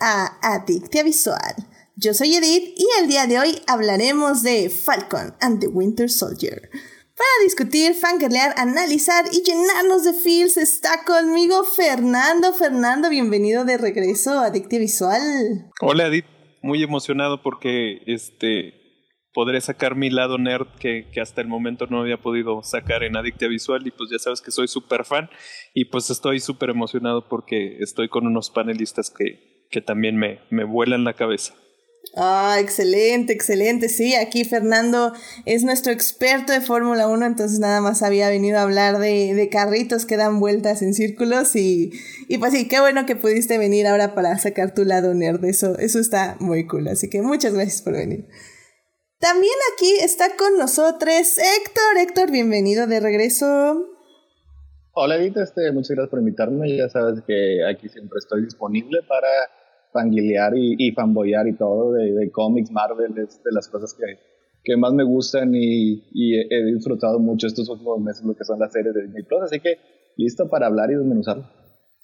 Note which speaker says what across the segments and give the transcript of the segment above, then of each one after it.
Speaker 1: A Adictia Visual. Yo soy Edith y el día de hoy hablaremos de Falcon and the Winter Soldier. Para discutir, fangirlear, analizar y llenarnos de feels está conmigo Fernando. Fernando, bienvenido de regreso a Adictia Visual.
Speaker 2: Hola Edith, muy emocionado porque este podré sacar mi lado nerd que, hasta el momento no había podido sacar en Adictia Visual y pues ya sabes que soy súper fan y pues estoy súper emocionado porque estoy con unos panelistas que, que también me, me vuelan la cabeza.
Speaker 1: Ah, excelente, excelente. Sí, aquí Fernando es nuestro experto de Fórmula 1, entonces nada más había venido a hablar de, de carritos que dan vueltas en círculos y, y, pues sí, qué bueno que pudiste venir ahora para sacar tu lado nerd. Eso, eso está muy cool, así que muchas gracias por venir. También aquí está con nosotros Héctor. Héctor, bienvenido de regreso.
Speaker 3: Hola Edith, este, muchas gracias por invitarme. Ya sabes que aquí siempre estoy disponible para fanguilear y, y fanboyar y todo de, cómics, Marvel, es de las cosas que, que más me gustan y, y, he disfrutado mucho estos últimos meses lo que son las series de Disney Plus, así que listo para hablar y desmenuzarlo.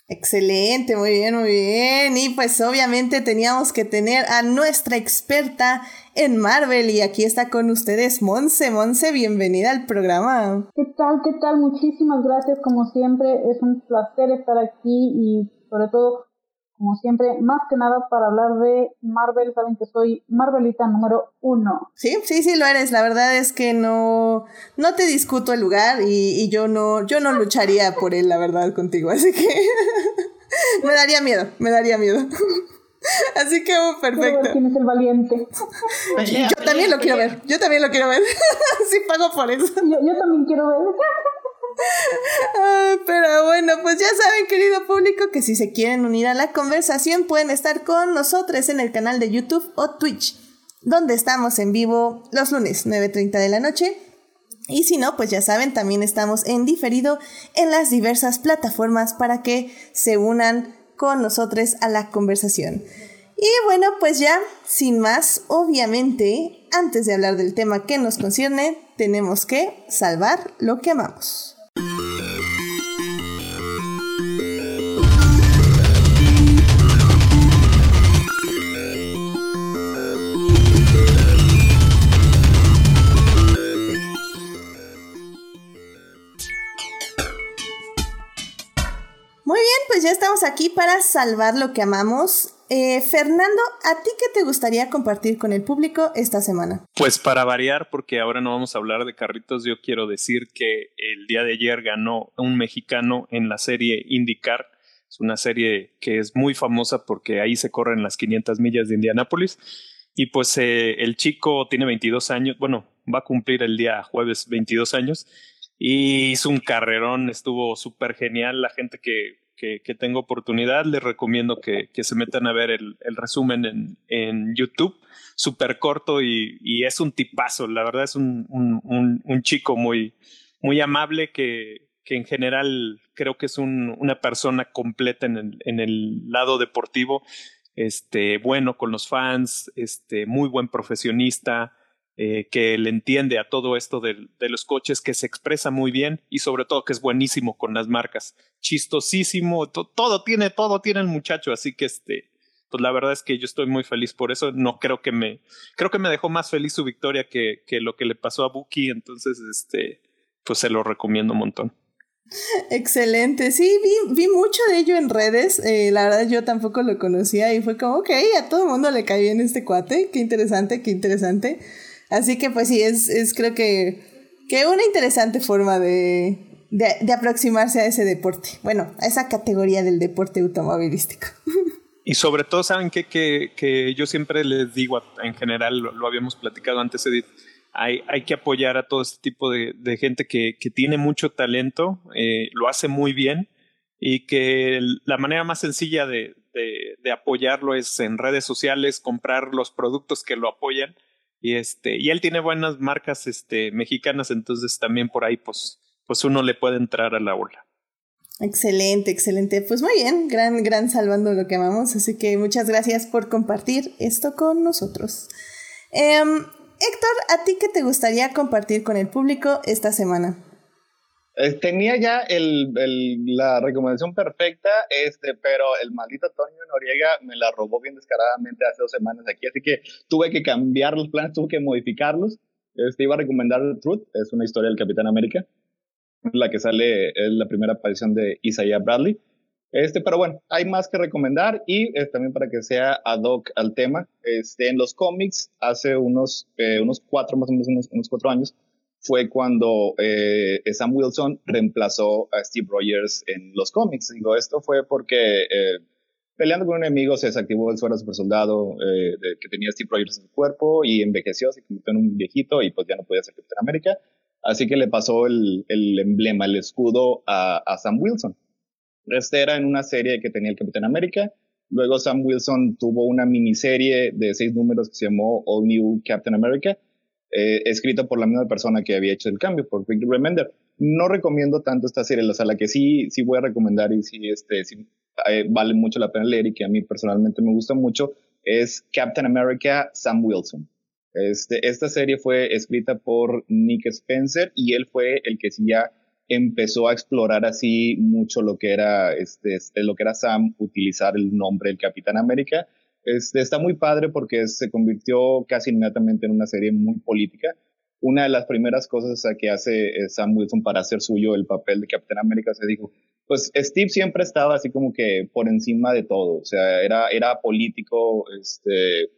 Speaker 1: Excelente, muy bien, muy bien. Y pues obviamente teníamos que tener a nuestra experta en Marvel y aquí está con ustedes Monse. Monse, bienvenida al programa.
Speaker 4: ¿Qué tal? ¿Qué tal? Muchísimas gracias. Como siempre, es un placer estar aquí y sobre todo como siempre, más que nada para hablar de Marvel, saben que soy Marvelita número uno.
Speaker 1: Sí, sí, sí lo eres. La verdad es que no, no te discuto el lugar y, y yo no, yo no lucharía por él, la verdad, contigo. Así que me daría miedo, me daría miedo. Así que oh, perfecto.
Speaker 4: ¿Quién es el valiente?
Speaker 1: Yo también lo quiero ver. Yo también lo quiero ver. sí pago por eso.
Speaker 4: Yo, yo también quiero ver.
Speaker 1: Pero bueno, pues ya saben, querido público, que si se quieren unir a la conversación pueden estar con nosotros en el canal de YouTube o Twitch, donde estamos en vivo los lunes 9.30 de la noche. Y si no, pues ya saben, también estamos en diferido en las diversas plataformas para que se unan con nosotros a la conversación. Y bueno, pues ya, sin más, obviamente, antes de hablar del tema que nos concierne, tenemos que salvar lo que amamos. Aquí para salvar lo que amamos. Eh, Fernando, ¿a ti qué te gustaría compartir con el público esta semana?
Speaker 2: Pues para variar, porque ahora no vamos a hablar de carritos, yo quiero decir que el día de ayer ganó un mexicano en la serie IndyCar. Es una serie que es muy famosa porque ahí se corren las 500 millas de Indianápolis. Y pues eh, el chico tiene 22 años, bueno, va a cumplir el día jueves 22 años y hizo un carrerón, estuvo súper genial. La gente que, que, tengo oportunidad, les recomiendo que, que se metan a ver el, resumen en, en YouTube, súper corto y, y, es un tipazo. La verdad es un, un, chico muy, muy amable que, que en general creo que es un, una persona completa en el, en el lado deportivo, este, bueno con los fans, este, muy buen profesionista, eh, que le entiende a todo esto de, los coches, que se expresa muy bien y sobre todo que es buenísimo con las marcas. Chistosísimo, todo tiene, todo tiene el muchacho, así que este, pues la verdad es que yo estoy muy feliz por eso. No creo que me, creo que me dejó más feliz su victoria que, que lo que le pasó a Buki, entonces este, pues se lo recomiendo un montón.
Speaker 1: Excelente, sí, vi, vi, mucho de ello en redes, eh, la verdad yo tampoco lo conocía y fue como, ok, a todo el mundo le cae bien este cuate, qué interesante, qué interesante. Así que pues sí, es, es creo que, que una interesante forma de, de, aproximarse a ese deporte. Bueno, a esa categoría del deporte automovilístico.
Speaker 2: Y sobre todo, saben que, que, que yo siempre les digo, en general, lo, habíamos platicado antes, Edith, hay, hay, que apoyar a todo este tipo de, de gente que, que, tiene mucho talento, eh, lo hace muy bien y que la manera más sencilla de, de, de, apoyarlo es en redes sociales, comprar los productos que lo apoyan y este, y él tiene buenas marcas este, mexicanas, entonces también por ahí pues, pues uno le puede entrar a la ola.
Speaker 1: Excelente, excelente. Pues muy bien, gran, gran salvando lo que amamos. Así que muchas gracias por compartir esto con nosotros. Em, Héctor, ¿a ti qué te gustaría compartir con el público esta semana?
Speaker 3: Eh, tenía ya el, la recomendación perfecta, este, pero el maldito Antonio Noriega me la robó bien descaradamente hace dos semanas aquí, así que tuve que cambiar los planes, tuve que modificarlos. Este, iba a recomendar Truth, es una historia del Capitán América, la que sale, es la primera aparición de Isaiah Bradley. Este, pero bueno, hay más que recomendar y eh, también para que sea ad hoc al tema, este, en los cómics hace unos, eh, unos cuatro, más o menos unos cuatro años, fue cuando eh, Sam Wilson reemplazó a Steve Rogers en los cómics. Digo, esto fue porque eh, peleando con un enemigo se desactivó el suero super soldado eh, que tenía Steve Rogers en su cuerpo y envejeció, se convirtió en un viejito y pues ya no podía ser Capitán América. Así que le pasó el, el emblema, el escudo a, a, Sam Wilson. Este era en una serie que tenía el Capitán América. Luego Sam Wilson tuvo una miniserie de seis números que se llamó All New Captain America eh, escrito por la misma persona que había hecho el cambio, por Rick Remender. No recomiendo tanto esta serie, o sea, la que sí, sí voy a recomendar y sí, este, sí, eh, vale mucho la pena leer y que a mí personalmente me gusta mucho es Captain America Sam Wilson. Este, esta serie fue escrita por Nick Spencer y él fue el que sí ya empezó a explorar así mucho lo que era, este, lo que era Sam, utilizar el nombre del Capitán América este, está muy padre porque se convirtió casi inmediatamente en una serie muy política. Una de las primeras cosas que hace eh, Sam Wilson para hacer suyo el papel de Capitán América se dijo, pues Steve siempre estaba así como que por encima de todo, o sea, era, era político, este,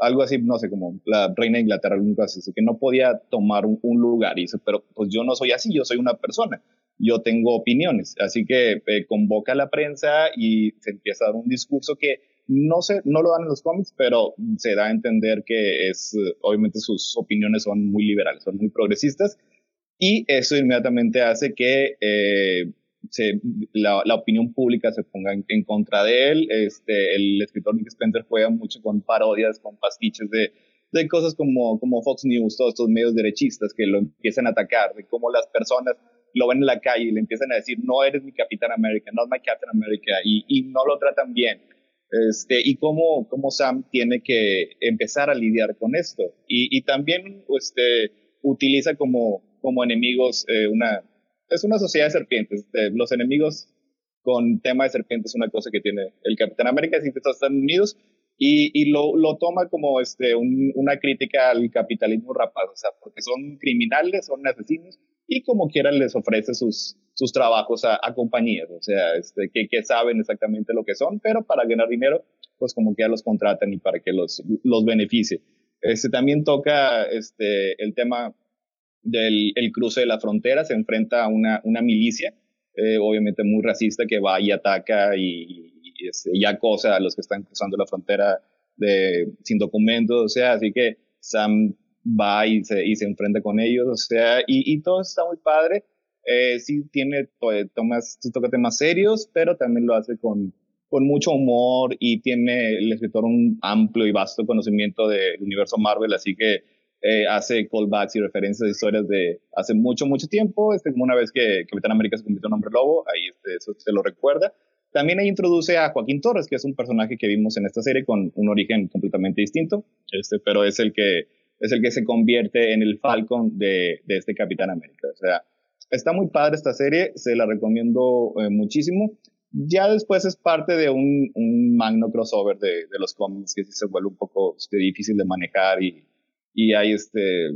Speaker 3: algo así, no sé, como la reina de Inglaterra, algo así, que no podía tomar un, lugar. Y dice, pero pues yo no soy así, yo soy una persona, yo tengo opiniones. Así que eh, convoca a la prensa y se empieza a dar un discurso que no sé, no lo dan en los cómics, pero se da a entender que es, obviamente sus opiniones son muy liberales, son muy progresistas, y eso inmediatamente hace que eh, la, opinión pública se ponga en, contra de él. Este, el escritor Nick Spencer juega mucho con parodias, con pastiches de, de cosas como, como Fox News, todos estos medios derechistas que lo empiezan a atacar, de cómo las personas lo ven en la calle y le empiezan a decir, no eres mi Capitán América, no es mi Captain America, y, y no lo tratan bien este, y cómo, cómo Sam tiene que empezar a lidiar con esto. Y, y también este, utiliza como, como enemigos eh, una... Es una sociedad de serpientes. los enemigos con tema de serpientes es una cosa que tiene el Capitán América, es Estados Unidos, y, y lo, lo, toma como este, una crítica al capitalismo rapaz, o sea, porque son criminales, son asesinos, y como quieran les ofrece sus, sus trabajos a, compañías, o sea, este, que, que, saben exactamente lo que son, pero para ganar dinero, pues como que ya los contratan y para que los, los beneficie. Este, también toca este, el tema del el cruce de la frontera, se enfrenta a una, una milicia, eh, obviamente muy racista, que va y ataca y, y, este, y, acosa a los que están cruzando la frontera de, sin documentos, o sea, así que Sam va y se, y se enfrenta con ellos, o sea, y, y todo está muy padre. Eh, sí tiene, tomas, sí toca temas serios, pero también lo hace con, con mucho humor y tiene el escritor un amplio y vasto conocimiento del universo Marvel, así que eh, hace callbacks y referencias a historias de hace mucho, mucho tiempo, este, como una vez que Capitán América se convirtió en hombre lobo, ahí este, eso se lo recuerda. También ahí introduce a Joaquín Torres, que es un personaje que vimos en esta serie con un origen completamente distinto, este, pero es el que es el que se convierte en el Falcon de, de este Capitán América. O sea, Está muy padre esta serie, se la recomiendo eh, muchísimo. Ya después es parte de un, un magno crossover de, de, los cómics que se vuelve un poco este, difícil de manejar y, y ahí este,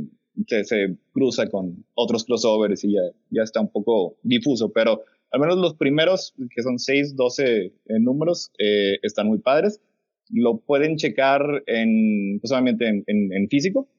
Speaker 3: se, se, cruza con otros crossovers y ya, ya está un poco difuso, pero al menos los primeros, que son 6, 12 eh, números, eh, están muy padres. Lo pueden checar en, pues en, en, en físico,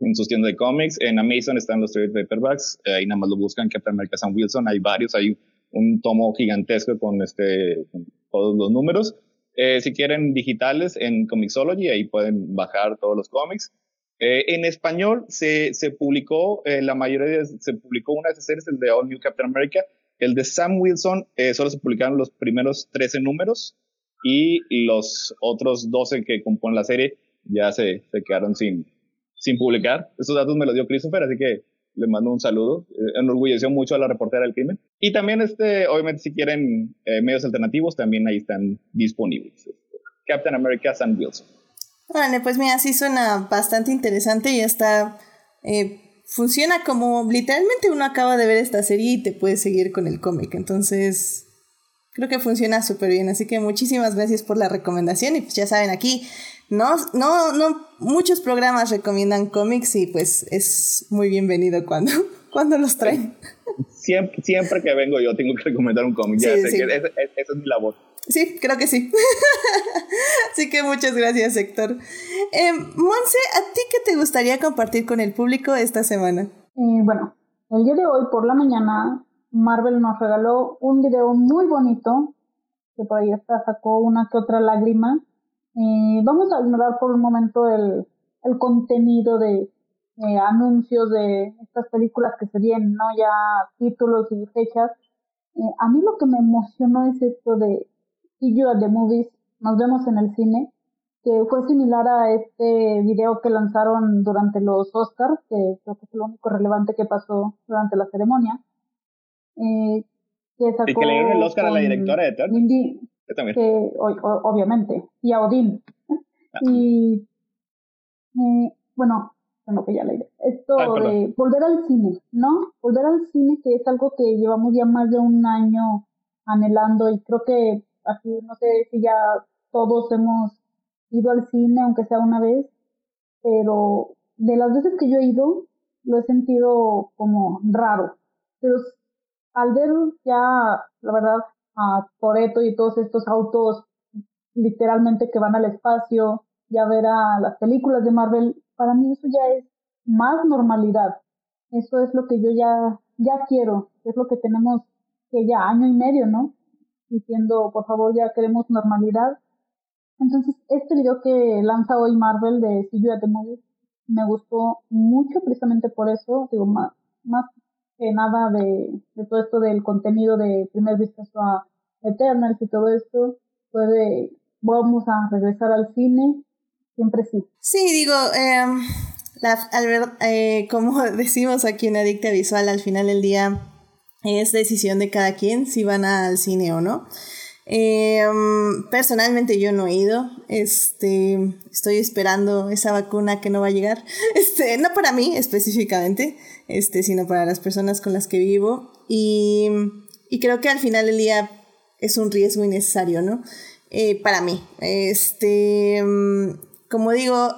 Speaker 3: en sus tiendas de cómics. En Amazon están los trade paperbacks, ahí nada más lo buscan, Captain America Sam Wilson, hay varios, hay un tomo gigantesco con, este, todos los números. Eh, si quieren digitales en Comixology, ahí pueden bajar todos los cómics. Eh, en español se, se publicó, eh, la mayoría de, se publicó una de esas series, el de All New Captain America. El de Sam Wilson solo se publicaron los primeros 13 números y los otros 12 que componen la serie ya se, se quedaron sin, sin publicar. Esos datos me los dio Christopher, así que le mando un saludo. Eh, enorgulleció mucho a la reportera del crimen. Y también, este, obviamente, si quieren eh, medios alternativos, también ahí están disponibles. Captain America Sam Wilson.
Speaker 1: Vale, pues mira, sí suena bastante interesante y está eh, funciona como literalmente uno acaba de ver esta serie y te puedes seguir con el cómic. Entonces, creo que funciona súper bien. Así que muchísimas gracias por la recomendación. Y pues ya saben, aquí no, no, no, muchos programas recomiendan cómics y pues es muy bienvenido cuando, cuando los traen.
Speaker 3: Siempre, siempre que vengo yo tengo que recomendar un cómic. Ya sé que esa, es mi labor.
Speaker 1: Sí, creo que sí. Así que muchas gracias, Héctor. Eh, Monse, ¿a ti qué te gustaría compartir con el público esta semana?
Speaker 4: Eh, bueno, el día de hoy por la mañana Marvel nos regaló un video muy bonito que por ahí hasta sacó una que otra lágrima eh, vamos a ignorar por un momento el, contenido de eh, anuncios de estas películas que se vienen, ¿no? Ya títulos y fechas. Eh, a mí lo que me emocionó es esto de See You at the Movies, nos vemos en el cine, que fue similar a este video que lanzaron durante los Oscars, que creo que es lo único relevante que pasó durante la ceremonia.
Speaker 3: Eh, que sacó y que le dieron el Oscar a la directora de Eternals.
Speaker 4: Que, obviamente, y a Odín. Ah. Y eh, bueno, tengo que ya leer. Esto de volver al cine, ¿no? Volver al cine, que es algo que llevamos ya más de un año anhelando y creo que aquí, no sé si ya todos hemos ido al cine, aunque sea una vez, pero de las veces que yo he ido, lo he sentido como raro. Pero al ver ya, la verdad, a Toreto y todos estos autos literalmente que van al espacio, ya ver a las películas de Marvel, para mí eso ya es más normalidad. Eso es lo que yo ya, ya quiero, es lo que tenemos que ya año y medio, ¿no? Diciendo, por favor, ya queremos normalidad. Entonces, este video que lanza hoy Marvel de See You at the Movie me gustó mucho precisamente por eso, digo, más, más que nada de, de todo esto del contenido de primer vistazo a Eternals y todo esto, puede, vamos a regresar al cine, siempre sí.
Speaker 1: Sí, digo, em, eh, como decimos aquí en Adicta Visual, al final del día es decisión de cada quien si van al cine o no. Em, personalmente yo no he ido, este, estoy esperando esa vacuna que no va a llegar, este, no para mí específicamente, este, sino para las personas con las que vivo y, y creo que al final del día es un riesgo innecesario, ¿no? Eh, para mí, este, mm, como digo,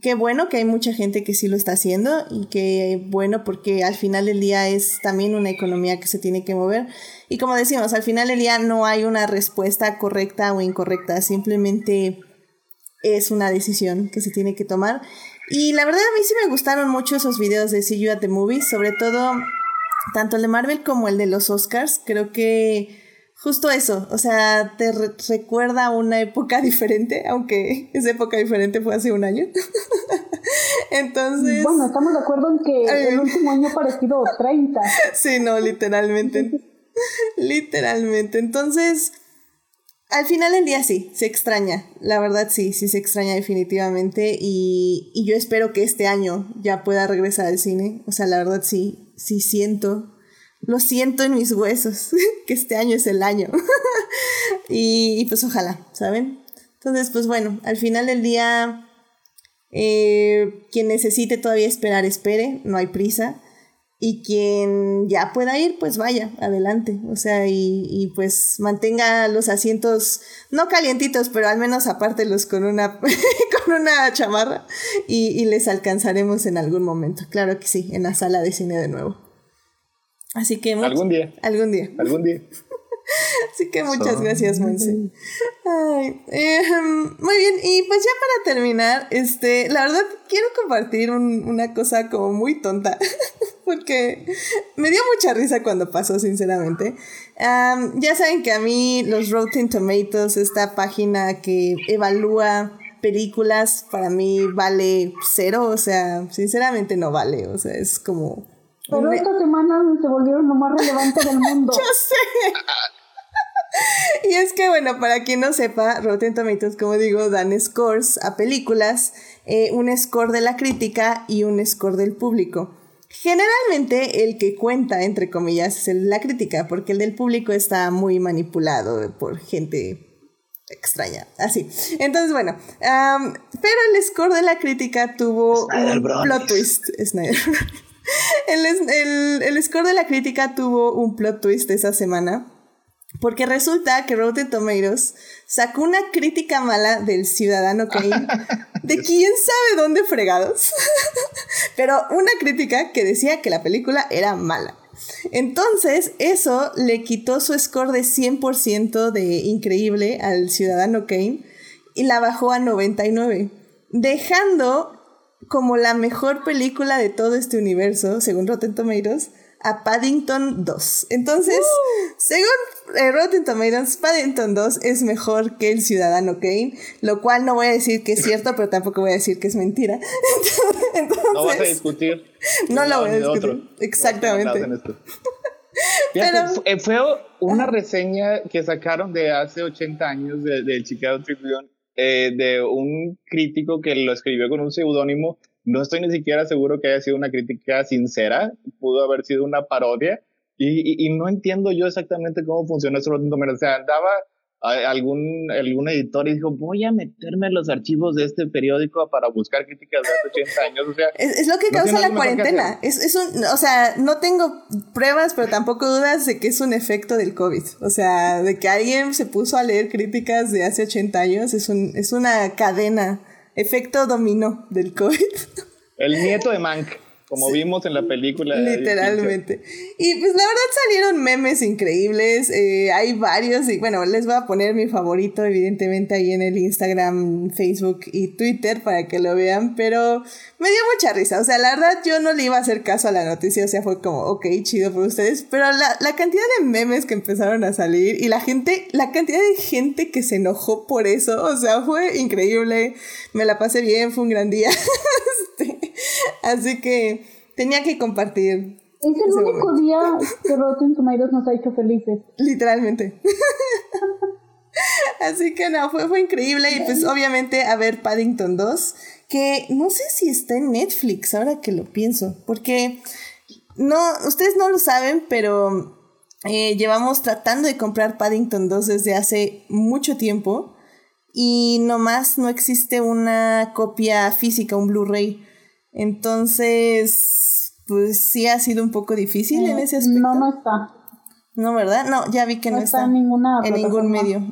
Speaker 1: qué bueno que hay mucha gente que sí lo está haciendo y qué bueno porque al final del día es también una economía que se tiene que mover. Y como decimos, al final del día no hay una respuesta correcta o incorrecta, simplemente es una decisión que se tiene que tomar. Y la verdad a mí sí me gustaron mucho esos videos de See You at the Movies, sobre todo tanto el de Marvel como el de los Oscars. Creo que justo eso, o sea, te recuerda una época diferente, aunque esa época diferente fue hace un año. Entonces...
Speaker 4: Bueno, estamos de acuerdo en que el último año ha parecido 30.
Speaker 1: Sí, no, literalmente. literalmente. Entonces, al final del día sí, se extraña. La verdad sí, sí se extraña definitivamente. Y, y yo espero que este año ya pueda regresar al cine. O sea, la verdad sí, sí siento lo siento en mis huesos, que este año es el año. y, pues ojalá, ¿saben? Entonces, pues bueno, al final del día, eh, quien necesite todavía esperar, espere, no hay prisa. Y quien ya pueda ir, pues vaya, adelante. O sea, y, pues mantenga los asientos, no calientitos, pero al menos apártelos con una, con una chamarra y, y les alcanzaremos en algún momento. Claro que sí, en la sala de cine de nuevo. Así que...
Speaker 3: Algún día.
Speaker 1: Algún día.
Speaker 3: Algún día.
Speaker 1: Así que muchas gracias, Monse. Em, muy bien, y pues ya para terminar, este, la verdad quiero compartir una cosa como muy tonta, porque me dio mucha risa cuando pasó, sinceramente. ya saben que a mí los Rotten Tomatoes, esta página que evalúa películas, para mí vale cero, o sea, sinceramente no vale, o sea, es como
Speaker 4: pero esta semana se volvieron lo más relevante del mundo.
Speaker 1: Yo sé. Y es que, bueno, para quien no sepa, Rotten Tomatoes, como digo, dan scores a películas, eh, un score de la crítica y un score del público. Generalmente el que cuenta, entre comillas, es el de la crítica, porque el del público está muy manipulado por gente extraña, así. Entonces, bueno, pero el score de la crítica tuvo un plot twist. Snyder. el, el score de la crítica tuvo un plot twist esa semana. Porque resulta que Rotten Tomatoes sacó una crítica mala del Ciudadano Kane, de quién sabe dónde fregados, pero una crítica que decía que la película era mala. Entonces, eso le quitó su score de 100% de increíble al Ciudadano Kane y la bajó a 99, dejando como la mejor película de todo este universo, según Rotten Tomatoes, a Paddington 2. Entonces, según eh, Rotten Tomatoes, Paddington 2 es mejor que El Ciudadano Kane, lo cual no voy a decir que es cierto, pero tampoco voy a decir que es mentira.
Speaker 3: no vas a discutir.
Speaker 1: No lo voy a discutir. Exactamente.
Speaker 3: pero, fue una reseña que sacaron de hace 80 años del de Chicago Tribune eh, de un crítico que lo escribió con un seudónimo no estoy ni siquiera seguro que haya sido una crítica sincera, pudo haber sido una parodia. Y, no entiendo yo exactamente cómo funciona eso. O sea, andaba algún, algún editor y dijo, voy a meterme en los archivos de este periódico para buscar críticas de hace 80 años. O sea,
Speaker 1: es, lo que causa la cuarentena. Es, es un, o sea, no tengo pruebas, pero tampoco dudas de que es un efecto del COVID. O sea, de que alguien se puso a leer críticas de hace 80 años, es, un, es una cadena efecto dominó del COVID.
Speaker 3: El nieto de Mank como vimos en la película.
Speaker 1: Literalmente. Y pues la verdad salieron memes increíbles, eh, hay varios y bueno, les voy a poner mi favorito evidentemente ahí en el Instagram, Facebook y Twitter para que lo vean, pero me dio mucha risa, o sea, la verdad yo no le iba a hacer caso a la noticia, o sea, fue como, ok, chido por ustedes, pero la, la cantidad de memes que empezaron a salir y la gente, la cantidad de gente que se enojó por eso, o sea, fue increíble, me la pasé bien, fue un gran día. Este, así que tenía que compartir.
Speaker 4: Es el único día que Rotten Tomatoes nos ha hecho felices.
Speaker 1: Literalmente. Así que no, fue, fue increíble. Y pues obviamente a ver Paddington 2, que no sé si está en Netflix ahora que lo pienso, porque no, ustedes no lo saben, pero eh, llevamos tratando de comprar Paddington 2 desde hace mucho tiempo y nomás no existe una copia física, un Blu-ray. Entonces, pues sí ha sido un poco difícil en ese aspecto.
Speaker 4: No, no está.
Speaker 1: No, ¿verdad? No, ya vi que no, está,
Speaker 4: en ninguna
Speaker 1: en ningún medio.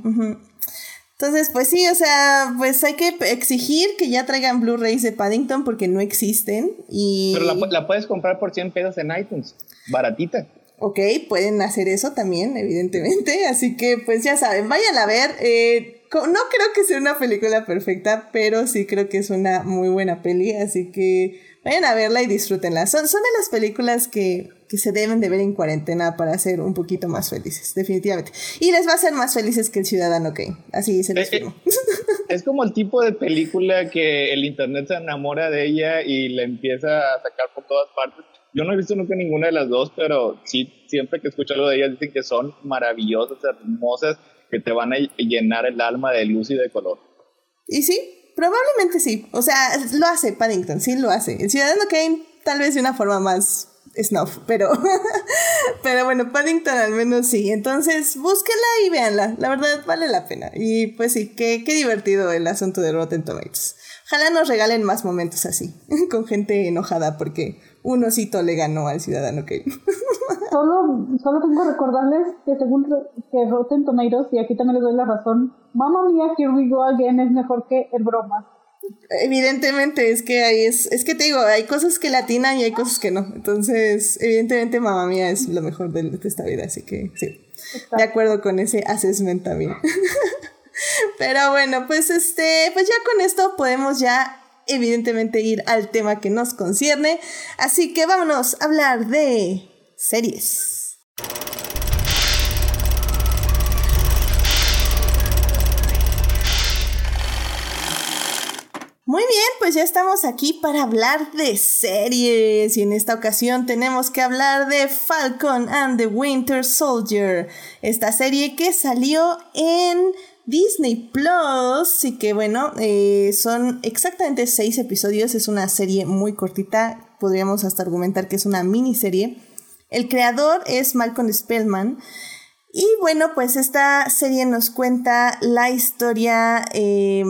Speaker 1: Entonces, pues sí, o sea, pues hay que exigir que ya traigan Blu-rays de Paddington porque no existen. Y...
Speaker 3: Pero la, la, puedes comprar por 100 pesos en iTunes, baratita.
Speaker 1: Ok, pueden hacer eso también, evidentemente. Así que, pues ya saben, vayan a ver. Eh, no creo que sea una película perfecta, pero sí creo que es una muy buena peli, así que vayan a verla y disfrútenla. Son, son de las películas que, que se deben de ver en cuarentena para ser un poquito más felices, definitivamente. Y les va a hacer más felices que el Ciudadano Kane, así se les
Speaker 3: eh, Es como el tipo de película que el internet se enamora de ella y la empieza a sacar por todas partes. Yo no he visto nunca ninguna de las dos, pero sí, siempre que escucho algo de ellas dicen que son maravillosas, hermosas que te van a llenar el alma de luz y de color.
Speaker 1: Y sí, probablemente sí. O sea, lo hace Paddington, sí lo hace. El Ciudadano Kane tal vez de una forma más snuff, pero, pero bueno, Paddington al menos sí. Entonces, búsquela y véanla. La verdad, vale la pena. Y pues sí, qué, qué divertido el asunto de Rotten Tomatoes. Ojalá nos regalen más momentos así, con gente enojada porque un osito le ganó al Ciudadano Kane.
Speaker 4: solo, solo tengo que recordarles que según que Rotten Tomatoes, y aquí también les doy la razón, Mamma Mía, Here We Go Again es mejor que el broma.
Speaker 1: Evidentemente, es que ahí es, es que te digo, hay cosas que latinan y hay cosas que no. Entonces, evidentemente, Mamma Mía es lo mejor de, esta vida, así que sí. De acuerdo con ese assessment también. Pero bueno, pues este, pues ya con esto podemos ya evidentemente ir al tema que nos concierne. Así que vámonos a hablar de series. Muy bien, pues ya estamos aquí para hablar de series y en esta ocasión tenemos que hablar de Falcon and the Winter Soldier, esta serie que salió en Disney Plus y que bueno, eh, son exactamente seis episodios, es una serie muy cortita, podríamos hasta argumentar que es una miniserie el creador es Malcolm Spellman. Y bueno, pues esta serie nos cuenta la historia, eh,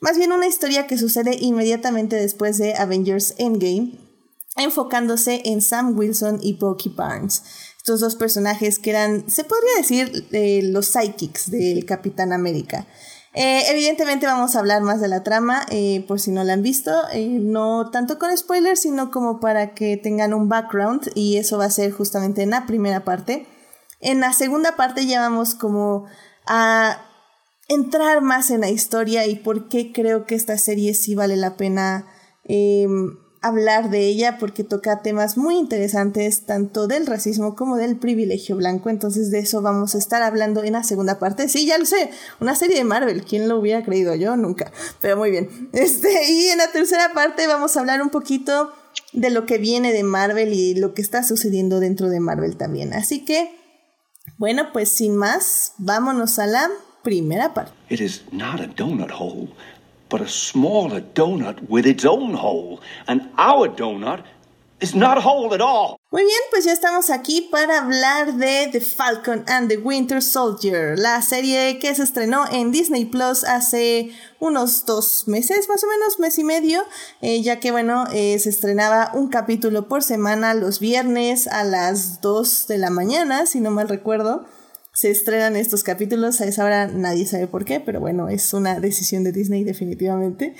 Speaker 1: más bien una historia que sucede inmediatamente después de Avengers Endgame, enfocándose en Sam Wilson y Bucky Barnes. Estos dos personajes que eran, se podría decir, eh, los psychics del Capitán América. Eh, evidentemente vamos a hablar más de la trama, eh, por si no la han visto, no tanto con spoilers, sino como para que tengan un background y eso va a ser justamente en la primera parte. En la segunda parte ya vamos como a entrar más en la historia y por qué creo que esta serie sí vale la pena em, hablar de ella porque toca temas muy interesantes tanto del racismo como del privilegio blanco. Entonces de eso vamos a estar hablando en la segunda parte. Sí, ya lo sé, una serie de Marvel. ¿Quién lo hubiera creído? Yo nunca. Pero muy bien. Este, y en la tercera parte vamos a hablar un poquito de lo que viene de Marvel y lo que está sucediendo dentro de Marvel también. Así que, bueno, pues sin más, vámonos a la primera parte. It is not donut hole. But a smaller donut with its own hole. And our donut is not a hole at all. Muy bien, pues ya estamos aquí para hablar de The Falcon and the Winter Soldier, la serie que se estrenó en Disney Plus hace unos dos meses, más o menos, mes y medio, eh, ya que bueno, eh, se estrenaba un capítulo por semana los viernes a las 2 de la mañana, si no mal recuerdo se estrenan estos capítulos. A esa hora nadie sabe por qué, pero bueno, es una decisión de Disney definitivamente.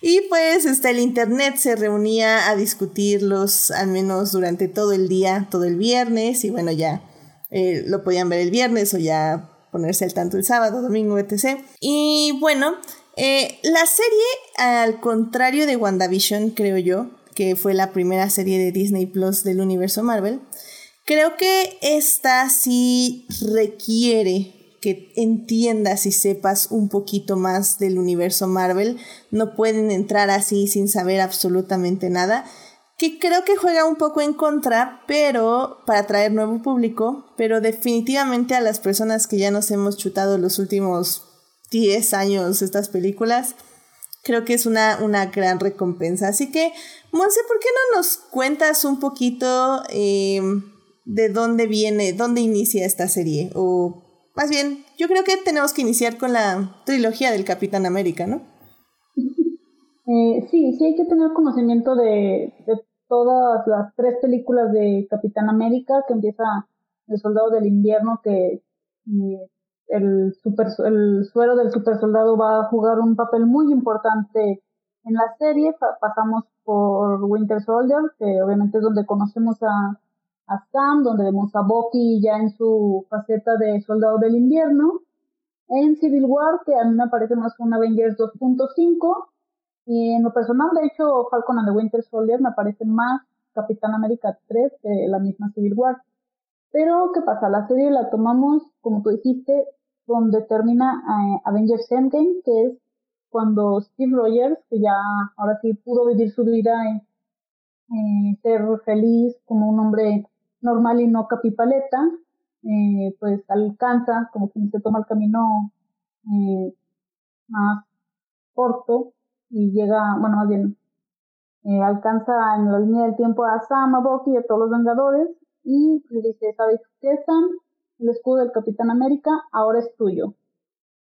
Speaker 1: Y pues este, el internet se reunía a discutirlos al menos durante todo el día, todo el viernes, y bueno, ya eh, lo podían ver el viernes o ya ponerse al tanto el sábado, domingo, etc. Y bueno, eh, la serie, al contrario de WandaVision, creo yo, que fue la primera serie de Disney Plus del universo Marvel, Creo que esta sí requiere que entiendas y sepas un poquito más del universo Marvel. No pueden entrar así sin saber absolutamente nada. Que creo que juega un poco en contra, pero para atraer nuevo público. Pero definitivamente a las personas que ya nos hemos chutado los últimos 10 años estas películas, creo que es una, una gran recompensa. Así que, Monse, ¿por qué no nos cuentas un poquito? Eh, de dónde viene, dónde inicia esta serie. O más bien, yo creo que tenemos que iniciar con la trilogía del Capitán América, ¿no?
Speaker 4: Eh, sí, sí hay que tener conocimiento de, todas las tres películas de Capitán América, que empieza El Soldado del Invierno, que eh, el, super, el suero del super soldado va a jugar un papel muy importante en la serie. pasamos por Winter Soldier, que obviamente es donde conocemos a a Sam, donde vemos a Bucky ya en su faceta de soldado del invierno. En Civil War, que a mí me parece más un Avengers 2.5. Y en lo personal, de hecho, Falcon and the Winter Soldier me parece más Capitán América 3 que la misma Civil War. Pero, ¿qué pasa? La serie la tomamos, como tú dijiste, donde termina eh, Avengers Endgame, que es cuando Steve Rogers, que ya ahora sí pudo vivir su vida y ser feliz como un hombre normal y no capipaleta, eh, pues alcanza, como quien se toma el camino eh, más corto y llega, bueno, más bien, eh, alcanza en la línea del tiempo a Sam, a Bucky y a todos los Vengadores y le dice, ¿sabes qué, Sam? El escudo del Capitán América ahora es tuyo.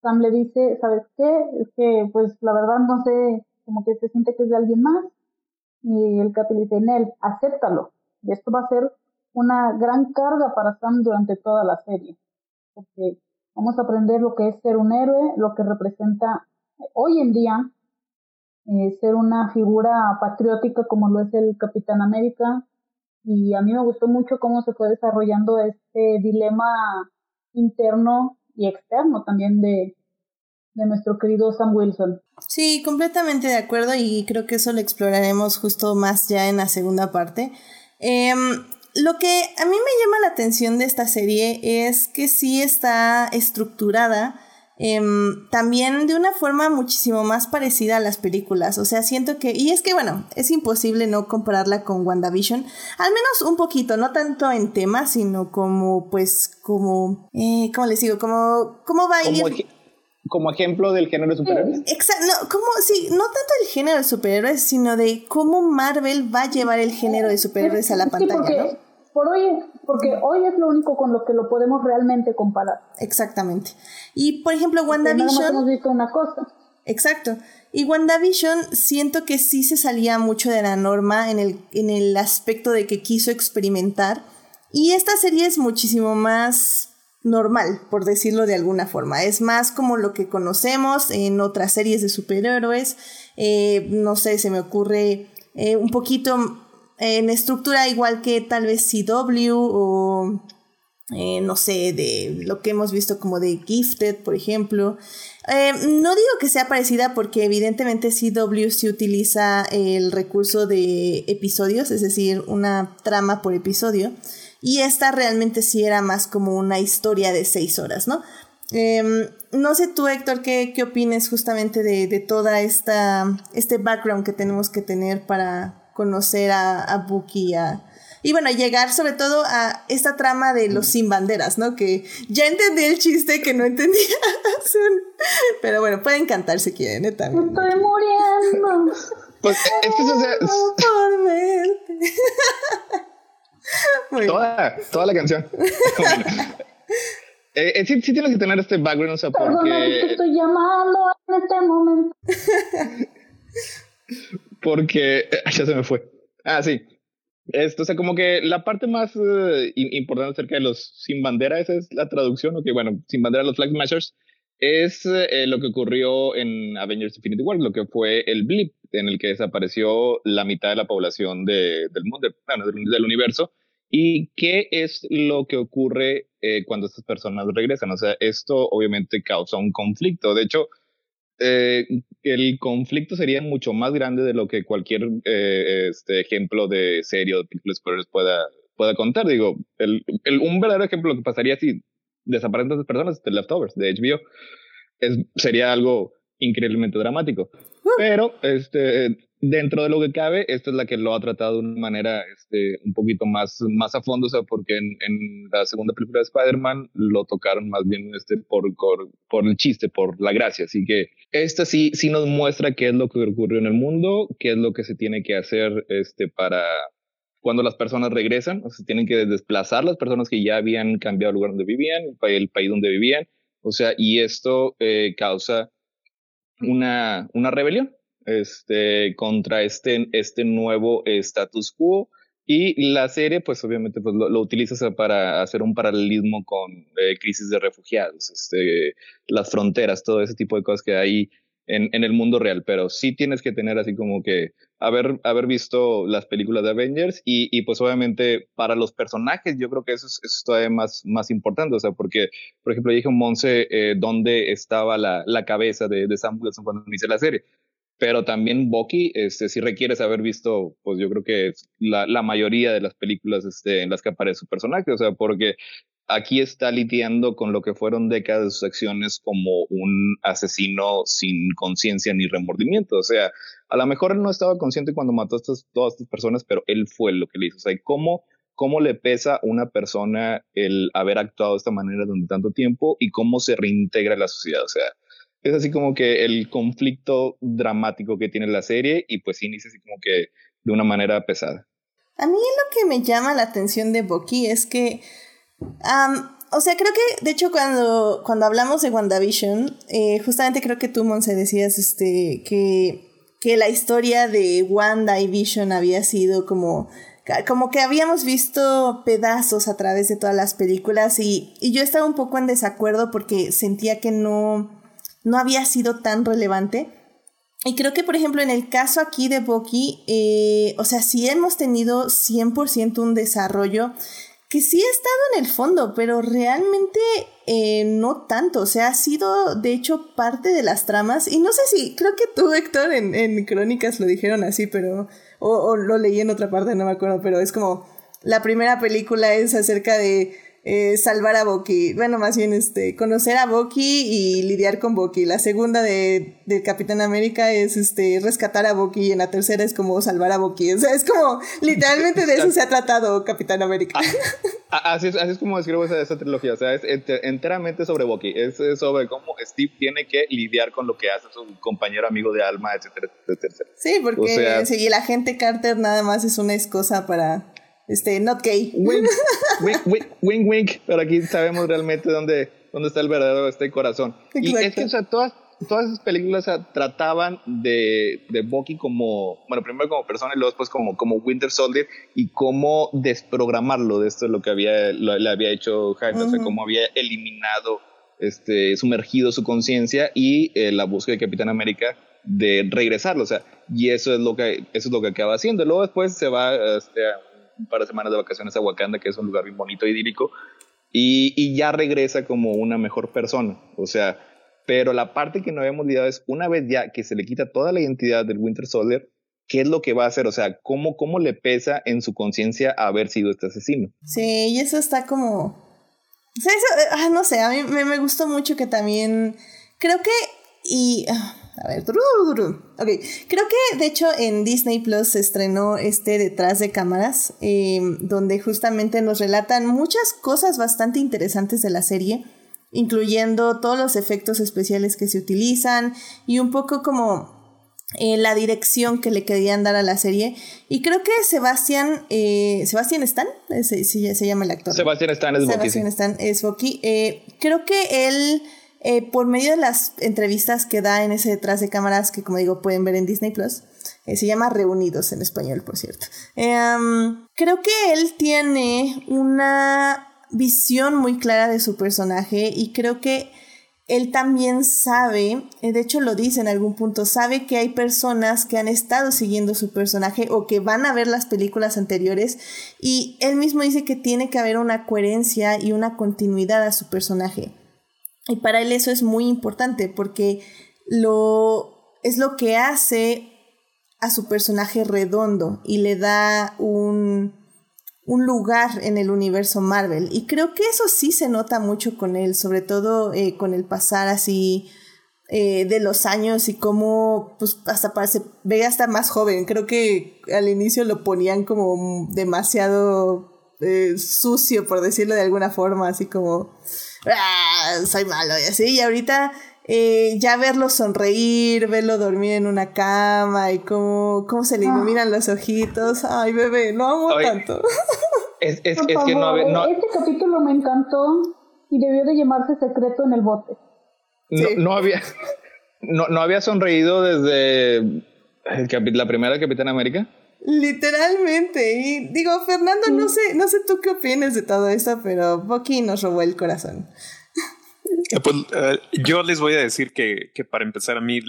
Speaker 4: Sam le dice, ¿sabes qué? Es que, pues, la verdad no sé, como que se siente que es de alguien más. Y el Capi le dice, Nel, acéptalo. Y esto va a ser una gran carga para Sam durante toda la serie, porque vamos a aprender lo que es ser un héroe, lo que representa hoy en día eh, ser una figura patriótica como lo es el Capitán América, y a mí me gustó mucho cómo se fue desarrollando este dilema interno y externo también de, de nuestro querido Sam Wilson.
Speaker 1: Sí, completamente de acuerdo y creo que eso lo exploraremos justo más ya en la segunda parte. Eh, lo que a mí me llama la atención de esta serie es que sí está estructurada em, también de una forma muchísimo más parecida a las películas. O sea, siento que, y es que bueno, es imposible no compararla con WandaVision, al menos un poquito, no tanto en tema, sino como, pues, como, eh, ¿cómo les digo? Como, ¿cómo va a ir?
Speaker 3: como ejemplo del género de superhéroes.
Speaker 1: Exacto, no, como, sí, no tanto el género de superhéroes, sino de cómo Marvel va a llevar el género de superhéroes a la pantalla, ¿no?
Speaker 4: Por hoy, porque hoy es lo único con lo que lo podemos realmente comparar.
Speaker 1: Exactamente. Y por ejemplo, WandaVision.
Speaker 4: hemos visto una cosa.
Speaker 1: Exacto. Y WandaVision siento que sí se salía mucho de la norma en el, en el aspecto de que quiso experimentar. Y esta serie es muchísimo más normal, por decirlo de alguna forma. Es más como lo que conocemos en otras series de superhéroes. Eh, no sé, se me ocurre eh, un poquito en estructura igual que tal vez CW o eh, no sé, de lo que hemos visto como de Gifted, por ejemplo. Eh, no digo que sea parecida porque evidentemente CW sí utiliza el recurso de episodios, es decir, una trama por episodio. Y esta realmente sí era más como una historia de seis horas, ¿no? Em, no sé tú, Héctor, ¿qué, qué justamente de, de toda esta, este background que tenemos que tener para, conocer a, a Buki y bueno, llegar sobre todo a esta trama de los sin banderas, ¿no? Que ya entendí el chiste que no entendía. Pero bueno, pueden cantar si quieren, ¿eh? También.
Speaker 4: Estoy muriendo.
Speaker 3: Pues es que eso
Speaker 1: Por verte.
Speaker 3: toda, toda la canción. eh, eh, sí, sí, tienes que tener este background, o sea, porque...
Speaker 4: Te estoy llamando en este momento.
Speaker 3: Porque eh, ya se me fue. Ah, sí. Esto, o sea, como que la parte más uh, importante acerca de los sin bandera, esa es la traducción, ok, bueno, sin bandera, los flag smashers, es eh, lo que ocurrió en Avengers Infinity War, lo que fue el blip en el que desapareció la mitad de la población de, del mundo, bueno, del, del, universo. ¿Y qué es lo que ocurre eh, cuando estas personas regresan? O sea, esto obviamente causa un conflicto. De hecho, eh, el conflicto sería mucho más grande de lo que cualquier eh, este ejemplo de serie o de películas pueda, pueda contar. Digo, el, el, un verdadero ejemplo lo que pasaría si desaparecen estas personas de Leftovers, de HBO, es, sería algo increíblemente dramático. Pero este, dentro de lo que cabe, esta es la que lo ha tratado de una manera este, un poquito más, más a fondo, o sea, porque en, en la segunda película de Spider-Man lo tocaron más bien este, por, por, por, el chiste, por la gracia. Así que esta sí, sí nos muestra qué es lo que ocurrió en el mundo, qué es lo que se tiene que hacer este, para cuando las personas regresan, o sea, tienen que desplazar las personas que ya habían cambiado el lugar donde vivían, el, país donde vivían, o sea, y esto eh, causa una, una rebelión este, contra este, este nuevo status quo. Y la serie, pues obviamente, pues, lo, lo utilizas para hacer un paralelismo con eh, crisis de refugiados, este, las fronteras, todo ese tipo de cosas que hay en, en, el mundo real. Pero sí tienes que tener así como que haber, haber visto las películas de Avengers y, y pues obviamente para los personajes yo creo que eso es, eso es todavía más, más importante. O sea, porque, por ejemplo, dije Monse eh, dónde estaba la, la cabeza de, de Sam Wilson cuando inició la serie pero también Bucky, este, sí requieres haber visto, pues yo creo que la, mayoría de las películas este, en las que aparece su personaje, o sea, porque aquí está lidiando con lo que fueron décadas de sus acciones como un asesino sin conciencia ni remordimiento, o sea, a lo mejor él no estaba consciente cuando mató a estas, todas estas personas, pero él fue lo que le hizo, o sea, ¿cómo, cómo le pesa a una persona el haber actuado de esta manera durante tanto tiempo y cómo se reintegra la sociedad, o sea, es así como que el conflicto dramático que tiene la serie y pues inicia así como que de una manera pesada.
Speaker 1: A mí lo que me llama la atención de Bucky es que, o sea, creo que de hecho cuando, cuando hablamos de WandaVision, eh, justamente creo que tú, Monse, decías este, que, que la historia de Wanda y Vision había sido como como que habíamos visto pedazos a través de todas las películas y, y, yo estaba un poco en desacuerdo porque sentía que no, no había sido tan relevante. Y creo que, por ejemplo, en el caso aquí de Bucky, eh, o sea, sí hemos tenido 100% un desarrollo que sí ha estado en el fondo, pero realmente eh, no tanto. O sea, ha sido, de hecho, parte de las tramas. Y no sé si, creo que tú, Héctor, en, en Crónicas lo dijeron así, pero... O, o lo leí en otra parte, no me acuerdo, pero es como... La primera película es acerca de eh, salvar a Bucky. Bueno, más bien este, conocer a Bucky y lidiar con Bucky. La segunda de, de Capitán América es este, rescatar a Bucky y en la tercera es como salvar a Bucky. O sea, es como literalmente de eso se ha tratado Capitán América.
Speaker 3: Ah, así, es, así es como describo esa, esa, trilogía. O sea, es enteramente sobre Bucky. Es sobre cómo Steve tiene que lidiar con lo que hace su compañero amigo de alma, etcétera, etcétera.
Speaker 1: Sí, porque o sea, sí, el agente Carter nada más es una excusa para este, not gay.
Speaker 3: Wink, wink, wink, wink, pero aquí sabemos realmente dónde, dónde está el verdadero este corazón. Y es que, o sea, todas, todas esas películas trataban de, de Bucky como, bueno, primero como persona y luego después como, como Winter Soldier y cómo desprogramarlo de esto, lo que había, le había hecho Jaime, o sea, cómo había eliminado, este, sumergido su conciencia y eh, la búsqueda de Capitán América de regresarlo, o sea, y eso es lo que, eso es lo que acaba haciendo. Luego después se va este, un par de semanas de vacaciones a Wakanda, que es un lugar bien bonito idílico, y, y ya regresa como una mejor persona, o sea, pero la parte que no habíamos olvidado es una vez ya que se le quita toda la identidad del Winter Soldier, ¿qué es lo que va a hacer? O sea, ¿cómo, cómo le pesa en su conciencia haber sido este asesino?
Speaker 1: Sí, y eso está como... Eso, ah, no sé, a mí me, me, gustó mucho que también... Creo que... Y... Ah, a ver, ok, creo que de hecho en Disney Plus se estrenó este detrás de cámaras, eh, donde justamente nos relatan muchas cosas bastante interesantes de la serie incluyendo todos los efectos especiales que se utilizan y un poco como eh, la dirección que le querían dar a la serie. Y creo que Sebastián, eh, Sebastián Stan, se, se, llama el actor.
Speaker 3: Sebastián Stan es
Speaker 1: Sebastián Stan es Bucky. Eh, creo que él, por medio de las entrevistas que da en ese detrás de cámaras, que como digo pueden ver en Disney Plus, se llama Reunidos en español, por cierto. creo que él tiene una visión muy clara de su personaje y creo que él también sabe, eh, de hecho lo dice en algún punto, sabe que hay personas que han estado siguiendo su personaje o que van a ver las películas anteriores y él mismo dice que tiene que haber una coherencia y una continuidad a su personaje. Y para él eso es muy importante porque lo es lo que hace a su personaje redondo y le da un un lugar en el universo Marvel. Y creo que eso sí se nota mucho con él, sobre todo eh, con el pasar así eh, de los años y cómo pues hasta parece, ve hasta más joven. Creo que al inicio lo ponían como demasiado eh, sucio, por decirlo de alguna forma, así como, ah, soy malo y así. Y ahorita eh, ya verlo sonreír, verlo dormir en una cama y cómo, cómo se le ah. iluminan los ojitos. Ay, bebé, no amo tanto.
Speaker 3: Es, es, es que no, no,
Speaker 4: Este capítulo me encantó y debió de llamarse Secreto en el Bote.
Speaker 3: No, no había no, no había sonreído desde el la primera Capitán América.
Speaker 1: Literalmente. Y digo, Fernando, no sé, no sé tú qué opinas de todo esto, pero Bucky nos robó el corazón.
Speaker 2: Eh, pues, eh, yo les voy a decir que, que, para empezar a mí,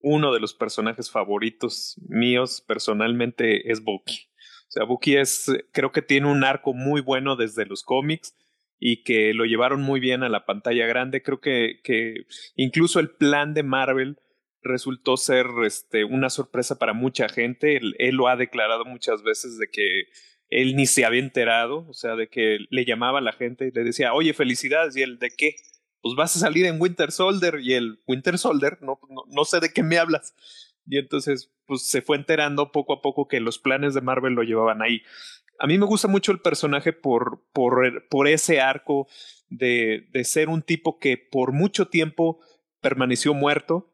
Speaker 2: uno de los personajes favoritos míos personalmente es Bucky. O sea, Bucky es, creo que tiene un arco muy bueno desde los cómics y que lo llevaron muy bien a la pantalla grande. Creo que, que incluso el plan de Marvel resultó ser este, una sorpresa para mucha gente. Él, lo ha declarado muchas veces de que él ni se había enterado, o sea, de que le llamaba a la gente y le decía, oye, felicidades, y él, ¿de qué? pues vas a salir en Winter Soldier y el Winter Soldier, no, no, sé de qué me hablas. Y entonces, pues se fue enterando poco a poco que los planes de Marvel lo llevaban ahí. A mí me gusta mucho el personaje por, por, por ese arco de, de ser un tipo que por mucho tiempo permaneció muerto,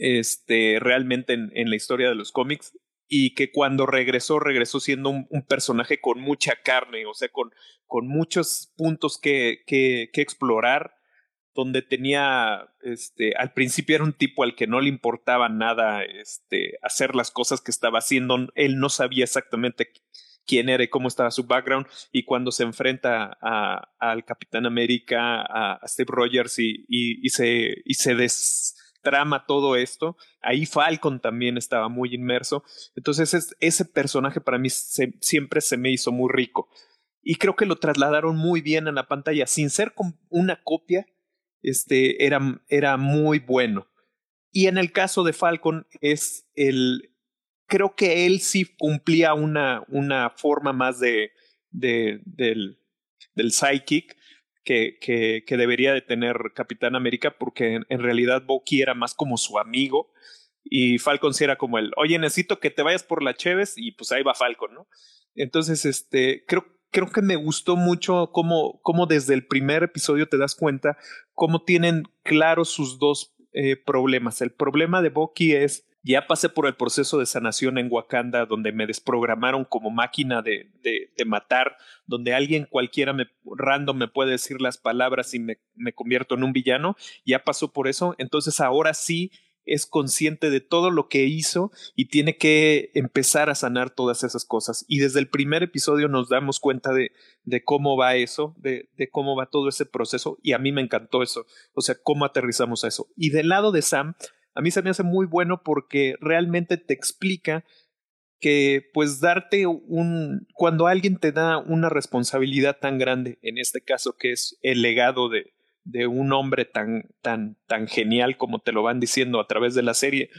Speaker 2: este, realmente en, en la historia de los cómics, y que cuando regresó, regresó siendo un, personaje con mucha carne, o sea, con, con muchos puntos que, que, que explorar donde tenía, este, al principio era un tipo al que no le importaba nada, este, hacer las cosas que estaba haciendo, él no sabía exactamente quién era y cómo estaba su background, y cuando se enfrenta a, al Capitán América, a, Steve Rogers y, y, se, y se destrama todo esto, ahí Falcon también estaba muy inmerso, entonces ese personaje para mí siempre se me hizo muy rico. Y creo que lo trasladaron muy bien en la pantalla, sin ser una copia, este, era, era muy bueno. Y en el caso de Falcon es el, creo que él sí cumplía una, una forma más de del, del psychic que, que, que, debería de tener Capitán América, porque en, realidad Bucky era más como su amigo y Falcon sí era como el, oye, necesito que te vayas por la Cheves y pues ahí va Falcon, ¿no? Entonces, este, creo, creo que me gustó mucho cómo, cómo desde el primer episodio te das cuenta cómo tienen claros sus dos eh, problemas. El problema de Bucky es Ya pasé por el proceso de sanación en Wakanda, donde me desprogramaron como máquina de, de, matar, donde alguien cualquiera me, random me puede decir las palabras y me, me convierto en un villano. Ya pasó por eso. Entonces ahora sí es consciente de todo lo que hizo y tiene que empezar a sanar todas esas cosas. Y desde el primer episodio nos damos cuenta de, de cómo va eso, de, de, cómo va todo ese proceso y a mí me encantó eso, o sea, cómo aterrizamos a eso. Y del lado de Sam, a mí se me hace muy bueno porque realmente te explica que pues darte un, cuando alguien te da una responsabilidad tan grande, en este caso que es el legado de, de un hombre tan, tan, tan genial como te lo van diciendo a través de la serie,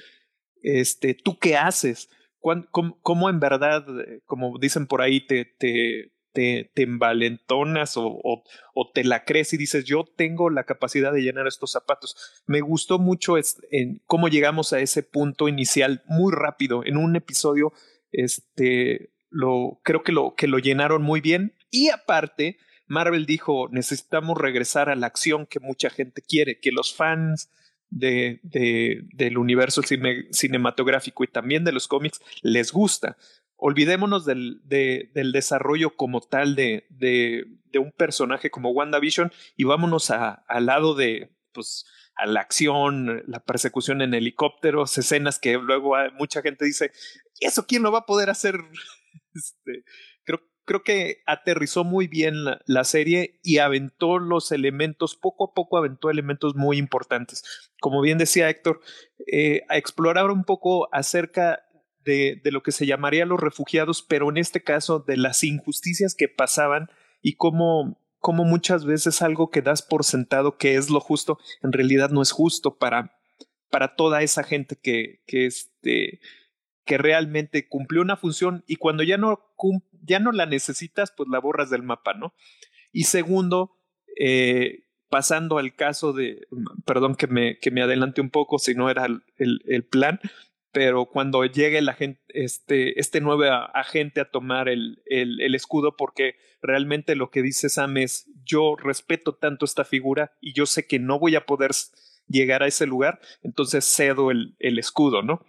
Speaker 2: este, ¿tú qué haces? ¿Cómo, cómo en verdad, como dicen por ahí, te, te, te envalentonas o, o, te la crees y dices, yo tengo la capacidad de llenar estos zapatos? Me gustó mucho es, en cómo llegamos a ese punto inicial muy rápido, en un episodio, este, lo, creo que lo, que lo llenaron muy bien y aparte, Marvel dijo, necesitamos regresar a la acción que mucha gente quiere, que los fans de, de, del universo cine, cinematográfico y también de los cómics les gusta. Olvidémonos del, de, del desarrollo como tal de, de, un personaje como WandaVision y vámonos al lado de, pues, a la acción, la persecución en helicópteros, escenas que luego mucha gente dice, ¿eso quién lo va a poder hacer? Este, creo que aterrizó muy bien la, la, serie y aventó los elementos, poco a poco aventó elementos muy importantes. Como bien decía Héctor, eh, a explorar un poco acerca de, de, lo que se llamaría los refugiados, pero en este caso de las injusticias que pasaban y cómo, cómo muchas veces algo que das por sentado que es lo justo, en realidad no es justo para, para toda esa gente que, que este que realmente cumplió una función y cuando ya no, ya no la necesitas, pues la borras del mapa, ¿no? Y segundo, eh, pasando al caso de, perdón que me, que me adelante un poco, si no era el, el plan, pero cuando llegue la gente, este, este nuevo agente a tomar el, el, el, escudo, porque realmente lo que dice Sam es, yo respeto tanto esta figura y yo sé que no voy a poder llegar a ese lugar, entonces cedo el, el escudo, ¿no?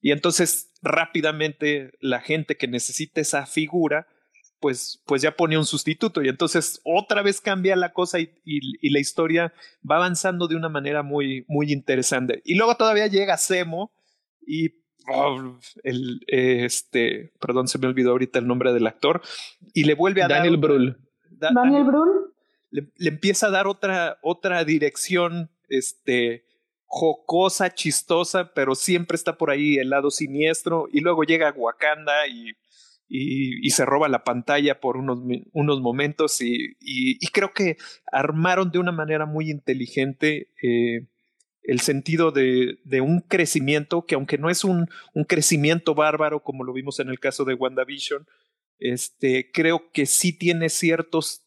Speaker 2: Y entonces rápidamente la gente que necesita esa figura, pues, pues ya pone un sustituto y entonces otra vez cambia la cosa y, y, y la historia va avanzando de una manera muy, muy interesante. Y luego todavía llega Semo y oh, el, este, perdón, se me olvidó ahorita el nombre del actor y le vuelve a
Speaker 3: Daniel
Speaker 2: dar...
Speaker 3: Brühl.
Speaker 4: Da, Daniel Brühl.
Speaker 2: Le, le, empieza a dar otra, otra dirección, este, jocosa, chistosa, pero siempre está por ahí el lado siniestro y luego llega Wakanda y, y, y se roba la pantalla por unos, unos momentos y, y, y, creo que armaron de una manera muy inteligente eh, el sentido de, de, un crecimiento que aunque no es un, un, crecimiento bárbaro como lo vimos en el caso de WandaVision, este, creo que sí tiene ciertos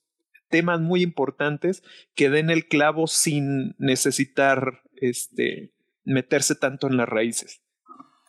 Speaker 2: temas muy importantes que den el clavo sin necesitar este, meterse tanto en las raíces.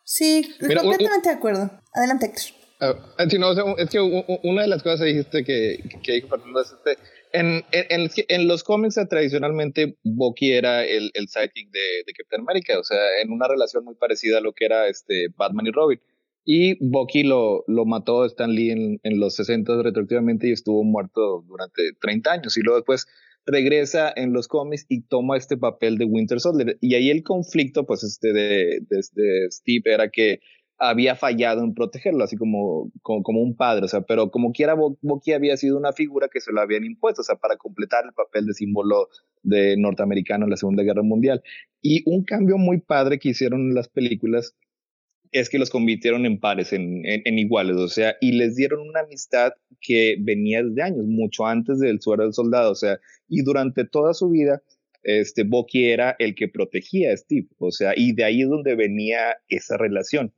Speaker 1: Sí, Mira, completamente de acuerdo. Adelante, Héctor.
Speaker 3: Uh, o sea, es que una de las cosas que dijiste que, que dijo Fernando es este, en, en, en, los cómics tradicionalmente Bucky era el, el sidekick de, de, Captain America, o sea, en una relación muy parecida a lo que era este Batman y Robin. Y Bucky lo, lo mató Stan Lee en, en los 60 retroactivamente y estuvo muerto durante 30 años. Y luego después regresa en los cómics y toma este papel de Winter Soldier. Y ahí el conflicto, pues, este de, de, de Steve era que había fallado en protegerlo, así como, como, como, un padre, o sea, pero como quiera, Bucky había sido una figura que se lo habían impuesto, o sea, para completar el papel de símbolo de norteamericano en la Segunda Guerra Mundial. Y un cambio muy padre que hicieron en las películas es que los convirtieron en pares, en, en, en, iguales, o sea, y les dieron una amistad que venía desde años, mucho antes del suero del soldado, o sea, y durante toda su vida, este, Bucky era el que protegía a Steve, o sea, y de ahí es donde venía esa relación.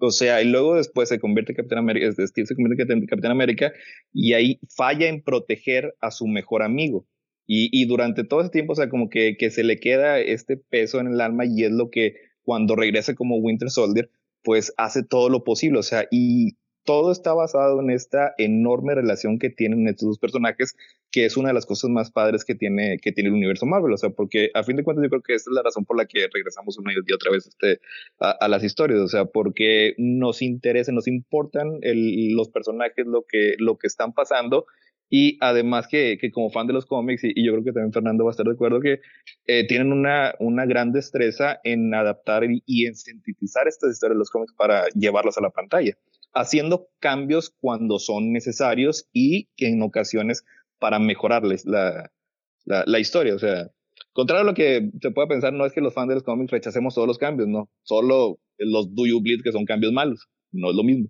Speaker 3: O sea, y luego después se convierte en Capitán América, este, Steve se convierte Capitán América y ahí falla en proteger a su mejor amigo. Y, y durante todo ese tiempo, o sea, como que, que se le queda este peso en el alma y es lo que cuando regresa como Winter Soldier, pues hace todo lo posible, o sea, y todo está basado en esta enorme relación que tienen estos dos personajes, que es una de las cosas más padres que tiene, que tiene el universo Marvel. O sea, porque a fin de cuentas yo creo que esta es la razón por la que regresamos una y otra vez este, a, las historias. O sea, porque nos interesa, nos importan los personajes, lo que, lo que están pasando. Y además que, que como fan de los cómics, y, yo creo que también Fernando va a estar de acuerdo, que eh, tienen una, una gran destreza en adaptar y, y en sintetizar estas historias de los cómics para llevarlas a la pantalla haciendo cambios cuando son necesarios y en ocasiones para mejorarles la, la, historia. O sea, contrario a lo que se pueda pensar, no es que los fans de los cómics rechacemos todos los cambios, no. Solo los Do You Bleed que son cambios malos. No es lo mismo.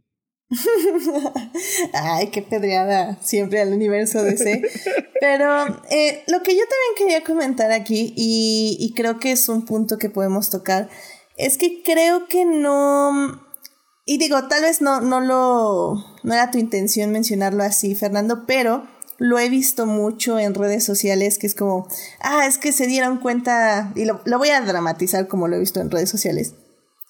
Speaker 1: Ay, qué pedreada siempre al universo DC. Pero eh, lo que yo también quería comentar aquí, y, y creo que es un punto que podemos tocar, es que creo que no y digo, tal vez no, no lo. no era tu intención mencionarlo así, Fernando, pero lo he visto mucho en redes sociales, que es como, ah, es que se dieron cuenta, y lo, voy a dramatizar como lo he visto en redes sociales.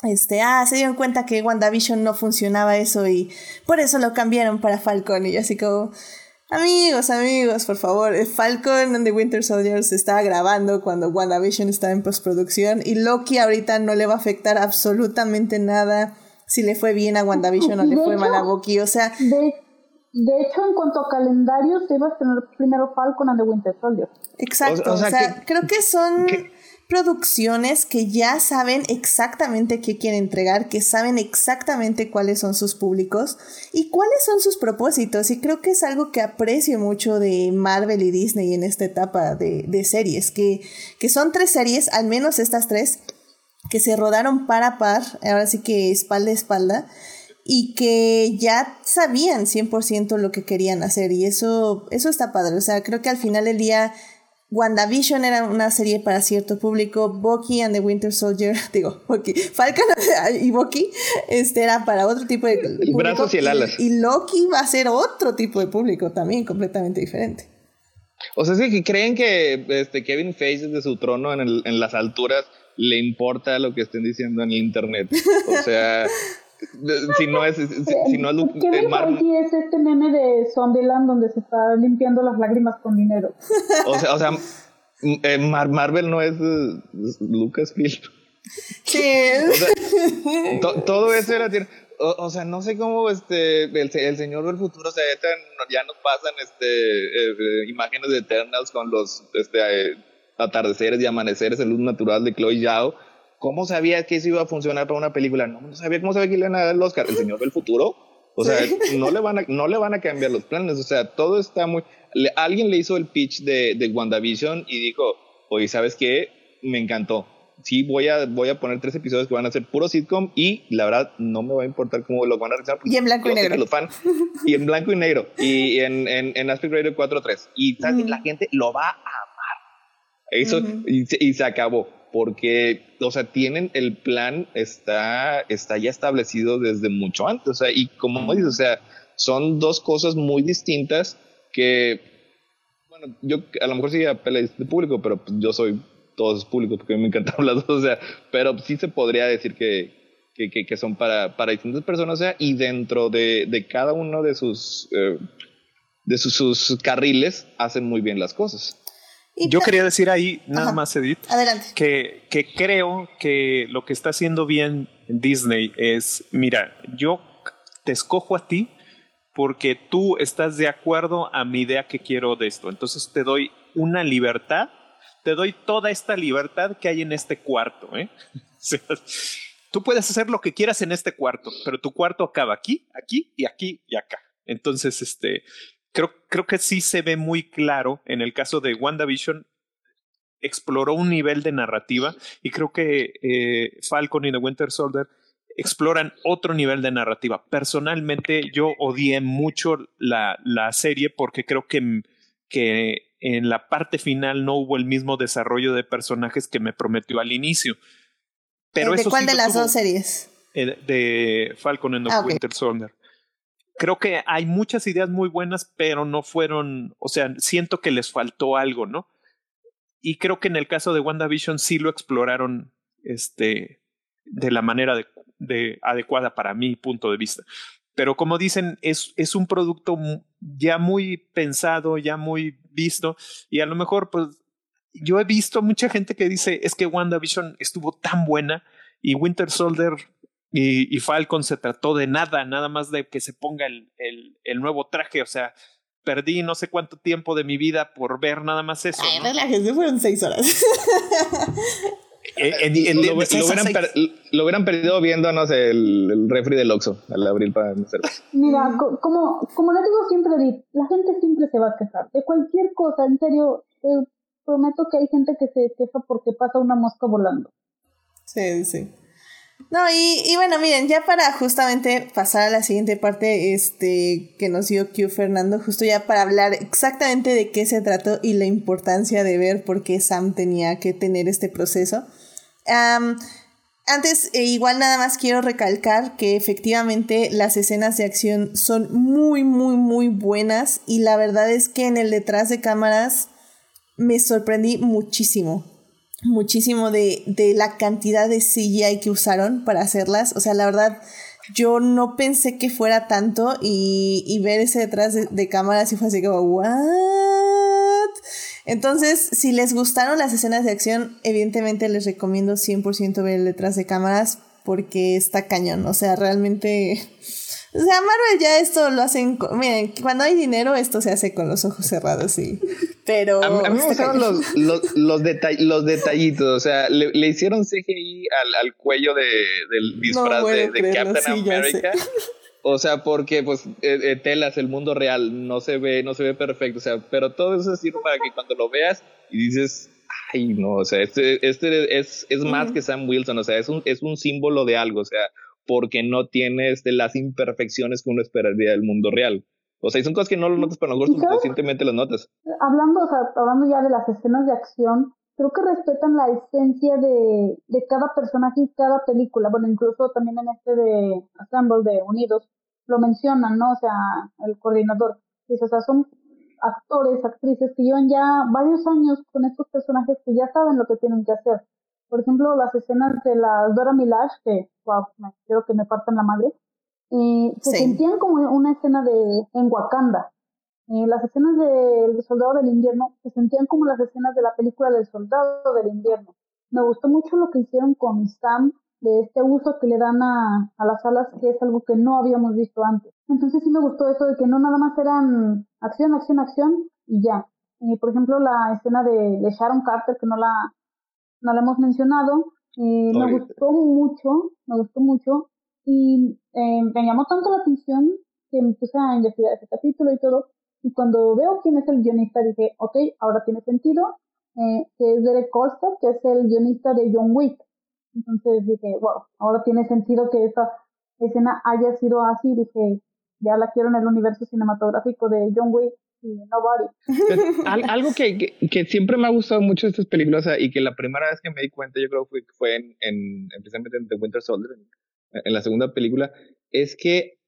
Speaker 1: Este, ah, se dieron cuenta que WandaVision no funcionaba eso y por eso lo cambiaron para Falcon. Y yo así como, amigos, amigos, por favor, Falcon and the Winter Soldier se estaba grabando cuando WandaVision estaba en postproducción y Loki ahorita no le va a afectar absolutamente nada si le fue bien a WandaVision o le fue mal a Bucky, o sea...
Speaker 4: De, hecho, en cuanto a calendarios, a tener primero Falcon and the Winter Soldier.
Speaker 1: Exacto, o, sea, creo que son... producciones que ya saben exactamente qué quieren entregar, que saben exactamente cuáles son sus públicos y cuáles son sus propósitos. Y creo que es algo que aprecio mucho de Marvel y Disney en esta etapa de, de series, que, que son tres series, al menos estas tres, que se rodaron para par, ahora sí que espalda a espalda, y que ya sabían 100% lo que querían hacer, y eso, eso está padre. O sea, creo que al final del día, WandaVision era una serie para cierto público, Bucky and the Winter Soldier, digo, Bucky, Falcon y Bucky, este era para otro tipo de
Speaker 3: público. Brazos y el alas.
Speaker 1: Y, Loki va a ser otro tipo de público también, completamente diferente.
Speaker 3: O sea, sí, creen que este, Kevin Feige desde su trono en, el, en las alturas le importa lo que estén diciendo en el internet. O sea, si no es, si, no es
Speaker 4: ¿Qué es este meme de Zombieland donde se está limpiando las lágrimas con dinero?
Speaker 3: O sea, o sea eh, Marvel no es Lucasfilm.
Speaker 1: Sí.
Speaker 3: todo eso era o, sea, no sé cómo este el, señor del futuro se ya nos pasan este eh, eh, imágenes de Eternals con los este atardeceres y amaneceres en luz natural de Chloe Zhao. ¿Cómo sabía que eso iba a funcionar para una película? No, sabía cómo sabía que le iban a dar el Oscar. El señor del futuro. O sea, no, le van a, no le van a cambiar los planes. O sea, todo está muy. alguien le hizo el pitch de, de WandaVision y dijo: Oye, ¿sabes qué? Me encantó. Sí, voy a, voy a poner tres episodios que van a ser puro sitcom y la verdad no me va a importar cómo lo van a realizar.
Speaker 1: Y en blanco y negro.
Speaker 3: Los fan, y en blanco y negro. Y en, en, en Aspect Ratio 4.3. Y la gente lo va a eso, y, se acabó, porque, o sea, tienen el plan, está, está ya establecido desde mucho antes, o sea, y como dices, o sea, son dos cosas muy distintas que, bueno, yo a lo mejor sí apela de público, pero pues, yo soy todos públicos porque me encanta hablar, o sea, pero sí se podría decir que, que, que, son para, para distintas personas, o sea, y dentro de, de cada uno de sus, eh, de sus, sus, carriles hacen muy bien las cosas.
Speaker 2: Yo quería decir ahí, nada más, Edith,
Speaker 1: Adelante.
Speaker 2: Que, que creo que lo que está haciendo bien Disney es, mira, yo te escojo a ti porque tú estás de acuerdo a mi idea que quiero de esto. Entonces te doy una libertad, te doy toda esta libertad que hay en este cuarto. ¿eh? tú puedes hacer lo que quieras en este cuarto, pero tu cuarto acaba aquí, aquí y aquí y acá. Entonces, este, creo, creo que sí se ve muy claro en el caso de WandaVision. Exploró un nivel de narrativa y creo que eh, Falcon y The Winter Soldier exploran otro nivel de narrativa. Personalmente, yo odié mucho la, la serie porque creo que, que en la parte final no hubo el mismo desarrollo de personajes que me prometió al inicio. Pero
Speaker 1: ¿De cuál de las dos series?
Speaker 2: Eh, de Falcon and the ah, Winter Soldier creo que hay muchas ideas muy buenas, pero no fueron, o sea, siento que les faltó algo, ¿no? Y creo que en el caso de WandaVision sí lo exploraron este, de la manera de, de adecuada para mi punto de vista. pero como dicen, es, es un producto ya muy pensado, ya muy visto, y a lo mejor, pues, yo he visto mucha gente que dice, es que WandaVision estuvo tan buena y Winter Soldier y, Falcon se trató de nada, nada más de que se ponga el, el, el, nuevo traje, o sea, perdí no sé cuánto tiempo de mi vida por ver nada más eso.
Speaker 1: Ay, ¿no? fueron seis horas.
Speaker 3: lo, hubieran perdido viendo, no sé, el, refri del Oxxo al abrir para hacer.
Speaker 4: Mira, como, como le digo siempre, la gente siempre se va a quejar de cualquier cosa, en serio, te prometo que hay gente que se queja porque pasa una mosca volando.
Speaker 1: Sí, sí. No, y, y, bueno, miren, ya para justamente pasar a la siguiente parte este, que nos dio Q Fernando, justo ya para hablar exactamente de qué se trató y la importancia de ver por qué Sam tenía que tener este proceso. antes, e igual nada más quiero recalcar que efectivamente las escenas de acción son muy, muy, muy buenas y la verdad es que en el detrás de cámaras me sorprendí muchísimo muchísimo de, de la cantidad de CGI que usaron para hacerlas. O sea, la verdad, yo no pensé que fuera tanto y, y ver ese detrás de, de cámaras y fue así como, ¿what? Entonces, si les gustaron las escenas de acción, evidentemente les recomiendo 100% ver el detrás de cámaras porque está cañón. O sea, realmente o sea, Marvel ya esto lo hacen. Miren, cuando hay dinero, esto se hace con los ojos cerrados, sí. Pero.
Speaker 3: A, mí me gustaron los, los, los, detallitos. O sea, le, le hicieron CGI al, al cuello de, del disfraz de, Captain America. O sea, porque pues eh, eh, telas, el mundo real no se ve, no se ve perfecto. O sea, pero todo eso sirve para que cuando lo veas y dices, ay no, o sea, este, este es, es más que Sam Wilson, o sea, es un, es un símbolo de algo. O sea, porque no tienes de las imperfecciones que uno esperaría del mundo real. O sea, son cosas que no lo notas, pero a lo mejor recientemente las notas.
Speaker 4: Hablando, o sea, hablando ya de las escenas de acción, creo que respetan la esencia de, de cada personaje y cada película. Bueno, incluso también en este de Assemble de Unidos lo mencionan, ¿no? O sea, el coordinador. Dice, o sea, son actores, actrices que llevan ya varios años con estos personajes que ya saben lo que tienen que hacer. Por ejemplo, las escenas de las Dora Milaje, que, wow, me, quiero que me partan la madre, eh, se sentían como una escena de en Wakanda. Eh, las escenas del Soldado del Invierno se sentían como las escenas de la película del Soldado del Invierno. Me gustó mucho lo que hicieron con Sam, de este uso que le dan a, a las alas, que es algo que no habíamos visto antes. Entonces sí me gustó eso de que no nada más eran acción, acción, acción y ya. Eh, por ejemplo, la escena de, de Sharon Carter, que no la, no la hemos mencionado, eh, me gustó mucho, me gustó mucho y eh, me llamó tanto la atención que me puse a investigar ese capítulo y todo. Y cuando veo quién es el guionista dije, ok, ahora tiene sentido, eh, que es Derek Costa, que es el guionista de John Wick. Entonces dije, wow, ahora tiene sentido que esta escena haya sido así. Dije, ya la quiero en el universo cinematográfico de John Wick
Speaker 3: algo que, que, siempre me ha gustado mucho de estas películas y que la primera vez que me di cuenta yo creo que fue en, en precisamente en The Winter Soldier, en, la segunda película, es que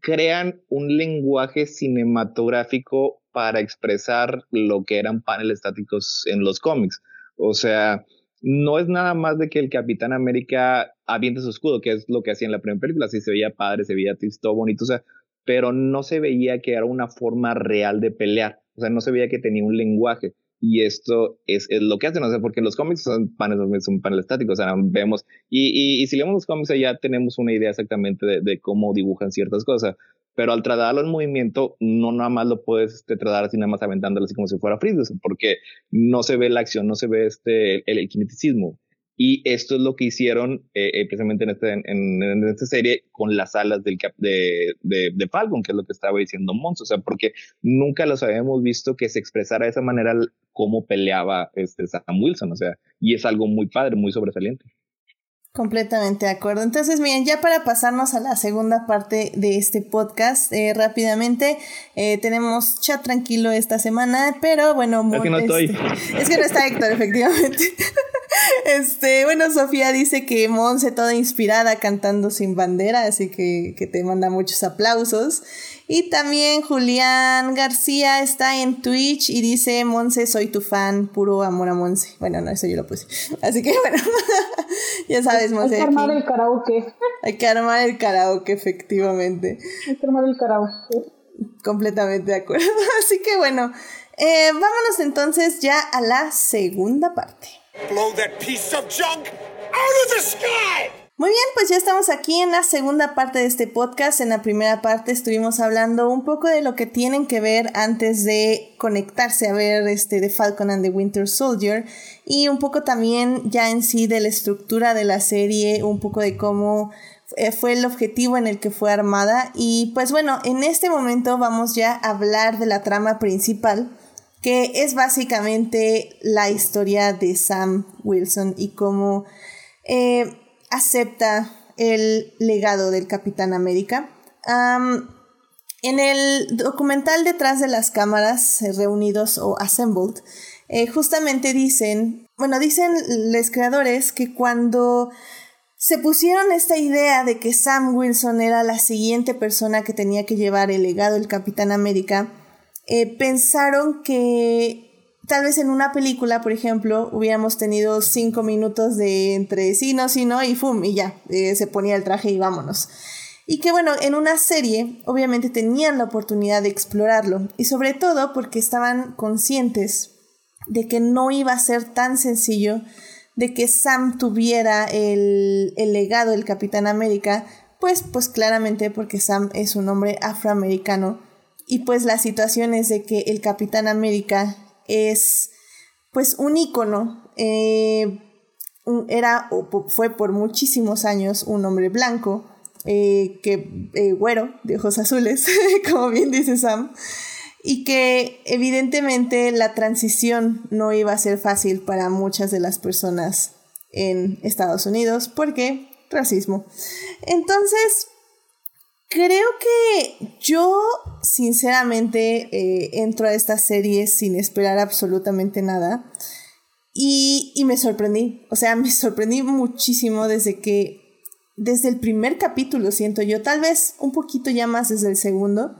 Speaker 3: crean un lenguaje cinematográfico para expresar lo que eran paneles estáticos en los cómics. O sea, no es nada más de que el Capitán América aviente su escudo, que es lo que hacía en la primera película, así se veía padre, se veía todo bonito, o sea, pero no se veía que era una forma real de pelear, o sea, no se veía que tenía un lenguaje. Y esto es, es lo que hacen, o sea, porque los cómics son paneles, son paneles estáticos, o sea, vemos, y, y, si leemos los cómics ya tenemos una idea exactamente de, de cómo dibujan ciertas cosas, pero al tratarlo en movimiento, no nada más lo puedes este, tratar así nada más aventándolo así como si fuera freeze, porque no se ve la acción, no se ve este, el, el kineticismo. Y esto es lo que hicieron eh, eh, precisamente en, este, en, esta serie con las alas del de, de, de, Falcon, que es lo que estaba diciendo Mons. O sea, porque nunca los habíamos visto que se expresara de esa manera cómo peleaba este Sam Wilson. O sea, y es algo muy padre, muy sobresaliente.
Speaker 1: Completamente de acuerdo. Entonces, miren, ya para pasarnos a la segunda parte de este podcast, eh, rápidamente, eh, tenemos chat tranquilo esta semana, pero bueno,
Speaker 3: es que no estoy.
Speaker 1: Este, es que no está Héctor, efectivamente. este, bueno, Sofía dice que Monse toda inspirada cantando sin bandera, así que, que te manda muchos aplausos. Y también Julián García está en Twitch y dice, Monse, soy tu fan, puro amor a Monse. Bueno, no, eso yo lo puse. Así que bueno, ya sabes, Monse.
Speaker 4: Hay el karaoke.
Speaker 1: Hay que armar el karaoke, efectivamente.
Speaker 4: Hay que armar el karaoke.
Speaker 1: Completamente de acuerdo. Así que bueno, eh, vámonos entonces ya a la segunda parte. Blow that piece of junk out of the sky! Muy bien, pues ya estamos aquí en la segunda parte de este podcast. En la primera parte estuvimos hablando un poco de lo que tienen que ver antes de conectarse a ver este The Falcon and the Winter Soldier y un poco también ya en sí de la estructura de la serie, un poco de cómo eh, fue el objetivo en el que fue armada y pues bueno, en este momento vamos ya a hablar de la trama principal que es básicamente la historia de Sam Wilson y cómo eh, acepta el legado del Capitán América. en el documental Detrás de las cámaras, eh, reunidos o assembled, eh, justamente dicen, bueno, dicen los creadores que cuando se pusieron esta idea de que Sam Wilson era la siguiente persona que tenía que llevar el legado del Capitán América, eh, pensaron que tal vez en una película, por ejemplo, hubiéramos tenido cinco minutos de entre sí, no, sí, no, y ¡fum! Y ya, eh, se ponía el traje y vámonos. Y que bueno, en una serie obviamente tenían la oportunidad de explorarlo, y sobre todo porque estaban conscientes de que no iba a ser tan sencillo de que Sam tuviera el, el legado del Capitán América, pues, pues claramente porque Sam es un hombre afroamericano y pues la situación es de que el Capitán América es pues un ícono. Eh, era, fue por muchísimos años un hombre blanco, eh, que eh, güero, de ojos azules, como bien dice Sam, y que evidentemente la transición no iba a ser fácil para muchas de las personas en Estados Unidos, porque racismo. Entonces, Creo que yo, sinceramente, eh, entro a esta serie sin esperar absolutamente nada. Y, y, me sorprendí. O sea, me sorprendí muchísimo desde que. Desde el primer capítulo, siento yo, tal vez un poquito ya más desde el segundo,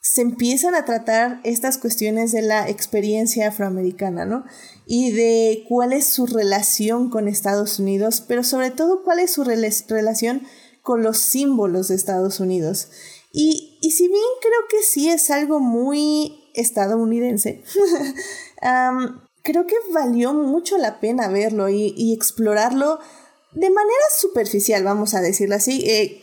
Speaker 1: se empiezan a tratar estas cuestiones de la experiencia afroamericana, ¿no? Y de cuál es su relación con Estados Unidos, pero sobre todo cuál es su relación con los símbolos de Estados Unidos. Y, si bien creo que sí es algo muy estadounidense, creo que valió mucho la pena verlo y, explorarlo de manera superficial, vamos a decirlo así. Eh,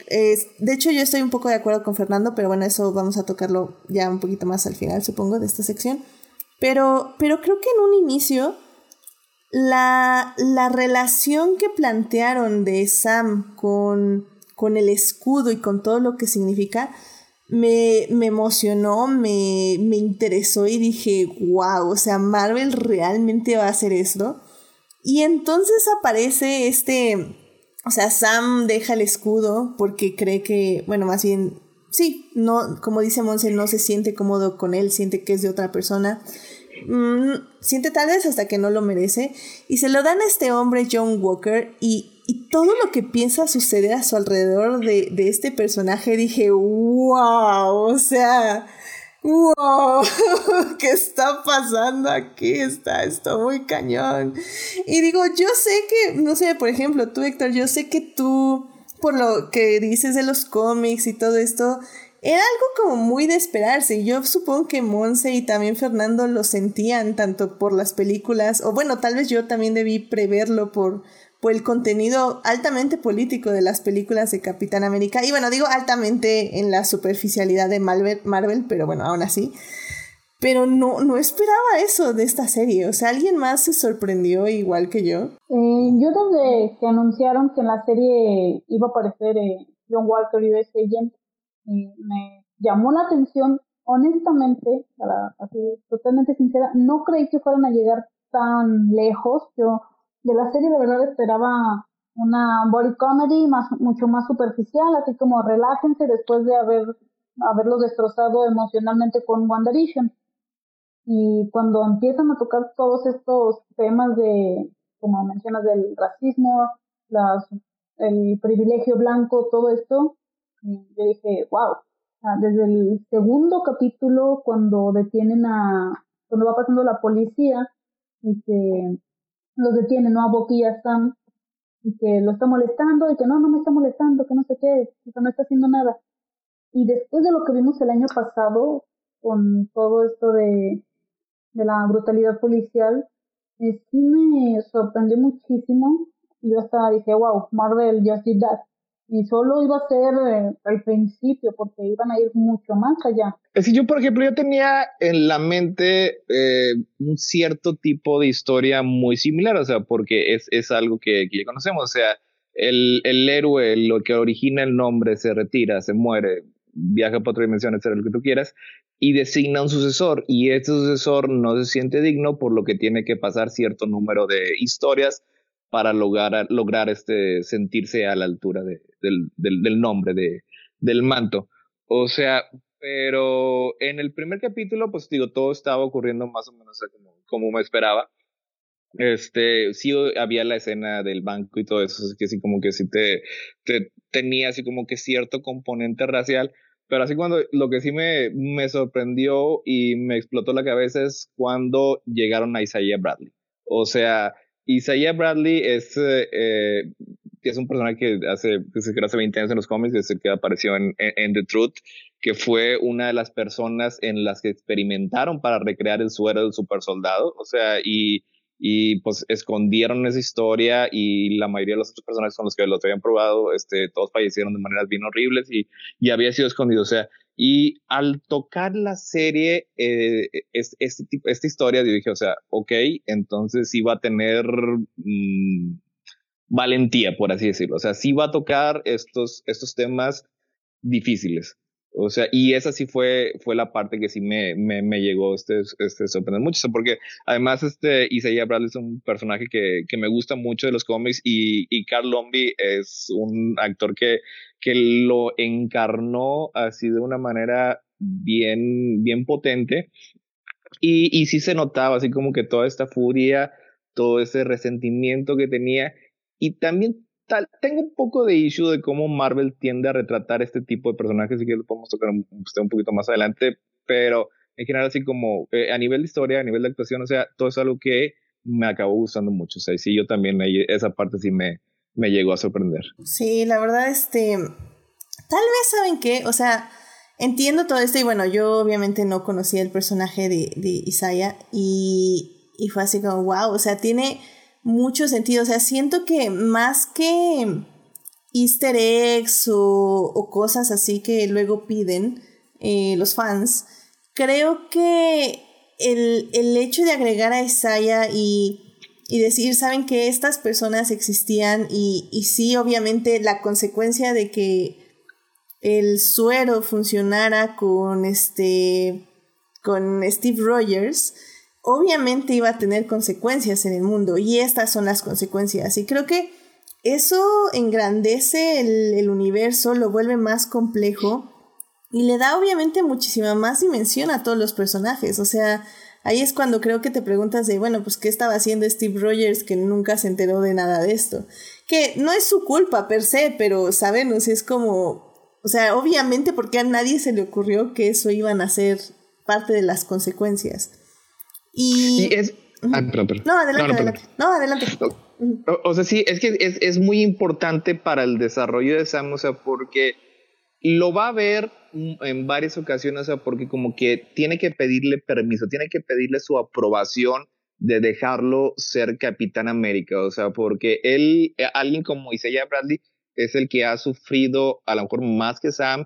Speaker 1: de hecho, yo estoy un poco de acuerdo con Fernando, pero bueno, eso vamos a tocarlo ya un poquito más al final, supongo, de esta sección. Pero, pero creo que en un inicio, la, la relación que plantearon de Sam con, con el escudo y con todo lo que significa, me, me emocionó, me, me, interesó y dije, wow, o sea, Marvel realmente va a hacer esto. Y entonces aparece este, o sea, Sam deja el escudo porque cree que, bueno, más bien, sí, no, como dice Monse, no se siente cómodo con él, siente que es de otra persona. Mm, siente tal vez hasta que no lo merece. Y se lo dan a este hombre, John Walker, y y todo lo que piensa suceder a su alrededor de, este personaje, dije, wow, o sea, wow, ¿qué está pasando aquí? Está esto muy cañón. Y digo, yo sé que, no sé, por ejemplo, tú, Héctor, yo sé que tú, por lo que dices de los cómics y todo esto, era algo como muy de esperarse. Yo supongo que Monse y también Fernando lo sentían tanto por las películas, o bueno, tal vez yo también debí preverlo por el contenido altamente político de las películas de Capitán América. Y bueno, digo altamente en la superficialidad de Marvel, Marvel pero bueno, aún así. Pero no, no esperaba eso de esta serie. O sea, ¿alguien más se sorprendió igual que yo?
Speaker 4: Eh, yo desde que anunciaron que en la serie iba a aparecer eh, John Walker y US Agent, eh, me llamó la atención. Honestamente, para ser totalmente sincera, no creí que fueran a llegar tan lejos. Yo de la serie de verdad esperaba una body comedy más, mucho más superficial, así como relájense después de haber haberlos destrozado emocionalmente con WandaVision. Y cuando empiezan a tocar todos estos temas de, como mencionas, del racismo, las, el privilegio blanco, todo esto, yo dije, wow. Desde el segundo capítulo, cuando detienen a, cuando va pasando la policía y que los detienen, ¿no? A Bucky y a Sam. y que lo está molestando y que no, no me está molestando, que no sé qué, que no está haciendo nada. Y después de lo que vimos el año pasado con todo esto de, de la brutalidad policial, eh, sí me sorprendió muchísimo y yo hasta dije, wow, Marvel just did that y solo iba a ser al principio porque iban a ir mucho más allá.
Speaker 3: Es yo, por ejemplo, yo tenía en la mente eh, un cierto tipo de historia muy similar, o sea, porque es, es algo que, que, ya conocemos, o sea, el, el, héroe, lo que origina el nombre, se retira, se muere, viaja para otra dimensión, etcétera, lo que tú quieras, y designa un sucesor, y este sucesor no se siente digno, por lo que tiene que pasar cierto número de historias para lograr, lograr este, sentirse a la altura de, del, nombre de, del manto. O sea, pero en el primer capítulo, pues digo, todo estaba ocurriendo más o menos como, me esperaba. Este, sí había la escena del banco y todo eso, así que sí como que sí te, te tenía así como que cierto componente racial, pero así cuando lo que sí me, me sorprendió y me explotó la cabeza es cuando llegaron a Isaiah Bradley. O sea, Isaiah Bradley es, eh, es un personaje que hace, que hace 20 años en los cómics, desde que apareció en, en, The Truth, que fue una de las personas en las que experimentaron para recrear el suero del super soldado. O sea, y, y pues escondieron esa historia y la mayoría de los otros personajes con los que los habían probado, este, todos fallecieron de maneras bien horribles y, y había sido escondido. O sea, y al tocar la serie, eh, es, este tipo, esta historia, yo dije, o sea, ok, entonces sí va a tener mm, valentía, por así decirlo. O sea, sí va a tocar estos, estos temas difíciles. O sea, y esa sí fue, fue la parte que sí me, me, me llegó este, este sorprender mucho, porque además este Isaiah Bradley es un personaje que, que me gusta mucho de los cómics y, y Carl Lombi es un actor que, que lo encarnó así de una manera bien, bien potente y, y sí se notaba así como que toda esta furia, todo ese resentimiento que tenía y también tengo un poco de issue de cómo Marvel tiende a retratar este tipo de personajes, y que lo podemos tocar un, un poquito más adelante, pero en general así como eh, a nivel de historia, a nivel de actuación, o sea, todo es algo que me acabó gustando mucho, o sea, sí, yo también, esa parte sí me, me llegó a sorprender.
Speaker 1: Sí, la verdad, este, tal vez saben que, o sea, entiendo todo esto y bueno, yo obviamente no conocía el personaje de, de Isaiah y, y fue así como, wow, o sea, tiene mucho sentido. O sea, siento que más que easter eggs o, cosas así que luego piden eh, los fans, creo que el, hecho de agregar a Isaiah y, decir, saben que estas personas existían y, y sí, obviamente la consecuencia de que el suero funcionara con este con Steve Rogers obviamente iba a tener consecuencias en el mundo y estas son las consecuencias. Y creo que eso engrandece el, universo, lo vuelve más complejo y le da obviamente muchísima más dimensión a todos los personajes. O sea, ahí es cuando creo que te preguntas de, bueno, pues qué estaba haciendo Steve Rogers que nunca se enteró de nada de esto. Que no es su culpa per se, pero sabemos, es como, o sea, obviamente porque a nadie se le ocurrió que eso iban a ser parte de las consecuencias. Y,
Speaker 3: es... Ah,
Speaker 1: no, adelante, no, adelante.
Speaker 3: O, sea, sí, es que es, es, muy importante para el desarrollo de Sam, o sea, porque lo va a ver en varias ocasiones, o sea, porque como que tiene que pedirle permiso, tiene que pedirle su aprobación de dejarlo ser Capitán América, o sea, porque él, eh, alguien como Isaiah Bradley, es el que ha sufrido a lo mejor más que Sam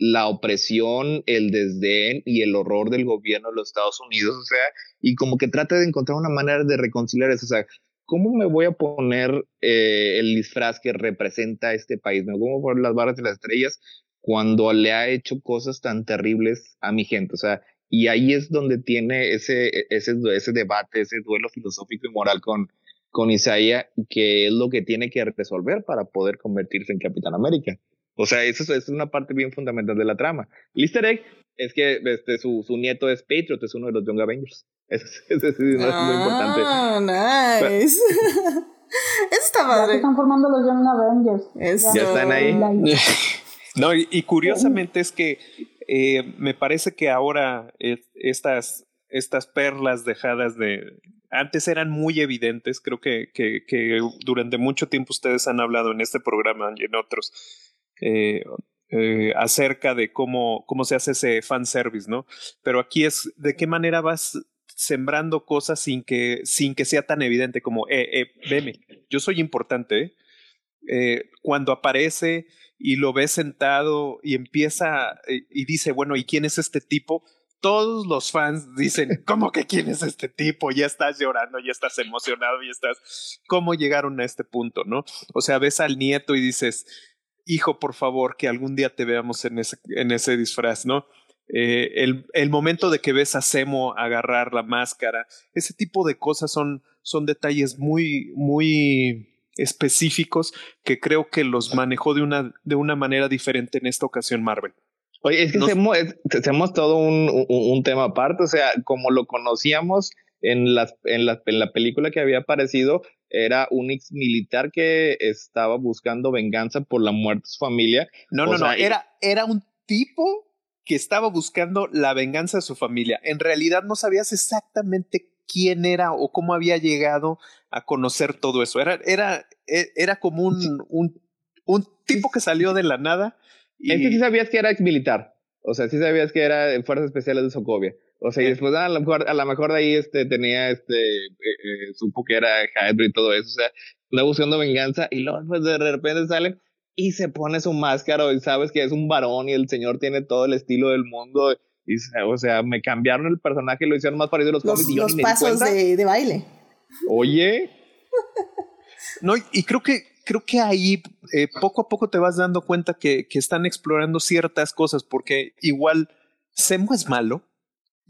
Speaker 3: la opresión, el desdén y el horror del gobierno de los Estados Unidos, o sea, y como que trata de encontrar una manera de reconciliar eso, o sea, ¿cómo me voy a poner eh, el disfraz que representa a este país? ¿Me cómo poner las barras de las estrellas cuando le ha hecho cosas tan terribles a mi gente? O sea, y ahí es donde tiene ese, ese, ese debate, ese duelo filosófico y moral con, con Isaiah, que es lo que tiene que resolver para poder convertirse en Capitán América. O sea, eso, es una parte bien fundamental de la trama. El easter egg es que este, su, su nieto es Patriot, es uno de los Young Avengers. Eso, es muy importante.
Speaker 1: Ah, nice. eso está padre.
Speaker 4: Ya están formando los Young Avengers.
Speaker 3: Ya, están ahí.
Speaker 2: no, y, curiosamente es que eh, me parece que ahora estas, estas perlas dejadas de, antes eran muy evidentes, creo que, que, que, durante mucho tiempo ustedes han hablado en este programa y en otros eh, eh, acerca de cómo, cómo se hace ese fanservice, ¿no? Pero aquí es de qué manera vas sembrando cosas sin que, sin que sea tan evidente como, eh, eh, veme, yo soy importante, ¿eh? eh cuando aparece y lo ves sentado y empieza y dice, bueno, ¿y quién es este tipo? todos los fans dicen, ¿cómo que quién es este tipo? Ya estás llorando, ya estás emocionado, ya estás, ¿cómo llegaron a este punto, no? O sea, ves al nieto y dices, hijo, por favor, que algún día te veamos en ese, en ese disfraz, ¿no? Eh, el, el, momento de que ves a Semo agarrar la máscara, ese tipo de cosas son, son detalles muy, muy específicos que creo que los manejó de una, de una manera diferente en esta ocasión Marvel.
Speaker 3: Oye, es que hacemos todo un, un, tema aparte, o sea, como lo conocíamos en, las, en, la, en la película que había aparecido, era un ex militar que estaba buscando venganza por la muerte de su familia.
Speaker 2: No, no, no, era, era un tipo que estaba buscando la venganza de su familia. En realidad no sabías exactamente quién era o cómo había llegado a conocer todo eso. Era, era, e, era como un, un, un tipo que salió de la nada
Speaker 3: y... Es que sí sabías que era ex militar. O sea, sí sabías que era de Fuerzas Especiales de Sokovia. O sea, y después a lo mejor, a lo mejor de ahí este, tenía, este, eh, eh, supo que era Hydra y todo eso. O sea, la buscando venganza y luego pues de repente sale y se pone su máscara y sabes que es un varón y el señor tiene todo el estilo del mundo. Y, o sea, me cambiaron el personaje y lo hicieron más parecido a los,
Speaker 1: los Los pasos de, de baile.
Speaker 3: Oye.
Speaker 2: no, y creo que creo que ahí eh, poco a poco te vas dando cuenta que, que, están explorando ciertas cosas, porque igual Semo es malo.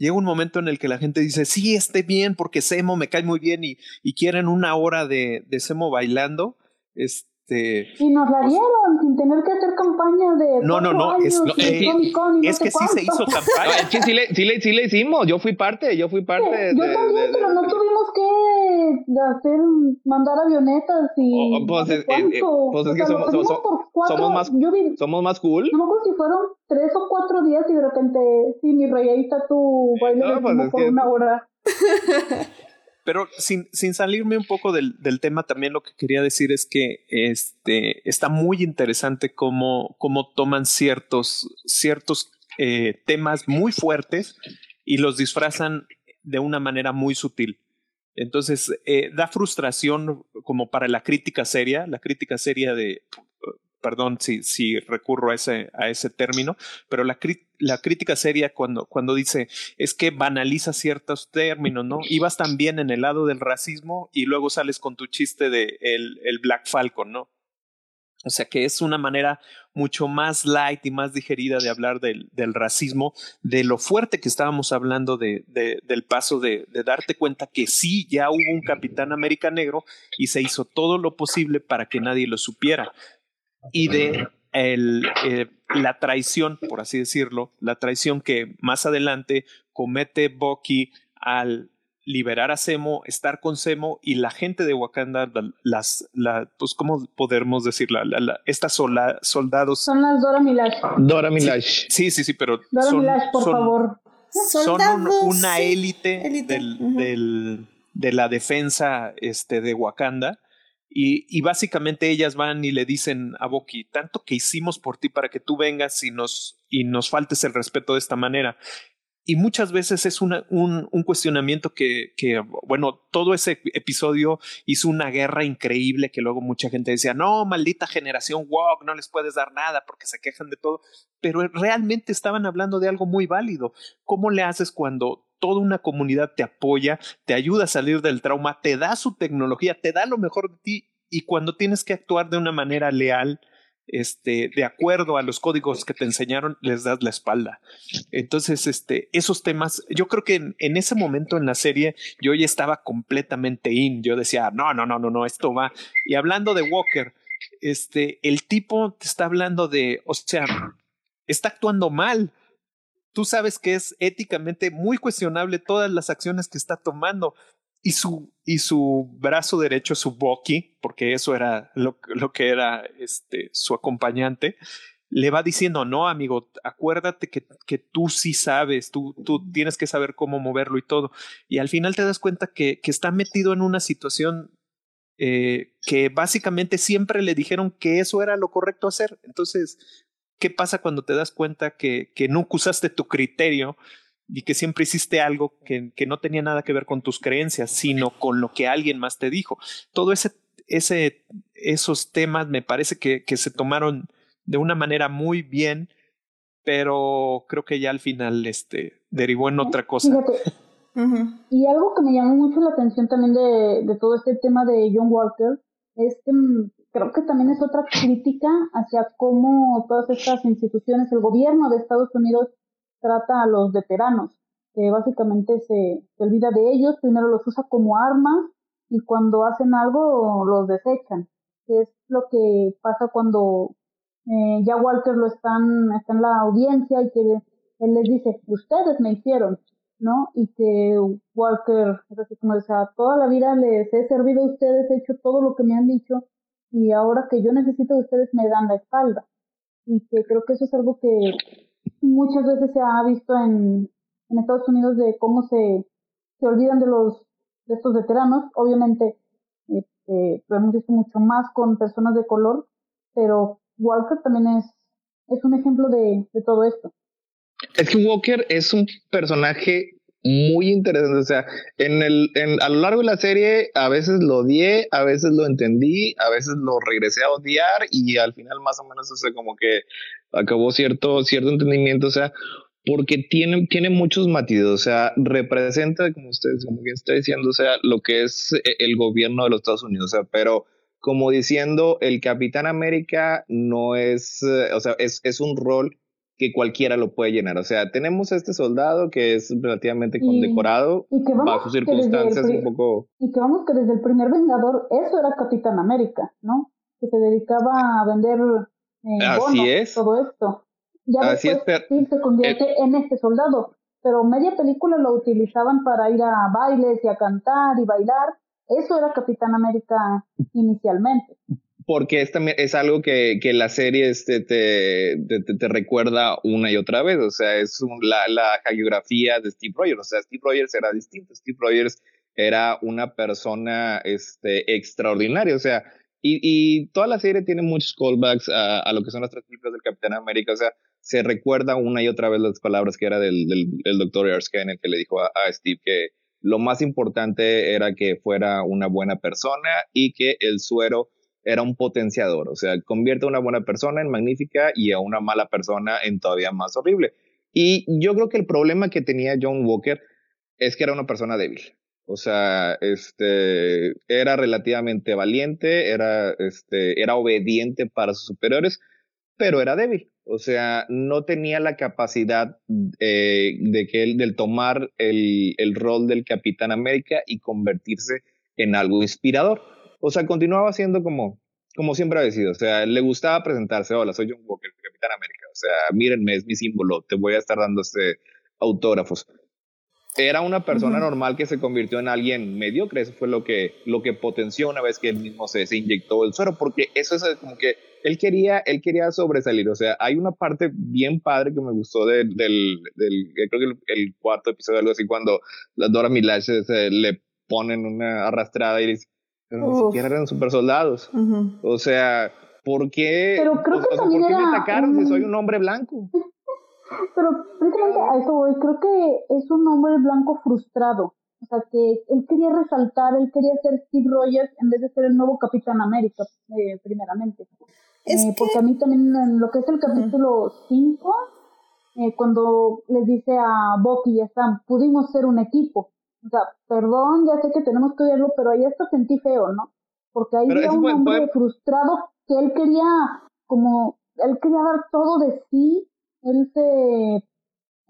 Speaker 2: Llega un momento en el que la gente dice, sí, esté bien, porque Semo me cae muy bien y, y quieren una hora de, de Semo bailando. Este,
Speaker 4: y nos la pues dieron sin tener que hacer campaña de.
Speaker 2: No, no, no. Es, es, que sí se hizo campaña.
Speaker 3: es que sí le, sí, le, sí le hicimos. Yo fui parte, yo fui parte.
Speaker 4: de, yo también, pero no tuvimos hacer, mandar avionetas y.
Speaker 3: Oh, pues, es, eh, pues es que somos, somos, más, somos más cool.
Speaker 4: No me si fueron tres o cuatro días y de repente, sí, mi rey, ahí está tu baile no, pues por una hora.
Speaker 2: Pero sin, sin salirme un poco del, del, tema, también lo que quería decir es que este, está muy interesante cómo, cómo toman ciertos, ciertos eh, temas muy fuertes y los disfrazan de una manera muy sutil. Entonces, eh, da frustración como para la crítica seria, la crítica seria de perdón si, si recurro a ese, a ese término, pero la, la crítica seria cuando, cuando dice es que banaliza ciertos términos, ¿no? Ibas también en el lado del racismo y luego sales con tu chiste de el, el Black Falcon, ¿no? O sea que es una manera mucho más light y más digerida de hablar del, del racismo, de lo fuerte que estábamos hablando de, de del paso de, de, darte cuenta que sí, ya hubo un Capitán América negro y se hizo todo lo posible para que nadie lo supiera. Y de el, eh, la traición, por así decirlo, la traición que más adelante comete Bucky al liberar a Semo, estar con Semo y la gente de Wakanda, las, la, pues, ¿cómo podemos decirla? La, estas soldados.
Speaker 4: Son las Dora Milash.
Speaker 3: Dora Milash.
Speaker 2: Sí, sí, sí, pero.
Speaker 4: Dora son, Milash, por favor.
Speaker 2: Son una élite, del, del, de la defensa este, de Wakanda y, y, básicamente ellas van y le dicen a Boki, tanto que hicimos por ti para que tú vengas y nos, y nos faltes el respeto de esta manera. Y muchas veces es una, un, un, cuestionamiento que, que, bueno, todo ese episodio hizo una guerra increíble que luego mucha gente decía, no, maldita generación walk, no les puedes dar nada porque se quejan de todo, pero realmente estaban hablando de algo muy válido. ¿Cómo le haces cuando toda una comunidad te apoya, te ayuda a salir del trauma, te da su tecnología, te da lo mejor de ti y cuando tienes que actuar de una manera leal, este, de acuerdo a los códigos que te enseñaron, les das la espalda. Entonces, este, esos temas, yo creo que en, ese momento en la serie yo ya estaba completamente in. Yo decía, no, no, no, no, no, esto va. Y hablando de Walker, este, el tipo te está hablando de, o sea, está actuando mal tú sabes que es éticamente muy cuestionable todas las acciones que está tomando. Y su, y su brazo derecho, su Boki, porque eso era lo, lo que era este, su acompañante, le va diciendo, no, amigo, acuérdate que, que tú sí sabes, tú, tú tienes que saber cómo moverlo y todo. Y al final te das cuenta que, que está metido en una situación eh, que básicamente siempre le dijeron que eso era lo correcto hacer. Entonces, ¿qué pasa cuando te das cuenta que, que nunca usaste tu criterio y que siempre hiciste algo que, que, no tenía nada que ver con tus creencias, sino con lo que alguien más te dijo? Todo ese, ese, esos temas me parece que, que se tomaron de una manera muy bien, pero creo que ya al final este, derivó en otra cosa.
Speaker 4: Y algo que me llamó mucho la atención también de, de todo este tema de John Walker es que mm, creo que también es otra crítica hacia cómo todas estas instituciones, el gobierno de Estados Unidos trata a los veteranos, que básicamente se, se olvida de ellos, primero los usa como armas y cuando hacen algo los desechan, es lo que pasa cuando eh, ya Walker lo están, está en la audiencia y que él les dice, ustedes me hicieron, ¿no? Y que Walker, es así como decía, toda la vida les he servido a ustedes, he hecho todo lo que me han dicho y ahora que yo necesito de ustedes me dan la espalda. Y que creo que eso es algo que muchas veces se ha visto en, en Estados Unidos de cómo se, se olvidan de los de estos veteranos. Obviamente este, lo hemos visto mucho más con personas de color, pero Walker también es, es un ejemplo de, de todo esto.
Speaker 3: Es que Walker es un personaje muy interesante. O sea, en el, en, a lo largo de la serie, a veces lo odié, a veces lo entendí, a veces lo regresé a odiar y al final más o menos, o sea, como que acabó cierto, cierto entendimiento. O sea, porque tiene, tiene muchos matices, o sea, representa, como ustedes, como bien está diciendo, o sea, lo que es el gobierno de los Estados Unidos, o sea, pero como diciendo, el Capitán América no es, eh, o sea, es, es un rol que cualquiera lo puede llenar. O sea, tenemos a este soldado que es relativamente condecorado y, que bajo circunstancias un poco...
Speaker 4: Y que vamos que desde el primer Vengador eso era Capitán América, ¿no? Que se dedicaba a vender eh, Así es. todo esto. Ya Así después es, se convierte eh, en este soldado. Pero media película lo utilizaban para ir a bailes y a cantar y bailar eso era Capitán América inicialmente.
Speaker 3: Porque es, algo que, la serie este, te, recuerda una y otra vez. O sea, es la, la geografía de Steve Rogers. O sea, Steve Rogers era distinto. Steve Rogers era una persona este, extraordinaria. O sea, y, toda la serie tiene muchos callbacks a, lo que son las tres películas del Capitán América. O sea, se recuerda una y otra vez las palabras que era del, del, del doctor Erskine, el que le dijo a, a Steve que lo más importante era que fuera una buena persona y que el suero era un potenciador, o sea, convierte a una buena persona en magnífica y a una mala persona en todavía más horrible. Y yo creo que el problema que tenía John Walker es que era una persona débil. O sea, este, era relativamente valiente, era, este, era obediente para sus superiores, pero era débil. O sea, no tenía la capacidad eh, de que él, del tomar el, el, rol del Capitán América y convertirse en algo inspirador. O sea, continuaba siendo como, como siempre ha sido. O sea, le gustaba presentarse, hola, soy John Walker, Capitán América. O sea, mírenme, es mi símbolo, te voy a estar dando este autógrafos. Era una persona normal que se convirtió en alguien mediocre. Eso fue lo que, lo que potenció una vez que él mismo se, se inyectó el suero, porque eso es como que él quería, él quería sobresalir. O sea, hay una parte bien padre que me gustó del, del, del creo que el, cuarto episodio, algo así, cuando las Dora Milaje le ponen una arrastrada y dice, pero ni siquiera eran super soldados. O sea, ¿por qué?
Speaker 4: Pero creo que
Speaker 3: ¿por qué me atacaron si soy un hombre blanco?
Speaker 4: Pero precisamente a eso voy, creo que es un hombre blanco frustrado. O sea, que él quería resaltar, él quería ser Steve Rogers en vez de ser el nuevo Capitán América, eh, primeramente. Eh, porque a mí también en lo que es el capítulo 5, eh, cuando les dice a Bucky y a Sam, pudimos ser un equipo. O sea, perdón, ya sé que tenemos que oírlo, pero ahí hasta sentí feo, ¿no? Porque ahí era un hombre frustrado que él quería, como, él quería dar todo de sí, él se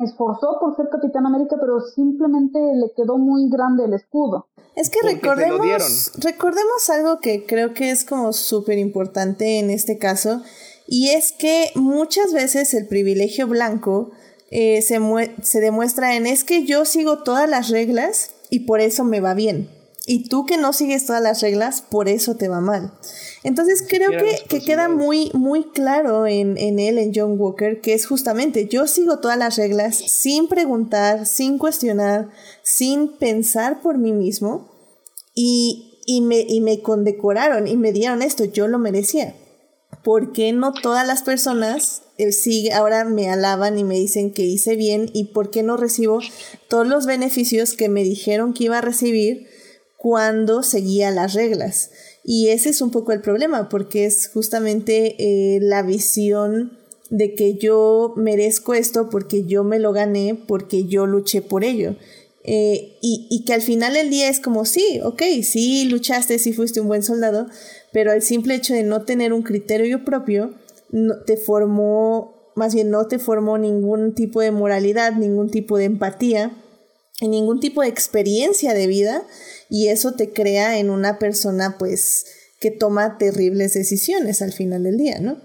Speaker 4: esforzó por ser Capitán América, pero simplemente le quedó muy grande el escudo.
Speaker 1: Es que recordemos, recordemos algo que creo que es como súper importante en este caso, y es que muchas veces el privilegio blanco eh, se, se demuestra en es que yo sigo todas las reglas y por eso me va bien. Y tú que no sigues todas las reglas, por eso te va mal. Entonces creo que, que, queda muy, muy claro en, en él, en John Walker, que es justamente yo sigo todas las reglas sin preguntar, sin cuestionar, sin pensar por mí mismo y, y, me, y me condecoraron y me dieron esto, yo lo merecía. ¿Por qué no todas las personas eh, sigue, ahora me alaban y me dicen que hice bien y por qué no recibo todos los beneficios que me dijeron que iba a recibir cuando seguía las reglas? Y ese es un poco el problema, porque es justamente eh, la visión de que yo merezco esto porque yo me lo gané, porque yo luché por ello. Eh, y, y, que al final del día es como, sí, ok, sí luchaste, sí fuiste un buen soldado, pero el simple hecho de no tener un criterio propio no, te formó, más bien no te formó ningún tipo de moralidad, ningún tipo de empatía, ningún tipo de experiencia de vida y eso te crea en una persona pues que toma terribles decisiones al final del día, ¿no?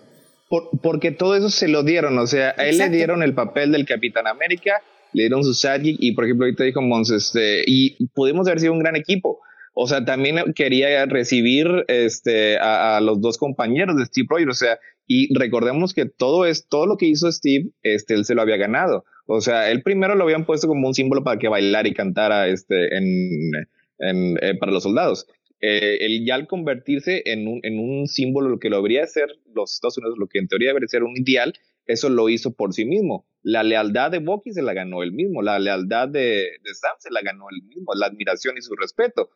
Speaker 3: porque todo eso se lo dieron, o sea, a él le dieron el papel del Capitán América, le dieron su sidekick y por ejemplo ahorita dijo Mons, este, y pudimos haber sido un gran equipo. O sea, también quería recibir este, a, los dos compañeros de Steve Rogers, o sea, y recordemos que todo es, todo lo que hizo Steve, este, él se lo había ganado. O sea, él primero lo habían puesto como un símbolo para que bailara y cantara este, en, eh, para los soldados. Eh, él ya al convertirse en un, en un símbolo, lo que lo debería ser los Estados Unidos, lo que en teoría debería ser un ideal, eso lo hizo por sí mismo. La lealtad de Bucky se la ganó él mismo, la lealtad de, de Sam se la ganó él mismo, la admiración y su respeto.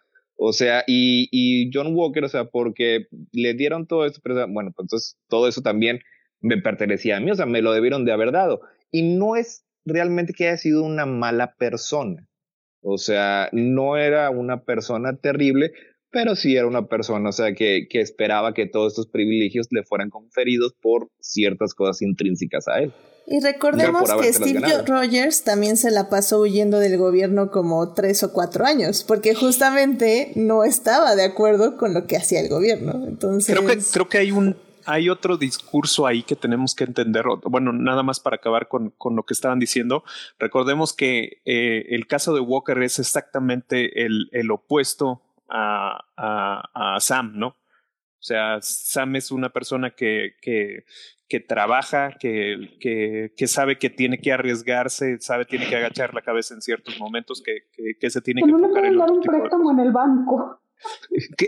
Speaker 3: O sea, y, y John Walker, o sea, porque le dieron todo eso, pero bueno, pues entonces todo eso también me pertenecía a mí, o sea, me lo debieron de haber dado. Y no es realmente que haya sido una mala persona. O sea, no era una persona terrible, pero sí era una persona, o sea, que, que esperaba que todos estos privilegios le fueran conferidos por ciertas cosas intrínsecas a él.
Speaker 1: Y recordemos que Steve Rogers también se la pasó huyendo del gobierno como tres o cuatro años, porque justamente no estaba de acuerdo con lo que hacía el gobierno. Entonces...
Speaker 2: Creo que, creo que hay un hay otro discurso ahí que tenemos que entender. Bueno, nada más para acabar con, con lo que estaban diciendo. Recordemos que eh, el caso de Walker es exactamente el, el opuesto a, a, a Sam, ¿no? O sea, Sam es una persona que, que, que trabaja, que, que, que, sabe que tiene que arriesgarse, sabe que tiene que agachar la cabeza en ciertos momentos, que, que se tiene que,
Speaker 4: no enfocar en dar un préstamo en el banco.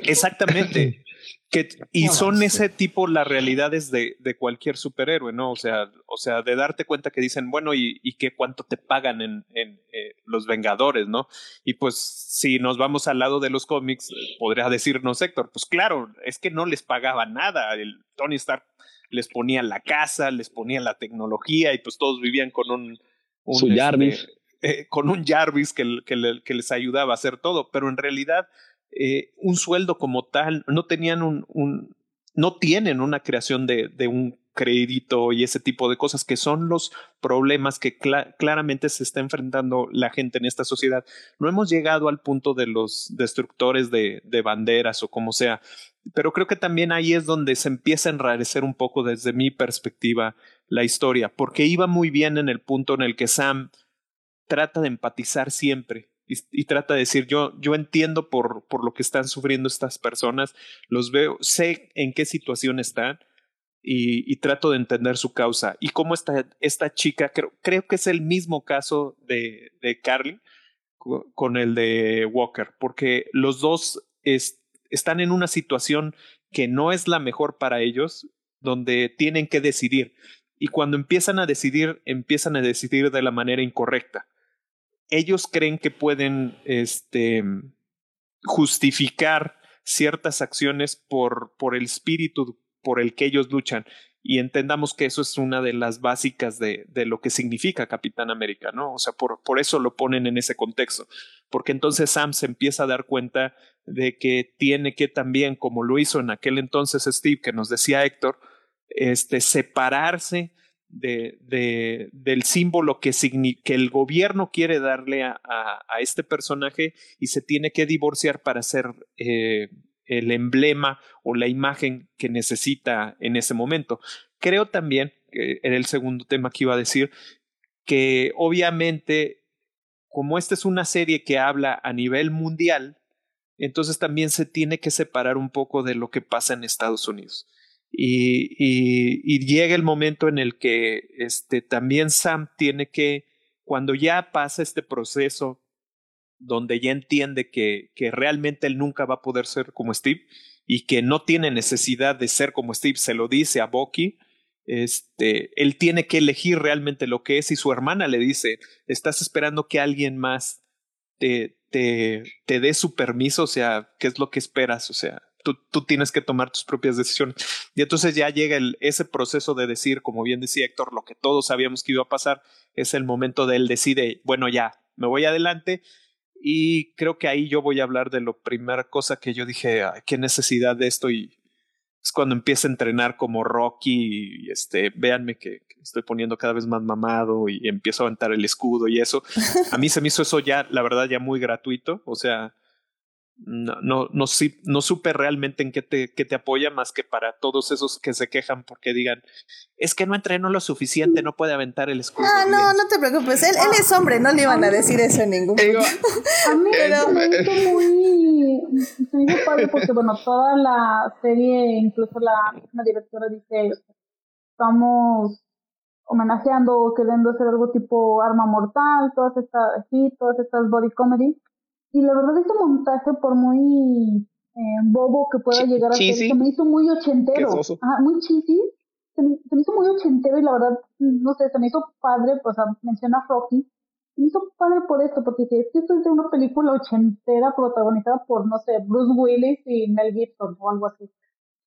Speaker 2: Exactamente. Que, y son ese tipo las realidades de, de, cualquier superhéroe, ¿no? O sea, o sea, de darte cuenta que dicen, bueno, ¿y, y qué cuánto te pagan en, en eh, los Vengadores, ¿no? Y pues si nos vamos al lado de los cómics, podría decirnos Héctor, pues claro, es que no les pagaba nada. El Tony Stark les ponía la casa, les ponía la tecnología y pues todos vivían con un...
Speaker 3: un Su Jarvis.
Speaker 2: Este, eh, con un Jarvis que, que, que les ayudaba a hacer todo, pero en realidad eh, un sueldo como tal, no tenían un, no tienen una creación de, de, un crédito y ese tipo de cosas que son los problemas que claramente se está enfrentando la gente en esta sociedad. No hemos llegado al punto de los destructores de, de banderas o como sea, pero creo que también ahí es donde se empieza a enrarecer un poco desde mi perspectiva la historia, porque iba muy bien en el punto en el que Sam trata de empatizar siempre y, trata de decir, yo, yo entiendo por, por lo que están sufriendo estas personas, los veo, sé en qué situación están y, trato de entender su causa. Y cómo esta, esta chica, creo, creo que es el mismo caso de, de Carly con el de Walker, porque los dos están en una situación que no es la mejor para ellos, donde tienen que decidir. Y cuando empiezan a decidir, empiezan a decidir de la manera incorrecta ellos creen que pueden este, justificar ciertas acciones por, por el espíritu por el que ellos luchan. Y entendamos que eso es una de las básicas de, de lo que significa Capitán América, ¿no? O sea, por, por eso lo ponen en ese contexto. Porque entonces Sam se empieza a dar cuenta de que tiene que también, como lo hizo en aquel entonces Steve, que nos decía Héctor, este, separarse de, de, del símbolo que, el gobierno quiere darle a, este personaje y se tiene que divorciar para ser eh, el emblema o la imagen que necesita en ese momento. Creo también, que era el segundo tema que iba a decir, que obviamente, como esta es una serie que habla a nivel mundial, entonces también se tiene que separar un poco de lo que pasa en Estados Unidos. Y, llega el momento en el que este, también Sam tiene que, cuando ya pasa este proceso donde ya entiende que, que realmente él nunca va a poder ser como Steve y que no tiene necesidad de ser como Steve, se lo dice a Bucky, este, él tiene que elegir realmente lo que es y su hermana le dice, estás esperando que alguien más te, te, te dé su permiso, o sea, ¿qué es lo que esperas? O sea, tú, tienes que tomar tus propias decisiones. Y entonces ya llega el, ese proceso de decir, como bien decía Héctor, lo que todos sabíamos que iba a pasar, es el momento de él decide, bueno, ya, me voy adelante. Y creo que ahí yo voy a hablar de la primera cosa que yo dije, qué necesidad de esto y es cuando empieza a entrenar como Rocky este, véanme que, que, estoy poniendo cada vez más mamado y empiezo a aventar el escudo y eso. A mí se me hizo eso ya, la verdad, ya muy gratuito. O sea, no, no, no, no supe realmente en qué te, qué te apoya más que para todos esos que se quejan porque digan, es que no entrenó lo suficiente, no puede aventar el escudo.
Speaker 1: Ah, no, no, no te preocupes, él, él es hombre, no le iban a decir eso en ningún
Speaker 4: momento. a mí pero... me hizo muy, me hizo padre porque bueno, toda la serie, incluso la misma directora dice, estamos homenajeando, queriendo hacer algo tipo arma mortal, todas estas, sí, todas estas body comedy y la verdad ese montaje, por muy eh, bobo que pueda llegar a ser, se me hizo muy ochentero. Ajá, muy cheesy. Se me, se me, hizo muy ochentero y la verdad, no sé, se me hizo padre, o sea, menciona Rocky. Se me hizo padre por esto, porque dije, esto es de una película ochentera protagonizada por, no sé, Bruce Willis y Mel Gibson o algo así.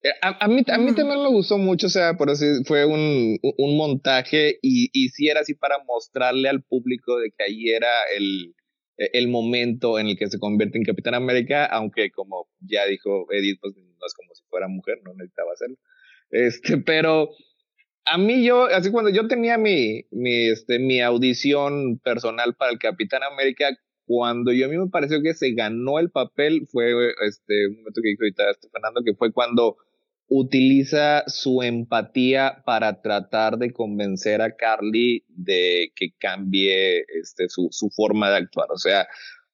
Speaker 3: Eh, a, a, mí, a mí también me gustó mucho, o sea, por así fue un, un montaje y, y sí era así para mostrarle al público de que ahí era el, el momento en el que se convierte en Capitán América, aunque como ya dijo Edith, pues no es como si fuera mujer, no necesitaba hacerlo. Este, pero a mí yo, así cuando yo tenía mi, mi, este, mi audición personal para el Capitán América, cuando yo a mí me pareció que se ganó el papel, fue este, un momento que dijo ahorita Fernando, que fue cuando utiliza su empatía para tratar de convencer a Carly de que cambie este, su, su forma de actuar. O sea,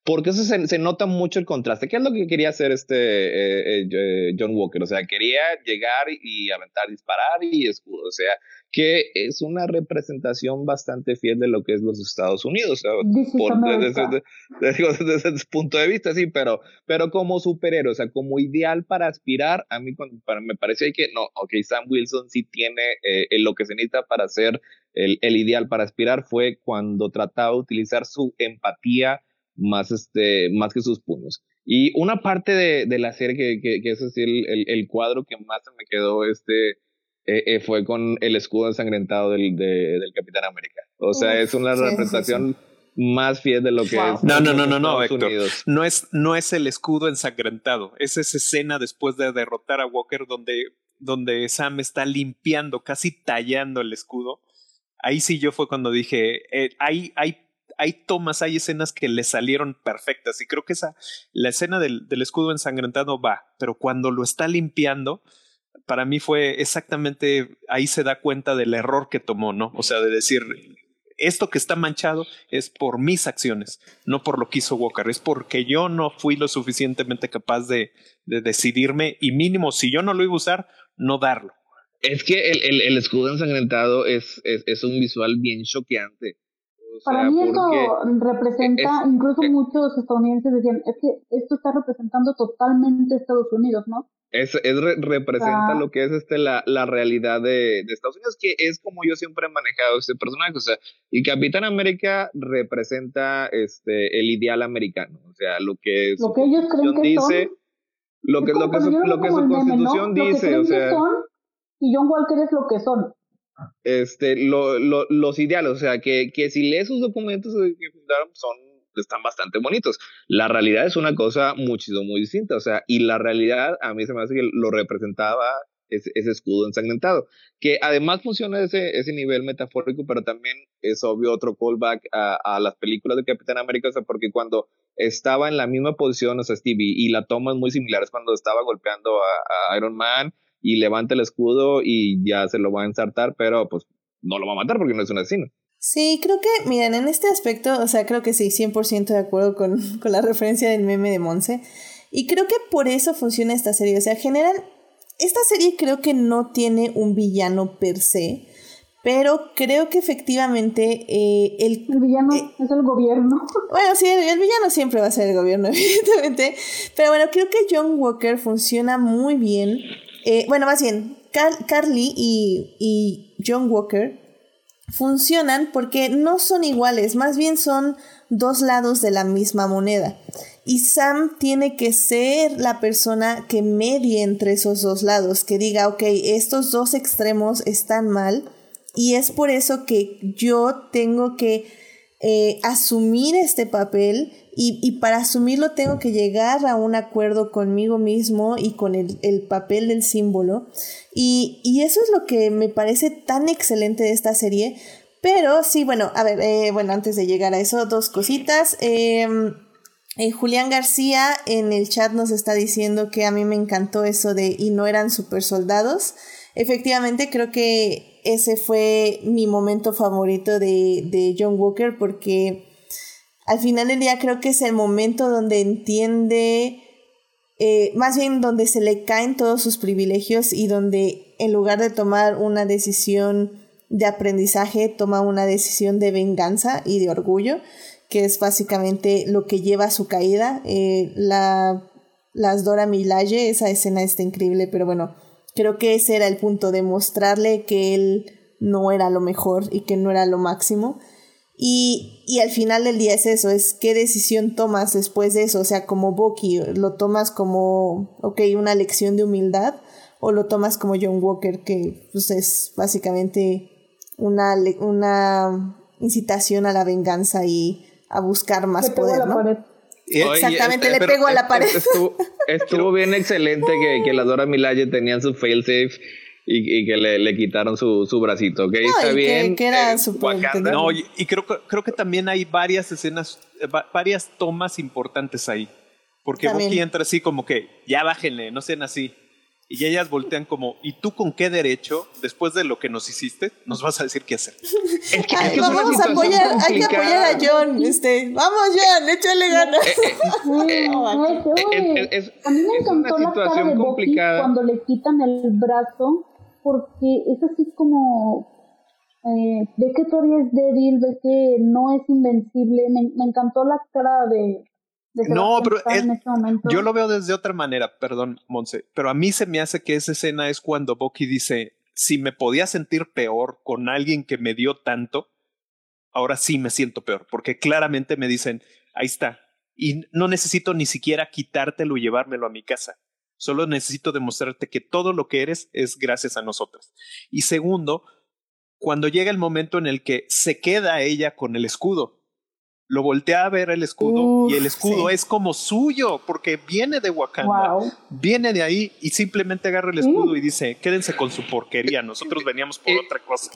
Speaker 3: porque eso se, se, nota mucho el contraste. ¿Qué es lo que quería hacer este eh, eh, John Walker? O sea, quería llegar y aventar, disparar y escudo. O sea, que es una representación bastante fiel de lo que es los Estados Unidos. por, desde, desde, desde, ese punto de vista, sí, pero, pero como superhéroe, o sea, como ideal para aspirar, a mí para, me parece que no, ok, Sam Wilson sí tiene eh, lo que se necesita para ser el, el ideal para aspirar, fue cuando trataba de utilizar su empatía más, este, más que sus puños. Y una parte de, de la serie que, que, que es así el, el, el, cuadro que más me quedó este, eh, eh, fue con el escudo ensangrentado del, de, del Capitán América. O sea, es una sí, representación sí, sí. más fiel de lo que wow. es.
Speaker 2: No, no, no, no, no, Héctor. No es, no es el escudo ensangrentado. Es esa escena después de derrotar a Walker donde, donde Sam está limpiando, casi tallando el escudo. Ahí sí yo fue cuando dije, eh, hay, hay hay tomas, hay escenas que le salieron perfectas y creo que esa, la escena del, del escudo ensangrentado va, pero cuando lo está limpiando, para mí fue exactamente, ahí se da cuenta del error que tomó, ¿no? O sea, de decir, esto que está manchado es por mis acciones, no por lo que hizo Walker, es porque yo no fui lo suficientemente capaz de, de decidirme y mínimo, si yo no lo iba a usar, no darlo.
Speaker 3: Es que el, el, el escudo ensangrentado es, es, es un visual bien choqueante.
Speaker 4: O sea, Para mí eso representa, es, incluso es, muchos estadounidenses decían, es que esto está representando totalmente Estados Unidos, ¿no?
Speaker 3: Es, es re, representa lo que es este la, la realidad de, de, Estados Unidos, que es como yo siempre he manejado este personaje. O sea, el Capitán América representa este el ideal americano. O sea, lo que
Speaker 4: lo que ellos creen que
Speaker 3: dice,
Speaker 4: son,
Speaker 3: lo que, lo que, su, lo que su constitución
Speaker 4: meme, ¿no?
Speaker 3: dice. O sea,
Speaker 4: son, y John Walker es lo que son
Speaker 3: este, lo, lo, los ideales, o sea, que, que si lees sus documentos que fundaron son, están bastante bonitos. La realidad es una cosa muchísimo muy distinta, o sea, y la realidad a mí se me hace que lo representaba ese, ese escudo ensangrentado, que además funciona ese, ese nivel metafórico, pero también es obvio otro callback a, a las películas de Capitán América, o sea, porque cuando estaba en la misma posición, o sea, Stevie, y la toma es muy similar, es cuando estaba golpeando a, a Iron Man, y levanta el escudo y ya se lo va a ensartar, pero pues no lo va a matar porque no es un asesino.
Speaker 1: Sí, creo que, miren, en este aspecto, o sea, creo que sí, 100% de acuerdo con, con la referencia del meme de Monse. Y creo que por eso funciona esta serie. O sea, general, esta serie creo que no tiene un villano per se, pero creo que efectivamente eh, el...
Speaker 4: El villano eh, es el gobierno.
Speaker 1: Bueno, sí, el, villano siempre va a ser el gobierno, evidentemente. Pero bueno, creo que John Walker funciona muy bien. Eh, bueno, más bien, Carly y, John Walker funcionan porque no son iguales, más bien son dos lados de la misma moneda. Y Sam tiene que ser la persona que medie entre esos dos lados, que diga, ok, estos dos extremos están mal y es por eso que yo tengo que eh, asumir este papel y, para asumirlo tengo que llegar a un acuerdo conmigo mismo y con el, papel del símbolo. Y, eso es lo que me parece tan excelente de esta serie. Pero sí, bueno, a ver, eh, bueno, antes de llegar a eso, dos cositas. Em, eh, Julián García en el chat nos está diciendo que a mí me encantó eso de y no eran super soldados. Efectivamente, creo que ese fue mi momento favorito de, de John Walker porque al final del día creo que es el momento donde entiende, eh, más bien donde se le caen todos sus privilegios y donde en lugar de tomar una decisión de aprendizaje, toma una decisión de venganza y de orgullo, que es básicamente lo que lleva a su caída. Eh, la, las Dora Milaje, esa escena está increíble, pero bueno, creo que ese era el punto, de mostrarle que él no era lo mejor y que no era lo máximo y, y, al final del día es eso, es qué decisión tomas después de eso. O sea, como Bucky, ¿lo tomas como, ok, una lección de humildad? ¿O lo tomas como John Walker, que pues, es básicamente una, una incitación a la venganza y a buscar más poder, ¿no? Exactamente, le pego a la pared.
Speaker 5: Estuvo, bien excelente que, que la Dora Milaje tenían su failsafe y, que le, le, quitaron su, su bracito, ¿ok? Está bien.
Speaker 1: Que, era eh,
Speaker 2: No, y, creo, creo que también hay varias escenas, eh, varias tomas importantes ahí. Porque también. entra así como que, ya bájenle, no sean así. Y ellas voltean como, ¿y tú con qué derecho, después de lo que nos hiciste, nos vas a decir qué hacer?
Speaker 1: Es que, vamos a apoyar, hay que apoyar a John. Este, vamos John, échale ganas.
Speaker 4: a mí me encantó la cara de complicada. cuando le quitan el brazo porque es así como eh, ve que todavía es débil, ve que no es invencible. Me, encantó la cara de...
Speaker 2: no, pero yo lo veo desde otra manera, perdón, Monse, pero a mí se me hace que esa escena es cuando Bucky dice, si me podía sentir peor con alguien que me dio tanto, ahora sí me siento peor, porque claramente me dicen, ahí está, y no necesito ni siquiera quitártelo y llevármelo a mi casa. Solo necesito demostrarte que todo lo que eres es gracias a nosotros. Y segundo, cuando llega el momento en el que se queda ella con el escudo, lo voltea a ver el escudo y el escudo es como suyo porque viene de Wakanda, viene de ahí y simplemente agarra el escudo y dice, quédense con su porquería, nosotros veníamos por otra cosa.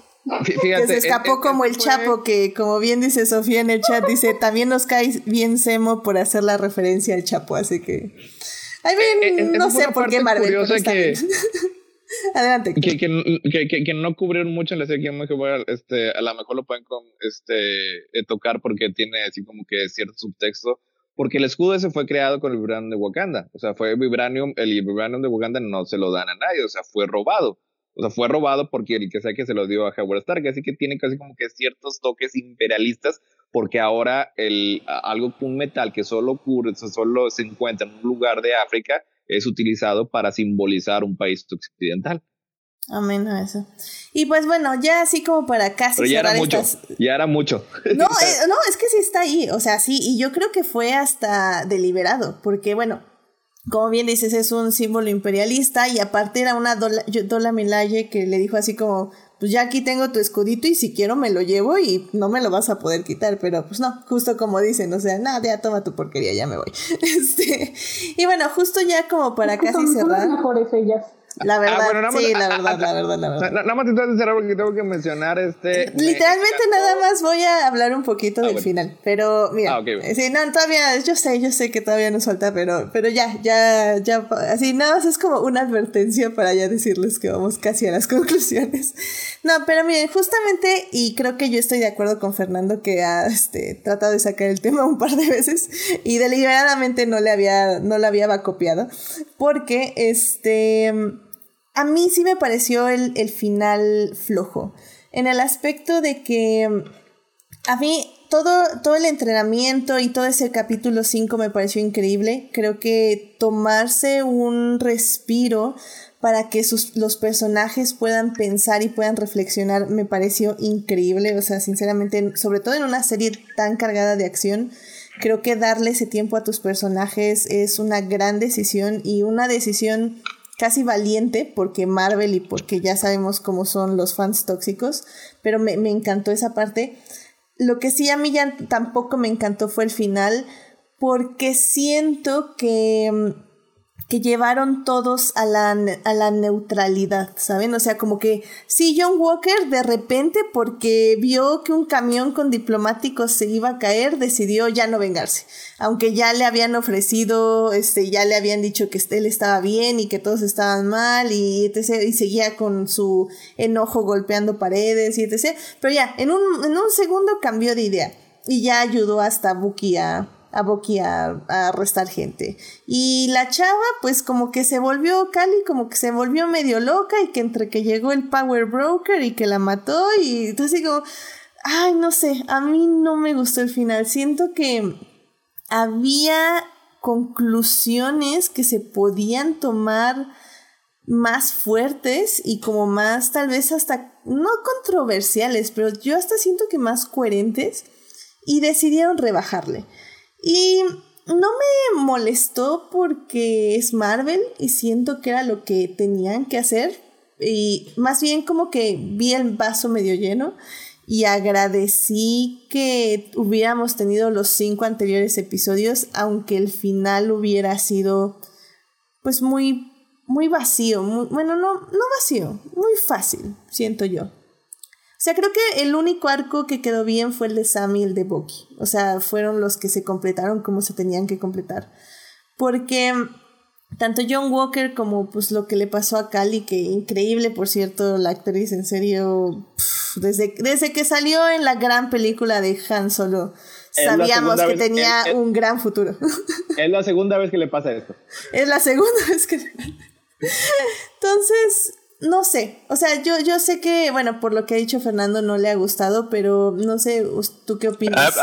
Speaker 1: que se escapó como el Chapo que, como bien dice Sofía en el chat, dice, también nos cae bien Semo por hacer la referencia al Chapo, así que... I mean, no sé por qué Marvel. Que, Adelante.
Speaker 5: Que, que, que, no cubrieron mucho en la serie que este, a lo mejor lo pueden este, eh, tocar porque tiene así como que cierto subtexto. Porque el escudo ese fue creado con el vibranium de Wakanda. O sea, fue vibranium, el vibranium de Wakanda no se lo dan a nadie, o sea, fue robado. O sea, fue robado porque el que sea que se lo dio a Howard Stark. Así que tiene casi como que ciertos toques imperialistas porque ahora el, algo, un metal que solo ocurre, solo se encuentra en un lugar de África, es utilizado para simbolizar un país occidental.
Speaker 1: Amén a eso. Y pues bueno, ya así como para casi
Speaker 5: Pero ya era mucho, ya era mucho.
Speaker 1: No, eh, no, es que sí está ahí, o sea, sí, y yo creo que fue hasta deliberado, porque bueno, como bien dices, es un símbolo imperialista y aparte era una Dola, Dola Milaje que le dijo así como, pues ya aquí tengo tu escudito y si quiero me lo llevo y no me lo vas a poder quitar, pero pues no, justo como dicen, o sea, nada, ya toma tu porquería, ya me voy. Este, y bueno, justo ya como para casi cerrar.
Speaker 4: mejores ellas.
Speaker 1: La verdad, sí, la verdad, la verdad, la verdad.
Speaker 5: Nada más entonces cerrar porque tengo que mencionar este.
Speaker 1: Literalmente nada más voy a hablar un poquito del final. Pero mira, sí, no, todavía, yo sé, yo sé que todavía nos falta, pero, pero ya, ya, ya, así nada más es como una advertencia para ya decirles que vamos casi a las conclusiones. No, pero miren, justamente, y creo que yo estoy de acuerdo con Fernando que ha este, tratado de sacar el tema un par de veces y deliberadamente no le había, no le había copiado, porque este, a mí sí me pareció el, el final flojo, en el aspecto de que a mí todo, todo el entrenamiento y todo ese capítulo 5 me pareció increíble. Creo que tomarse un respiro para que sus, los personajes puedan pensar y puedan reflexionar me pareció increíble. O sea, sinceramente, sobre todo en una serie tan cargada de acción, creo que darle ese tiempo a tus personajes es una gran decisión y una decisión casi valiente porque Marvel y porque ya sabemos cómo son los fans tóxicos, pero me, me encantó esa parte. Lo que sí a mí ya tampoco me encantó fue el final porque siento que mm, que llevaron todos a la, a la neutralidad, ¿saben? O sea, como que sí, John Walker de repente porque vio que un camión con diplomáticos se iba a caer, decidió ya no vengarse, aunque ya le habían ofrecido, este, ya le habían dicho que él estaba bien y que todos estaban mal y etc. y seguía con su enojo golpeando paredes y etc. Pero ya, en un, en un segundo cambió de idea y ya ayudó hasta Buki a a Boki a, arrestar gente. Y la chava, pues como que se volvió, Cali, como que se volvió medio loca y que entre que llegó el Power Broker y que la mató y entonces digo, ay, no sé, a mí no me gustó el final. Siento que había conclusiones que se podían tomar más fuertes y como más tal vez hasta no controversiales, pero yo hasta siento que más coherentes y decidieron rebajarle. Y no me molestó porque es Marvel y siento que era lo que tenían que hacer. Y más bien como que vi el vaso medio lleno y agradecí que hubiéramos tenido los cinco anteriores episodios, aunque el final hubiera sido pues muy, muy vacío. bueno, no, no vacío, muy fácil, siento yo. O sea, creo que el único arco que quedó bien fue el de Sam y el de Bucky. O sea, fueron los que se completaron como se tenían que completar. Porque tanto John Walker como pues lo que le pasó a Cali, que increíble, por cierto, la actriz en serio, desde, desde que salió en la gran película de Han Solo, sabíamos que tenía un gran futuro.
Speaker 3: Es la segunda vez que le pasa esto.
Speaker 1: Es la segunda vez que le Entonces, no sé, o sea, yo, yo sé que, bueno, por lo que ha dicho Fernando no le ha gustado, pero no sé, ¿tú qué opinas?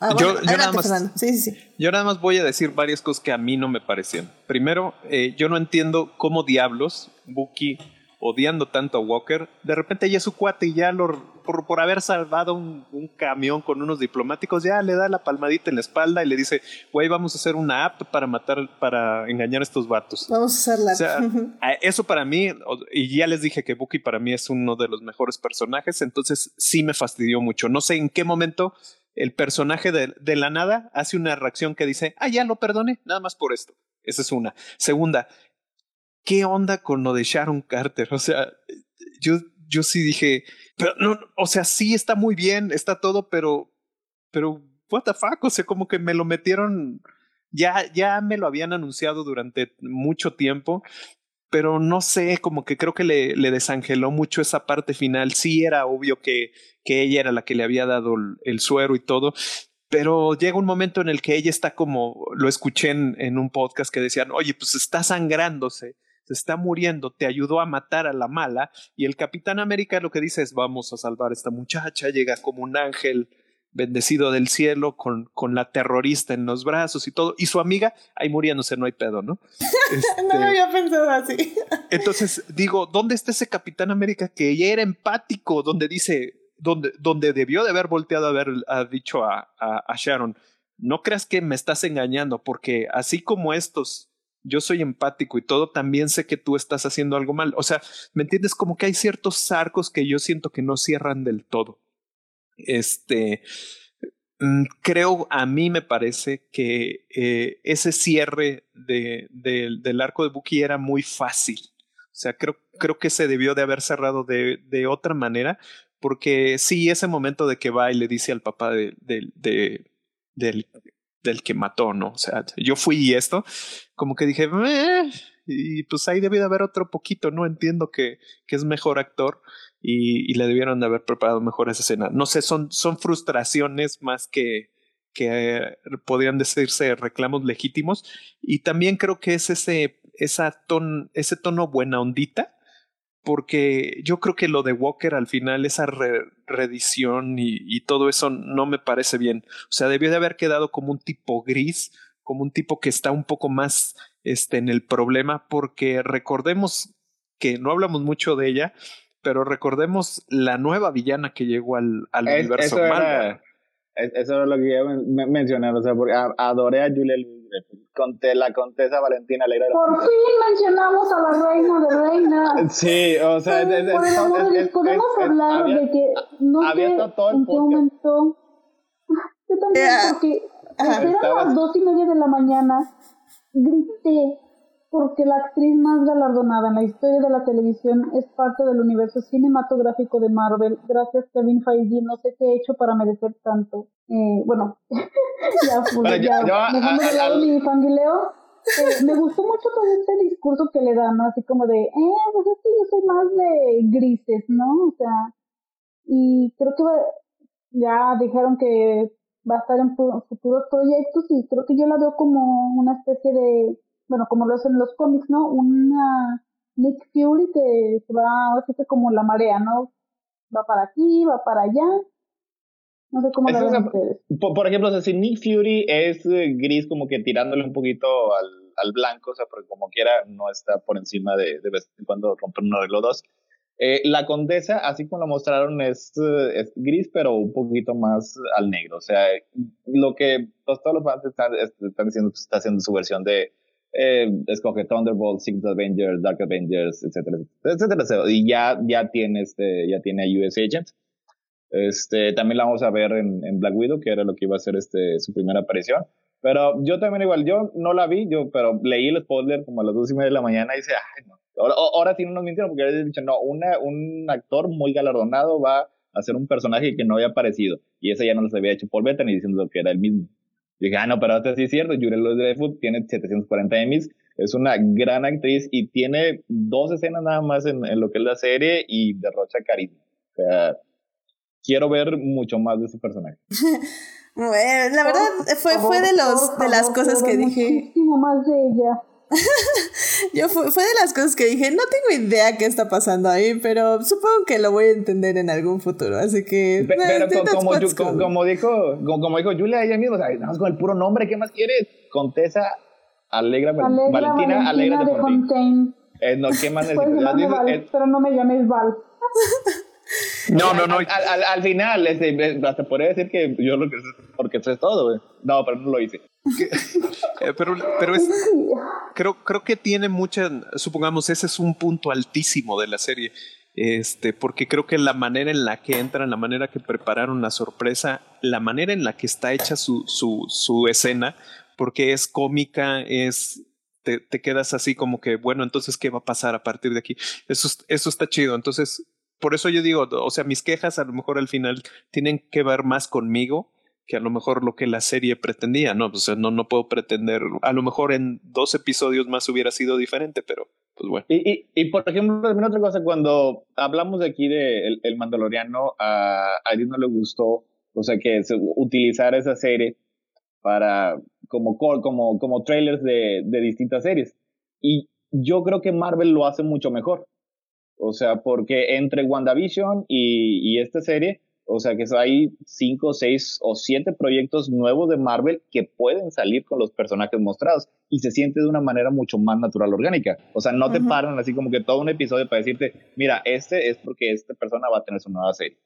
Speaker 1: Ah,
Speaker 2: ah, yo, nada más, sí, sí, sí. yo nada más voy a decir varias cosas que a mí no me parecían. Primero, eh, yo no entiendo cómo diablos Buki odiando tanto a Walker, de repente ya su cuate y ya lo, por, por haber salvado un, camión con unos diplomáticos, ya le da la palmadita en la espalda y le dice, güey, vamos a hacer una app para matar, para engañar a estos vatos.
Speaker 1: Vamos a hacerla.
Speaker 2: O sea, eso para mí, y ya les dije que Bucky para mí es uno de los mejores personajes, entonces sí me fastidió mucho. No sé en qué momento el personaje de, de la nada hace una reacción que dice, ah, ya lo perdoné, nada más por esto. Esa es una. Segunda, ¿qué onda con lo de Sharon Carter? O sea, yo, yo sí dije, pero no, o sea, sí está muy bien, está todo, pero, pero, what the fuck, o sea, como que me lo metieron, ya, ya me lo habían anunciado durante mucho tiempo, pero no sé, como que creo que le, desangeló mucho esa parte final. Sí era obvio que, que ella era la que le había dado el, el suero y todo, pero llega un momento en el que ella está como, lo escuché en, en un podcast que decían, oye, pues está sangrándose se está muriendo, te ayudó a matar a la mala y el Capitán América lo que dice es vamos a salvar a esta muchacha, llega como un ángel bendecido del cielo con, con la terrorista en los brazos y todo, y su amiga ahí muriéndose, no hay pedo, ¿no?
Speaker 1: Este, no había pensado así.
Speaker 2: entonces digo, ¿dónde está ese Capitán América que ya era empático, donde dice, donde, donde debió de haber volteado a haber ha dicho a, a, a Sharon, no creas que me estás engañando, porque así como estos yo soy empático y todo, también sé que tú estás haciendo algo mal. O sea, ¿me entiendes? Como que hay ciertos arcos que yo siento que no cierran del todo. Este, mm, creo, a mí me parece que eh, ese cierre de, del arco de Buki era muy fácil. O sea, creo, creo que se debió de haber cerrado de, otra manera, porque sí, ese momento de que va y le dice al papá de, del, del que mató, ¿no? O sea, yo fui y esto, como que dije, eh", y pues ahí debe de haber otro poquito, ¿no? Entiendo que, que es mejor actor y, y, le debieron de haber preparado mejor esa escena. No sé, son, son frustraciones más que, que podrían decirse reclamos legítimos. Y también creo que es ese, esa ton, ese tono buena ondita, porque yo creo que lo de Walker al final, esa re reedición y, y, todo eso no me parece bien. O sea, debió de haber quedado como un tipo gris, como un tipo que está un poco más este, en el problema, porque recordemos que no hablamos mucho de ella, pero recordemos la nueva villana que llegó al, al
Speaker 3: es,
Speaker 2: universo
Speaker 3: eso era, eso era lo que iba a mencionar, o sea, porque adoré a Julia Conté, la contesa Valentina Alegra.
Speaker 4: Por fin mencionamos a la reina de reinas.
Speaker 3: Sí, o sea,
Speaker 4: es, es, por el amor de Dios, podemos hablar había, de que no sé
Speaker 3: todo
Speaker 4: en qué momento. Yo también, yeah. porque eran las dos y media de la mañana, grité porque la actriz más galardonada en la historia de la televisión es parte del universo cinematográfico de Marvel. Gracias Kevin Feige, no sé qué he hecho para merecer tanto. Eh, bueno, ya, pues, ya, ya lado mi fangileo. Eh, me gustó mucho todo este discurso que le dan, ¿no? Así como de, eh, pues es que yo soy más de grises, ¿no? O sea, y creo que ya dijeron que va a estar en futuros proyectos y creo que yo la veo como una especie de bueno, como lo hacen los cómics, ¿no? Una Nick Fury que se va, así que como la marea, ¿no? Va para aquí, va para allá. No sé cómo lo ven ustedes.
Speaker 3: Por, por, ejemplo, o sea, si Nick Fury es eh, gris como que tirándole un poquito al, al blanco, o sea, porque como quiera no está por encima de, de vez en cuando romper un arreglo dos. Eh, la condesa, así como lo mostraron, es, es, gris, pero un poquito más al negro. O sea, lo que pues, todos los fans están, están diciendo está haciendo su versión de, eh, escoge Thunderbolt, Secret Avengers, Dark Avengers, etcétera, etcétera, etcétera. Y ya, ya tiene este, ya tiene a US Agent. Este, también la vamos a ver en, en, Black Widow, que era lo que iba a ser este, su primera aparición. Pero yo también igual, yo no la vi, yo, pero leí el spoiler como a las dos y media de la mañana y dice, ay, no. Ahora, ahora sí no mintieron porque habían dicho, no, una, un actor muy galardonado va a hacer un personaje que no había aparecido. Y ese ya no los había hecho Paul Bettany diciendo que era el mismo. Y dije, ah, no, pero esto sí es cierto, Julia Dreyfus tiene 740 Emmys, es una gran actriz y tiene dos escenas nada más en, en lo que es la serie y derrocha carisma. O sea, quiero ver mucho más de ese personaje.
Speaker 1: bueno, la verdad fue, fue de, los, de las cosas que dije.
Speaker 4: Muchísimo más de ella.
Speaker 1: Yo fue, fue, de las cosas que dije, no tengo idea qué está pasando ahí, pero supongo que lo voy a entender en algún futuro, así que...
Speaker 3: Pero, pero como, como, como, como, dijo, como, como, dijo Julia ella misma, o sea, nada más con el puro nombre, ¿qué más quieres? Contesa Alegra,
Speaker 4: Alegra
Speaker 3: Valentina,
Speaker 4: Alegra de Fontaine.
Speaker 3: Eh, no, ¿qué más necesitas?
Speaker 4: Val, eh, pero no me llames Val.
Speaker 2: No, no, no.
Speaker 3: Al, al, al final, este, hasta podría decir que yo lo que porque eso es todo, güey. No, pero no lo hice.
Speaker 2: eh, pero, pero es, creo, creo que tiene mucha, supongamos, ese es un punto altísimo de la serie. Este, porque creo que la manera en la que entran, la manera que prepararon la sorpresa, la manera en la que está hecha su, su, su escena, porque es cómica, es te, te, quedas así como que, bueno, entonces, ¿qué va a pasar a partir de aquí? Eso, eso está chido. Entonces, por eso yo digo, o sea, mis quejas a lo mejor al final tienen que ver más conmigo que a lo mejor lo que la serie pretendía, ¿no? Sea, no, no puedo pretender, a lo mejor en dos episodios más hubiera sido diferente, pero pues bueno.
Speaker 3: Y, y, y por ejemplo, también otra cosa, cuando hablamos de aquí de El, el Mandaloriano, a, a él no le gustó, o sea, que se, utilizar esa serie para, como, como, como trailers de, de distintas series. Y yo creo que Marvel lo hace mucho mejor. O sea, porque entre WandaVision y, y esta serie, o sea que hay cinco, seis o siete proyectos nuevos de Marvel que pueden salir con los personajes mostrados y se siente de una manera mucho más natural, orgánica. O sea, no uh -huh. te paran así como que todo un episodio para decirte, mira, este es porque esta persona va a tener su nueva serie.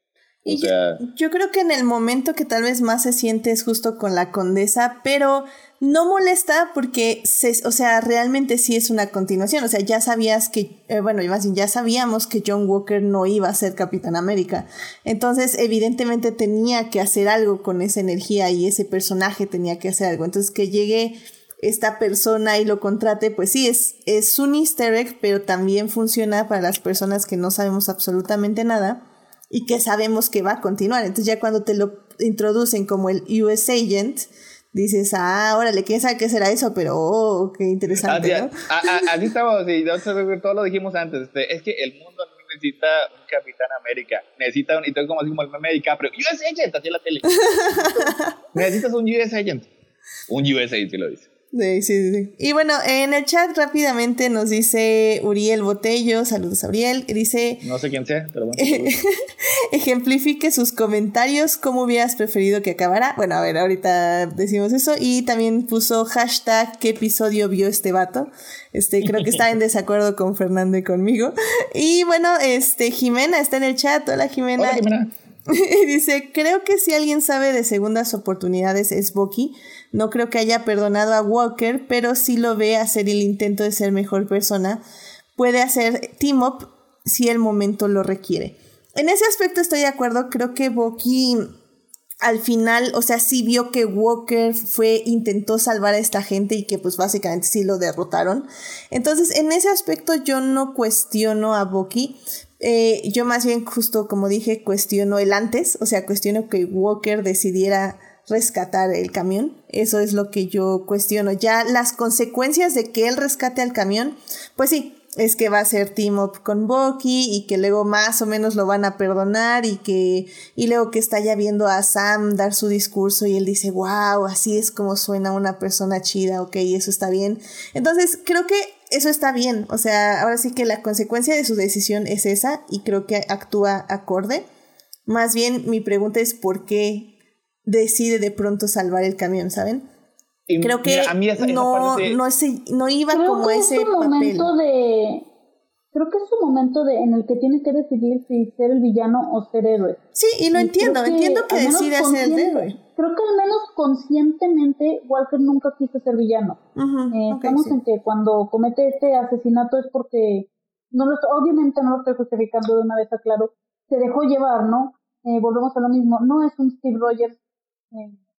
Speaker 1: Sea, yo, yo, creo que en el momento que tal vez más se siente es justo con la condesa, pero no molesta porque, se, o sea, realmente sí es una continuación. O sea, ya sabías que, eh, bueno, más bien ya sabíamos que John Walker no iba a ser Capitán América. Entonces, evidentemente tenía que hacer algo con esa energía y ese personaje tenía que hacer algo. Entonces, que llegue esta persona y lo contrate, pues sí, es, es un easter egg, pero también funciona para las personas que no sabemos absolutamente nada y que sabemos que va a continuar. Entonces ya cuando te lo introducen como el US Agent, dices, ah, órale, quién sabe qué será eso, pero oh, qué interesante.
Speaker 3: Así, ¿no? así estamos, sí, todo lo dijimos antes, este, es que el mundo necesita un Capitán América, necesita un, y todo como así como el meme de DiCaprio, US Agent, así en la tele. Necesitas un US Agent, un US Agent, si lo dice.
Speaker 1: Sí, sí, sí. Y bueno, en el chat rápidamente nos dice Uriel Botello, saludos a Uriel, dice...
Speaker 3: No sé quién sea, pero bueno.
Speaker 1: ejemplifique sus comentarios, cómo hubieras preferido que acabara. Bueno, a ver, ahorita decimos eso. Y también puso hashtag qué episodio vio este vato. Este, creo que está en desacuerdo con Fernando y conmigo. Y bueno, este, Jimena está en el chat. Hola Jimena.
Speaker 3: Hola, Jimena.
Speaker 1: dice, creo que si alguien sabe de segundas oportunidades es Bucky. No creo que haya perdonado a Walker, pero sí lo ve hacer el intento de ser mejor persona. Puede hacer team up si el momento lo requiere. En ese aspecto estoy de acuerdo. Creo que Bucky al final, o sea, sí vio que Walker fue, intentó salvar a esta gente y que pues básicamente sí lo derrotaron. Entonces, en ese aspecto yo no cuestiono a Bucky. Eh, yo más bien justo como dije, cuestiono el antes, o sea, cuestiono que Walker decidiera rescatar el camión. Eso es lo que yo cuestiono. Ya las consecuencias de que él rescate al camión, pues sí, es que va a ser team up con Bucky y que luego más o menos lo van a perdonar y que y luego que está ya viendo a Sam dar su discurso y él dice, wow, así es como suena una persona chida, ok, eso está bien. Entonces creo que eso está bien, o sea, ahora sí que la consecuencia de su decisión es esa y creo que actúa acorde. Más bien mi pregunta es por qué decide de pronto salvar el camión, ¿saben? Creo que no, no, no iba como ese papel.
Speaker 4: De, creo que es su momento de, en el que tiene que decidir si ser el villano o ser héroe.
Speaker 1: Sí, y lo entiendo, entiendo que decide ser el héroe.
Speaker 4: Creo que al menos conscientemente Walker nunca quiso ser villano. eh, estamos en que cuando comete este asesinato es porque, no lo, obviamente no lo estoy justificando de una vez, aclaro, se dejó llevar, ¿no? Eh, volvemos a lo mismo, no es un Steve Rogers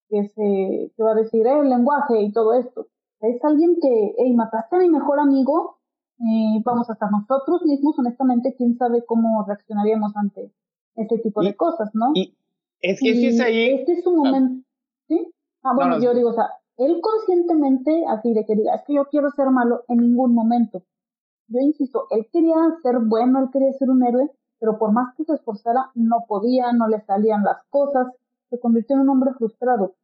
Speaker 4: que, se, que va a decir el lenguaje y todo esto. Es alguien que, hey, mataste a mi mejor amigo, eh, vamos a estar nosotros mismos, honestamente, quién sabe cómo reaccionaríamos ante este tipo de cosas, ¿no?
Speaker 3: Y es que si es ahí.
Speaker 4: Este es su momento. ¿Sí? Ah, bueno, yo digo, o sea, él conscientemente, así de que diga, es que yo quiero ser malo en ningún momento. Yo insisto, él quería ser bueno, él quería ser un héroe, pero por más que se esforzara, no podía, no le salían las cosas, se convirtió en un hombre frustrado.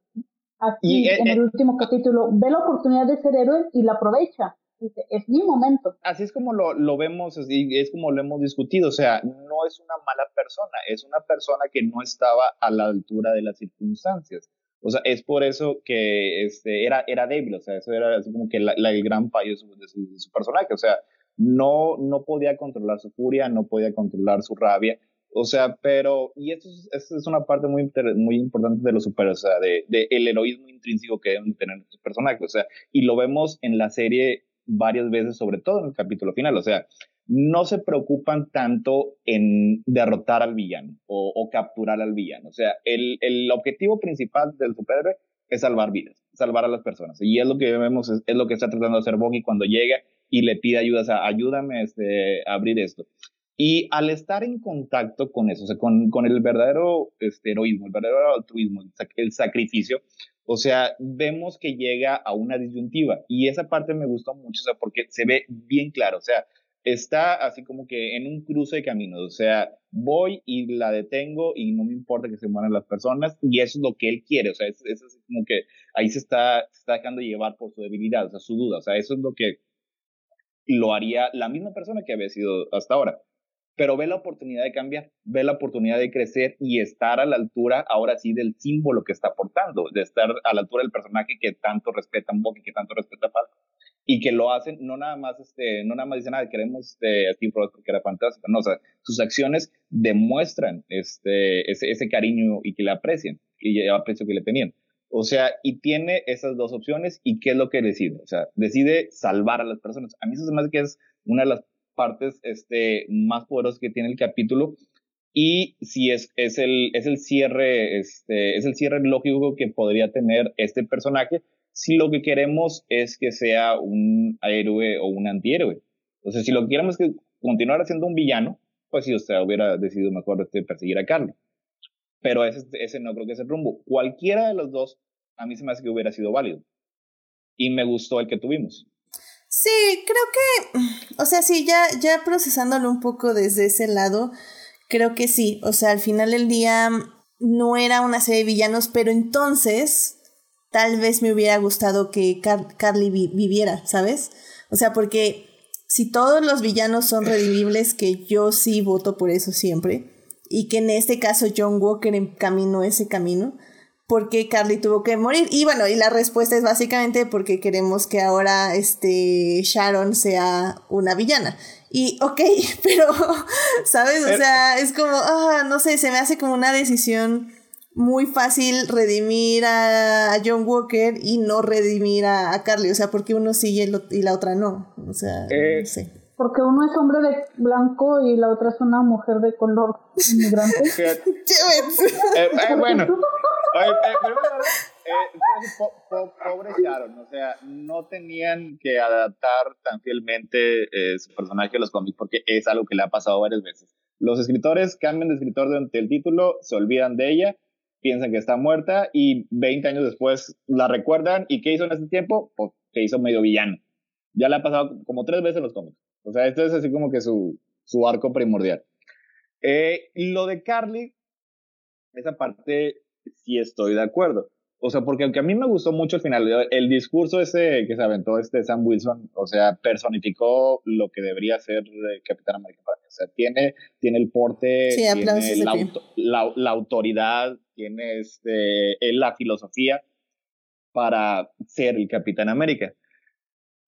Speaker 4: Aquí, en el último capítulo, ve la oportunidad de ser héroe y la aprovecha. Dice, es mi momento.
Speaker 3: Así es como lo, lo vemos, y es como lo hemos discutido. O sea, no es una mala persona, es una persona que no estaba a la altura de las circunstancias. O sea, es por eso que este, era, era débil, o sea, eso era así como que la, el gran fallo de su, de su, personaje. O sea, no, no podía controlar su furia, no podía controlar su rabia, o sea, pero, y esto es, una parte muy, muy importante de los super, o sea, de, el heroísmo intrínseco que deben tener estos personajes, o sea, y lo vemos en la serie varias veces, sobre todo en el capítulo final, o sea, no se preocupan tanto en derrotar al villano o, capturar al villano, o sea, el, el, objetivo principal del superhéroe es salvar vidas, salvar a las personas, y es lo que vemos, es, es lo que está tratando de hacer Boggy cuando llega y le pide ayuda, o sea, ayúdame este, a abrir esto. Y al estar en contacto con eso, o sea, con, con el verdadero este, heroísmo, el verdadero altruismo, el sacrificio, o sea, vemos que llega a una disyuntiva. Y esa parte me gustó mucho, o sea, porque se ve bien claro, o sea, está así como que en un cruce de caminos, o sea, voy y la detengo y no me importa que se mueran las personas y eso es lo que él quiere, o sea, es, es como que ahí se está, se está dejando llevar por su debilidad, o sea, su duda, o sea, eso es lo que lo haría la misma persona que había sido hasta ahora pero ve la oportunidad de cambiar, ve la oportunidad de crecer y estar a la altura, ahora sí, del símbolo que está aportando, de estar a la altura del personaje que tanto respeta un y que tanto respeta Falco. Y que lo hacen, no nada más, este, no nada más dicen, nada, queremos este, a Steve Rogers porque era fantástico. No, o sea, sus acciones demuestran este, ese, ese cariño y que le aprecian, y el aprecio que le tenían. O sea, y tiene esas dos opciones, ¿y qué es lo que decide? O sea, decide salvar a las personas. A mí eso se me hace que es una de las partes este, más poderosas que tiene el capítulo y si es, el, es el cierre este, es el cierre lógico que podría tener este personaje si lo que queremos es que sea un héroe o un antihéroe. Entonces, si lo que queremos es que continuara siendo un villano, pues si usted hubiera decidido mejor este, perseguir a Carly. Pero ese, ese no creo que es el rumbo. Cualquiera de los dos, a mí se me hace que hubiera sido válido. Y me gustó el que tuvimos.
Speaker 1: Sí, creo que, o sea, sí, ya, ya procesándolo un poco desde ese lado, creo que sí. O sea, al final del día no era una serie de villanos, pero entonces tal vez me hubiera gustado que Carly viviera, ¿sabes? O sea, porque si todos los villanos son redimibles, que yo sí voto por eso siempre, y que en este caso John Walker encaminó ese camino, ¿por qué Carly tuvo que morir? Y bueno, y la respuesta es básicamente porque queremos que ahora este Sharon sea una villana. Y ok, pero, ¿sabes? O sea, es como, ah, no sé, se me hace como una decisión muy fácil redimir a, John Walker y no redimir a, Carly. O sea, porque uno sí y, la otra no. O sea,
Speaker 3: eh,
Speaker 1: no sé.
Speaker 4: Porque uno es hombre de blanco y la otra es una mujer de color inmigrante.
Speaker 3: Eh, eh, bueno, pobre Sharon, o sea, no tenían que adaptar tan fielmente su personaje a los cómics porque es algo que le ha pasado varias veces. Los escritores cambian de escritor durante el título, se olvidan de ella piensan que está muerta y 20 años después la recuerdan. ¿Y qué hizo en ese tiempo? Pues que hizo medio villano. Ya le ha pasado como tres veces en los cómics. O sea, esto es así como que su, su arco primordial. Eh, lo de Carly, esa parte sí estoy de acuerdo. O sea, porque aunque a mí me gustó mucho el final, el discurso ese que se aventó este Sam Wilson, o sea, personificó lo que debería ser eh, Capitán América O sea, tiene, tiene el porte, tiene la, la, autoridad, tiene este, la filosofía para ser el Capitán América.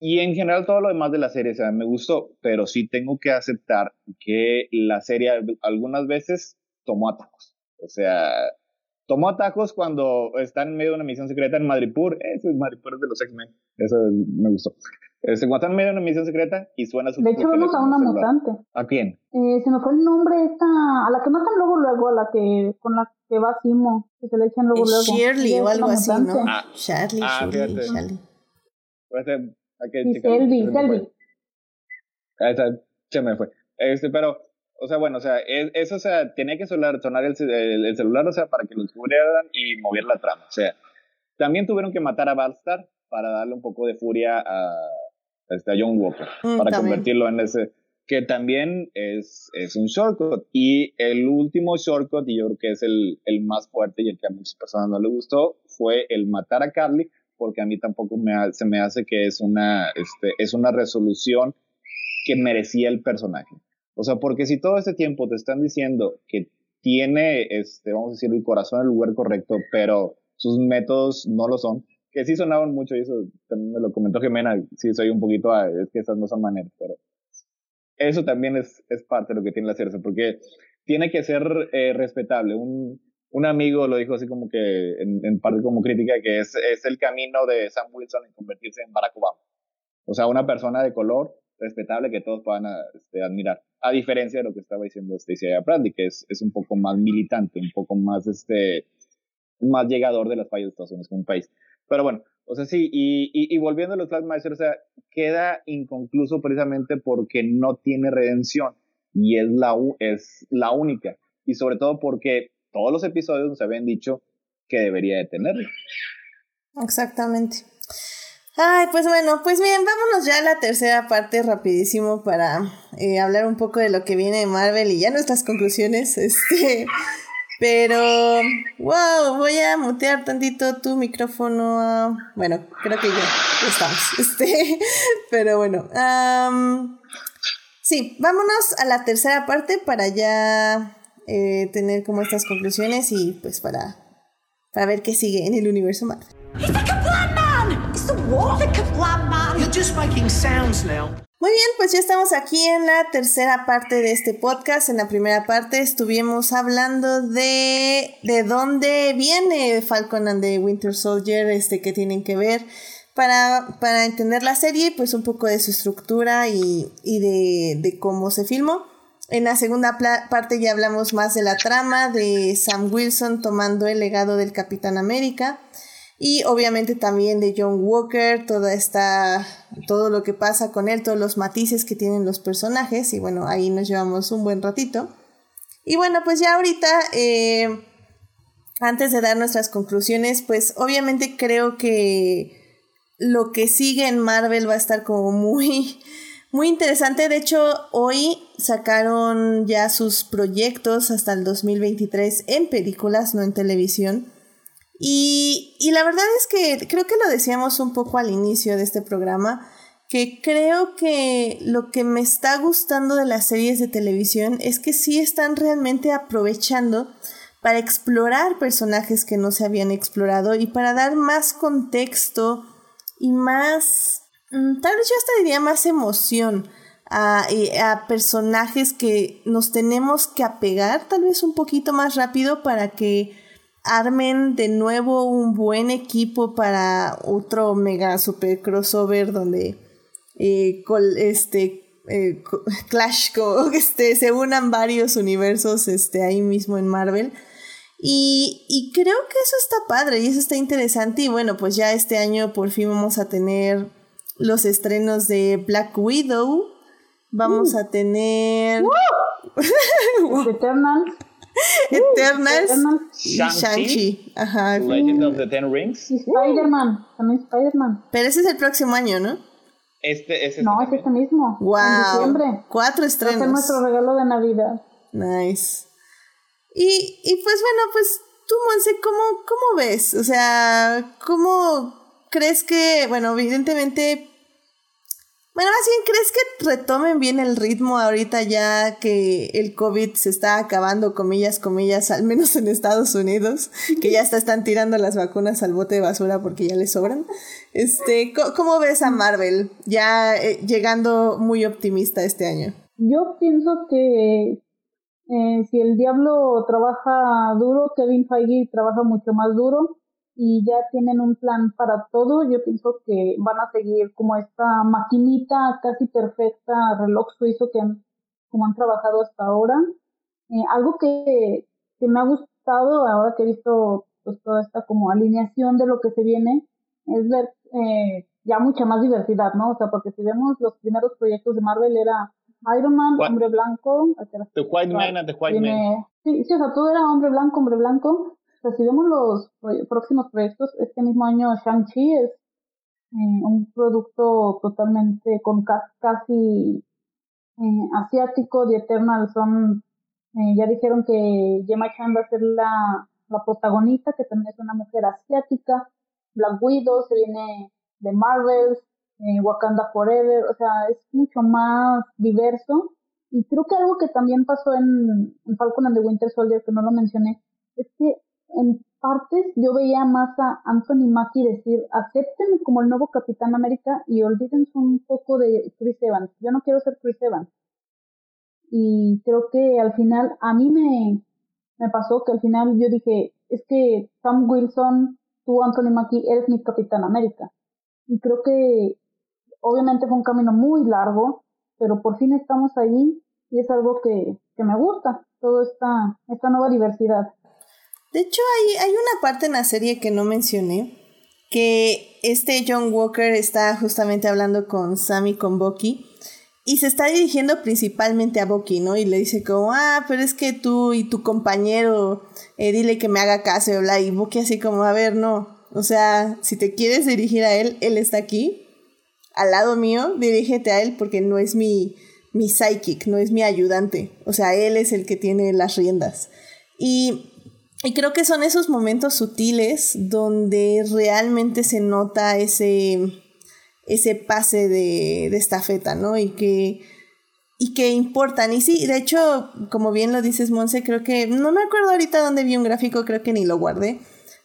Speaker 3: Y en general todo lo demás de la serie, o sea, me gustó, pero sí tengo que aceptar que la serie algunas veces tomó atajos. O sea, tomó atajos cuando está en medio de una misión secreta en Madripur. Ese es Madripur de los X-Men. Eso me gustó. Este, cuando en medio de una misión secreta y suena su
Speaker 4: De hecho, vemos a una mutante.
Speaker 3: ¿A quién?
Speaker 4: Eh, se me fue el nombre esta, a la que matan luego, luego, a la que, con la que va Simo, que se le echan luego, luego.
Speaker 1: Shirley o algo así, ¿no?
Speaker 3: Ah,
Speaker 1: Charlie, ah, Shirley,
Speaker 3: Charlie.
Speaker 4: Y Selby, Selby.
Speaker 3: Se me fue. Este, pero o sea, bueno, o sea, eso, o sea, tenía que sonar, sonar el, el, celular, o sea, para que lo descubrieran y mover la trama. O sea, también tuvieron que matar a Balstar para darle un poco de furia a, este, a John Walker, mm, para convertirlo en ese, que también es, es un shortcut. Y el último shortcut, y yo creo que es el, el más fuerte y el que a muchas personas no le gustó, fue el matar a Carly, porque a mí tampoco me, se me hace que es una, este, es una resolución que merecía el personaje. O sea, porque si todo este tiempo te están diciendo que tiene, este, vamos a decir, el corazón en el lugar correcto, pero sus métodos no lo son, que sí sonaban mucho, y eso también me lo comentó Gemena, sí soy un poquito, ah, es que esas no son maneras, pero eso también es, es parte de lo que tiene la serie, porque tiene que ser eh, respetable. Un, un amigo lo dijo así como que, en, parte como crítica, que es, es el camino de Sam Wilson en convertirse en Barack Obama. O sea, una persona de color respetable que todos puedan este, admirar. A diferencia de lo que estaba diciendo Stacey Bradley, que es, es un poco más militante, un poco más, este, más llegador de las fallas de Estados Unidos como país. Pero bueno, o sea, sí, y, y, volviendo a los Maestros, o sea, queda inconcluso precisamente porque no tiene redención y es la, es la única. Y sobre todo porque todos los episodios nos habían dicho que debería de tenerla.
Speaker 1: Exactamente. Ay, pues bueno, pues bien, vámonos ya a la tercera parte rapidísimo para eh, hablar un poco de lo que viene de Marvel y ya nuestras conclusiones. Este, pero, wow, voy a mutear tantito tu micrófono. bueno, creo que ya, estamos. Este, pero bueno, sí, vámonos a la tercera parte para ya eh, tener como estas conclusiones y pues para, para ver qué sigue en el universo Marvel. Muy bien, pues ya estamos aquí en la tercera parte de este podcast. En la primera parte estuvimos hablando de de dónde viene Falcon and the Winter Soldier, este que tienen que ver para, para entender la serie, pues un poco de su estructura y, de, de cómo se filmó. En la segunda parte ya hablamos más de la trama de Sam Wilson tomando el legado del Capitán América. Y obviamente también de John Walker, toda esta, todo lo que pasa con él, todos los matices que tienen los personajes. Y bueno, ahí nos llevamos un buen ratito. Y bueno, pues ya ahorita, eh, antes de dar nuestras conclusiones, pues obviamente creo que lo que sigue en Marvel va a estar como muy, muy interesante. De hecho, hoy sacaron ya sus proyectos hasta el 2023 en películas, no en televisión. Y, y, la verdad es que creo que lo decíamos un poco al inicio de este programa, que creo que lo que me está gustando de las series de televisión es que sí están realmente aprovechando para explorar personajes que no se habían explorado y para dar más contexto y más, tal vez yo hasta diría más emoción a, a personajes que nos tenemos que apegar tal vez un poquito más rápido para que armen de nuevo un buen equipo para otro mega super crossover donde eh, este eh, Clash este, se unan varios universos este, ahí mismo en Marvel. Y, y, creo que eso está padre y eso está interesante. Y bueno, pues ya este año por fin vamos a tener los estrenos de Black Widow. Vamos uh. a tener.
Speaker 4: Uh. Eternals.
Speaker 1: Eternals Shang-Chi. Ajá.
Speaker 3: Legend of the Ten Rings.
Speaker 4: Y Spider-Man. También Spider-Man.
Speaker 1: Pero ese es el próximo año, ¿no?
Speaker 3: Este, ese
Speaker 4: no, es este mismo.
Speaker 1: Wow. En diciembre. Cuatro estrenos.
Speaker 4: Va nuestro regalo de Navidad.
Speaker 1: Nice. Y, y pues bueno, pues tú, Monse, ¿cómo, ¿cómo ves? O sea, ¿cómo crees que, bueno, evidentemente bueno, más bien, ¿crees que retomen bien el ritmo ahorita ya que el COVID se está acabando, comillas, comillas, al menos en Estados Unidos, que ya están tirando las vacunas al bote de basura porque ya les sobran? Este, ¿Cómo ves a Marvel ya eh, llegando muy optimista este año?
Speaker 4: Yo pienso que eh, si el diablo trabaja duro, Kevin Feige trabaja mucho más duro y ya tienen un plan para todo. Yo pienso que van a seguir como esta maquinita casi perfecta, reloj suizo que han, como han trabajado hasta ahora. Eh, algo que, que me ha gustado ahora que he visto pues toda esta como alineación de lo que se viene es ver eh, ya mucha más diversidad, ¿no? O sea, porque si vemos los primeros proyectos de Marvel era Iron Man, Hombre Blanco,
Speaker 3: The White Man and the White Man.
Speaker 4: Sí, sí, o sea, todo era Hombre Blanco, Hombre Blanco, si vemos los próximos proyectos, este mismo año Shang-Chi es eh, un producto totalmente con casi eh, asiático, The Eternal. Son, eh, ya dijeron que Gemma Chan va a ser la, la protagonista, que también es una mujer asiática, Black Widow se viene de Marvel, Wakanda Forever, o sea, es mucho más diverso. Y creo que algo que también pasó en Falcon and the Winter Soldier, que no lo mencioné, es que en partes yo veía más a Anthony Mackie decir, acéptenme como el nuevo Capitán América y olvídense un poco de Chris Evans. Yo no quiero ser Chris Evans. Y creo que al final, a mí me, me pasó que al final yo dije, es que Sam Wilson, tú Anthony Mackie, eres mi Capitán América. Y creo que obviamente fue un camino muy largo, pero por fin estamos ahí y es algo que, que me gusta, toda esta, esta nueva diversidad.
Speaker 1: De hecho, hay, hay una parte en la serie que no mencioné, que este John Walker está justamente hablando con Sammy, con Bucky, y se está dirigiendo principalmente a Bucky, ¿no? Y le dice como, ah, pero es que tú y tu compañero, eh, dile que me haga caso, y bla, y Bucky así como, a ver, no, o sea, si te quieres dirigir a él, él está aquí, al lado mío, dirígete a él porque no es mi, mi psychic, no es mi ayudante, o sea, él es el que tiene las riendas. Y y creo que son esos momentos sutiles donde realmente se nota ese, ese pase de, de estafeta, ¿no? Y que, y que importan. Y sí, de hecho, como bien lo dices, Monse, creo que, no me acuerdo ahorita dónde vi un gráfico, creo que ni lo guardé,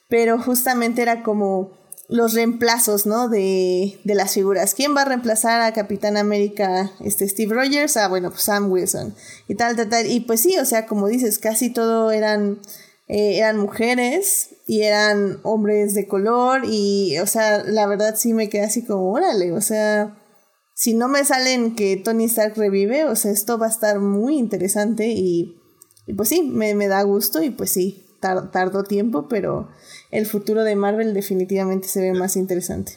Speaker 1: pero justamente era como los reemplazos, ¿no? De, de las figuras. ¿Quién va a reemplazar a Capitán América, este Steve Rogers? Ah, bueno, pues Sam Wilson. Y tal, tal, tal. Y pues sí, o sea, como dices, casi todo eran eh, eran mujeres y eran hombres de color y, o sea, la verdad sí me quedé así como, órale, o sea, si no me salen que Tony Stark revive, o sea, esto va a estar muy interesante y, y pues sí, me, me da gusto y pues sí, tardó tiempo, pero el futuro de Marvel definitivamente se ve más interesante.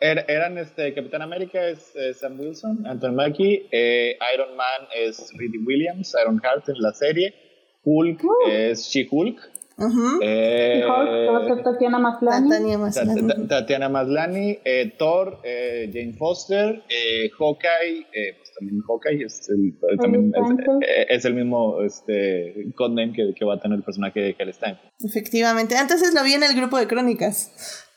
Speaker 3: Er, eran este, Capitán América es Sam Wilson, Anton Mackie, eh, Iron Man es Reedy Williams, Iron Heart en la serie, Hulk uh. es She-Hulk.
Speaker 4: eh, Hulk, Tatiana Maslany.
Speaker 1: Tatiana Maslany,
Speaker 3: Tatiana Maslany eh, Thor, eh, Jane Foster, eh, Hawkeye, pues también Hawkeye es el, también es, es, el mismo este, codename que, que va a tener el personaje de Hell
Speaker 1: Efectivamente, antes lo vi en el grupo de crónicas.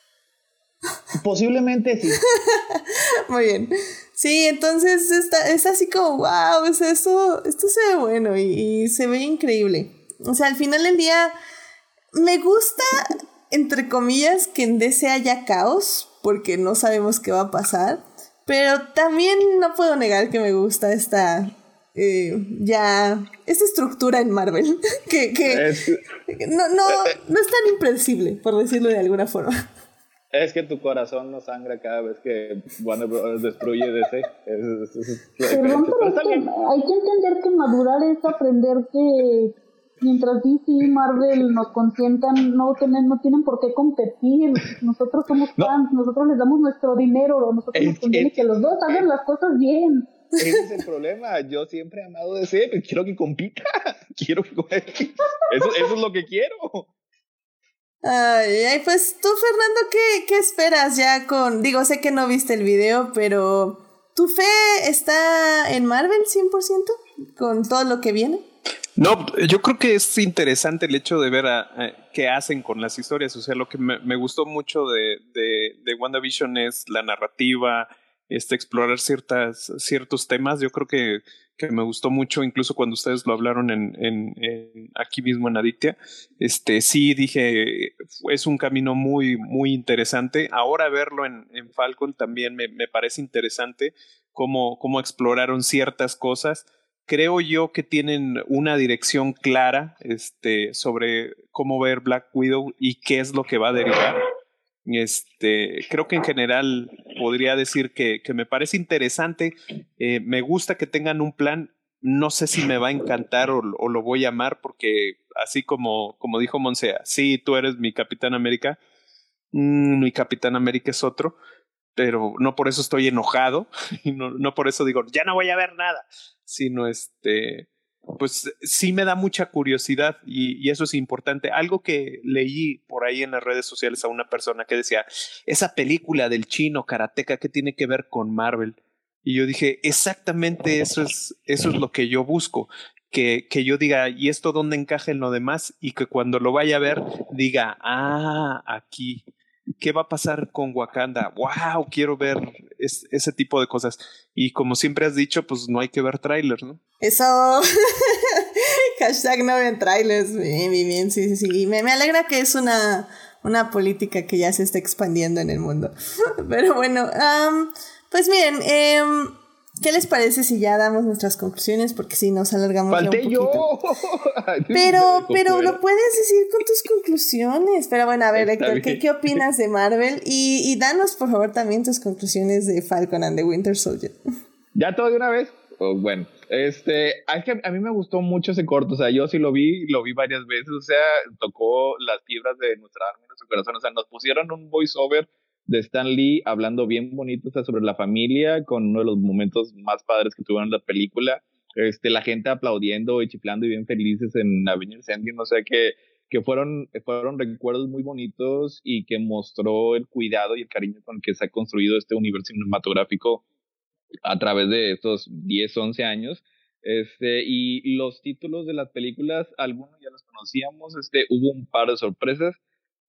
Speaker 3: Posiblemente sí.
Speaker 1: Muy bien. Sí, entonces está, es así como, wow, esto, esto se ve bueno y, se ve increíble. O sea, al final del día, me gusta, entre comillas, que en DC haya caos, porque no sabemos qué va a pasar. Pero también no puedo negar que me gusta esta, eh, ya, esta estructura en Marvel, que, no, no, no es tan impredecible, por decirlo de alguna forma.
Speaker 3: Es que tu corazón no sangra cada vez que Warner Bros. destruye DC. Es, es,
Speaker 4: Perdón, pero hay que entender que madurar es aprender que mientras DC y Marvel nos consientan, no tienen, no tienen por qué competir. Nosotros somos fans, nosotros les damos nuestro dinero, nosotros nos conviene que los dos hagan las cosas bien.
Speaker 3: Ese es el problema. Yo siempre he amado DC, pero quiero que compita. Quiero que. Eso, eso es lo que quiero.
Speaker 1: Ay, pues tú, Fernando, ¿qué, ¿qué esperas ya con... Digo, sé que no viste el video, pero ¿tu fe está en Marvel 100% con todo lo que viene?
Speaker 2: No, yo creo que es interesante el hecho de ver a, qué hacen con las historias. O sea, lo que me, me gustó mucho de, de, de, WandaVision es la narrativa, este, explorar ciertas, ciertos temas. Yo creo que que me gustó mucho, incluso cuando ustedes lo hablaron en, en, aquí mismo en Adictia. Este, sí dije, es un camino muy, muy interesante. Ahora verlo en, en Falcon también me, me, parece interesante cómo, cómo exploraron ciertas cosas. Creo yo que tienen una dirección clara este, sobre cómo ver Black Widow y qué es lo que va a derivar. Este, creo que en general podría decir que, que me parece interesante. Eh, me gusta que tengan un plan. No sé si me va a encantar o, o lo voy a amar, porque así como, como dijo Monsea, sí, tú eres mi Capitán América, mm, mi Capitán América es otro, pero no por eso estoy enojado y no, no por eso digo, ya no voy a ver nada, sino este, pues sí me da mucha curiosidad y, eso es importante. Algo que leí por ahí en las redes sociales a una persona que decía, esa película del chino karateca, ¿qué tiene que ver con Marvel? Y yo dije, exactamente eso es, eso es lo que yo busco. Que, que yo diga, ¿y esto dónde encaja en lo demás? Y que cuando lo vaya a ver, diga, ah, aquí. ¿Qué va a pasar con Wakanda? ¡Wow! Quiero ver ese tipo de cosas. Y como siempre has dicho, pues no hay que ver trailers, ¿no?
Speaker 1: Eso. Hashtag no ven trailers. Bien, bien, bien. Sí, sí, sí. Me, me alegra que es una, una política que ya se está expandiendo en el mundo. Pero bueno, pues miren, eh, ¿Qué les parece si ya damos nuestras conclusiones? Porque si nos alargamos un poquito. yo! pero, pero lo puedes decir con tus conclusiones. Pero bueno, a ver, Héctor, ¿qué, ¿qué, opinas de Marvel? Y, y, danos, por favor, también tus conclusiones de Falcon and the Winter Soldier.
Speaker 3: ¿Ya todo de una vez? Oh, bueno, este, es que a mí me gustó mucho ese corto. O sea, yo sí lo vi, lo vi varias veces. O sea, tocó las fibras de nuestra alma y nuestro corazón. O sea, nos pusieron un voiceover de Stan Lee hablando bien bonito sobre la familia, con uno de los momentos más padres que tuvieron en la película. Este, la gente aplaudiendo y chiflando y bien felices en Avengers Endgame, o sea que, que fueron, fueron recuerdos muy bonitos y que mostró el cuidado y el cariño con que se ha construido este universo cinematográfico a través de estos 10, 11 años. Este, y los títulos de las películas, algunos ya los conocíamos, este, hubo un par de sorpresas.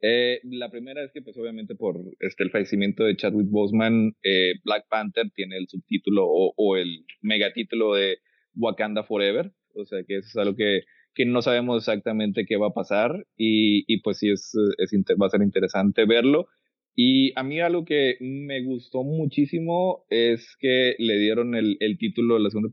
Speaker 3: Eh, la primera es que, pues obviamente por este, el fallecimiento de Chadwick Boseman, eh, Black Panther tiene el subtítulo o, o, el megatítulo de Wakanda Forever, o sea que eso es algo que, que no sabemos exactamente qué va a pasar y, y pues sí es, es, va a ser interesante verlo. Y a mí algo que me gustó muchísimo es que le dieron el, el título a la, segunda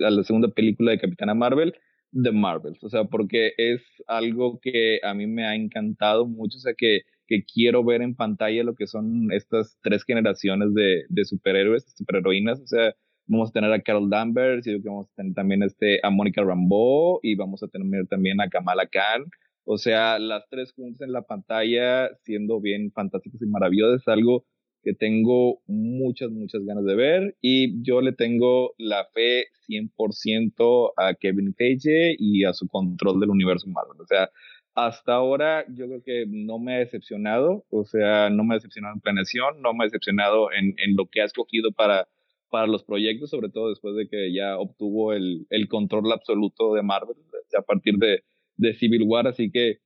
Speaker 3: a la segunda película de Capitana Marvel, The Marvels, o sea, porque es algo que a mí me ha encantado mucho, o sea, que, que quiero ver en pantalla lo que son estas tres generaciones de, de superhéroes, superheroínas, o sea, vamos a tener a Carol Danvers, y vamos a tener también este, a Mónica Rambeau, y vamos a tener también a Kamala Khan, O sea, las tres juntas en la pantalla siendo bien fantásticas y maravillosas es algo que tengo muchas, muchas ganas de ver y yo le tengo la fe 100% a Kevin Feige y a su control del universo Marvel. O sea, hasta ahora yo creo que no me ha decepcionado, o sea, no me ha decepcionado en planeación, no me ha decepcionado en, en lo que ha escogido para, para los proyectos, sobre todo después de que ya obtuvo el, el control absoluto de Marvel a partir de, de Civil War, así que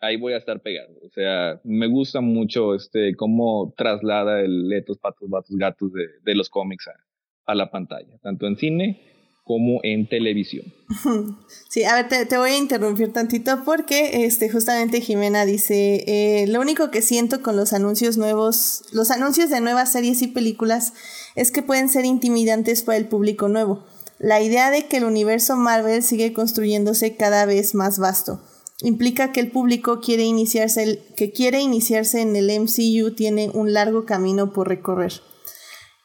Speaker 3: ahí voy a estar pegado. O sea, me gusta mucho este cómo traslada el letos, patos, vatos, gatos de, de los cómics a, la pantalla, tanto en cine como en televisión.
Speaker 1: Sí, a ver, te, te voy a interrumpir tantito porque este, justamente Jimena dice, eh, lo único que siento con los anuncios nuevos, los anuncios de nuevas series y películas es que pueden ser intimidantes para el público nuevo. La idea de que el universo Marvel sigue construyéndose cada vez más vasto implica que el público quiere iniciarse que quiere iniciarse en el MCU tiene un largo camino por recorrer.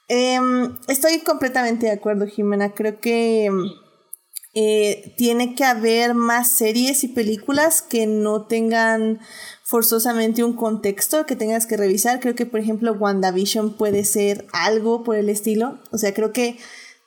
Speaker 1: Em, estoy completamente de acuerdo, Jimena. Creo que eh, tiene que haber más series y películas que no tengan forzosamente un contexto que tengas que revisar. Creo que, por ejemplo, WandaVision puede ser algo por el estilo. O sea, creo que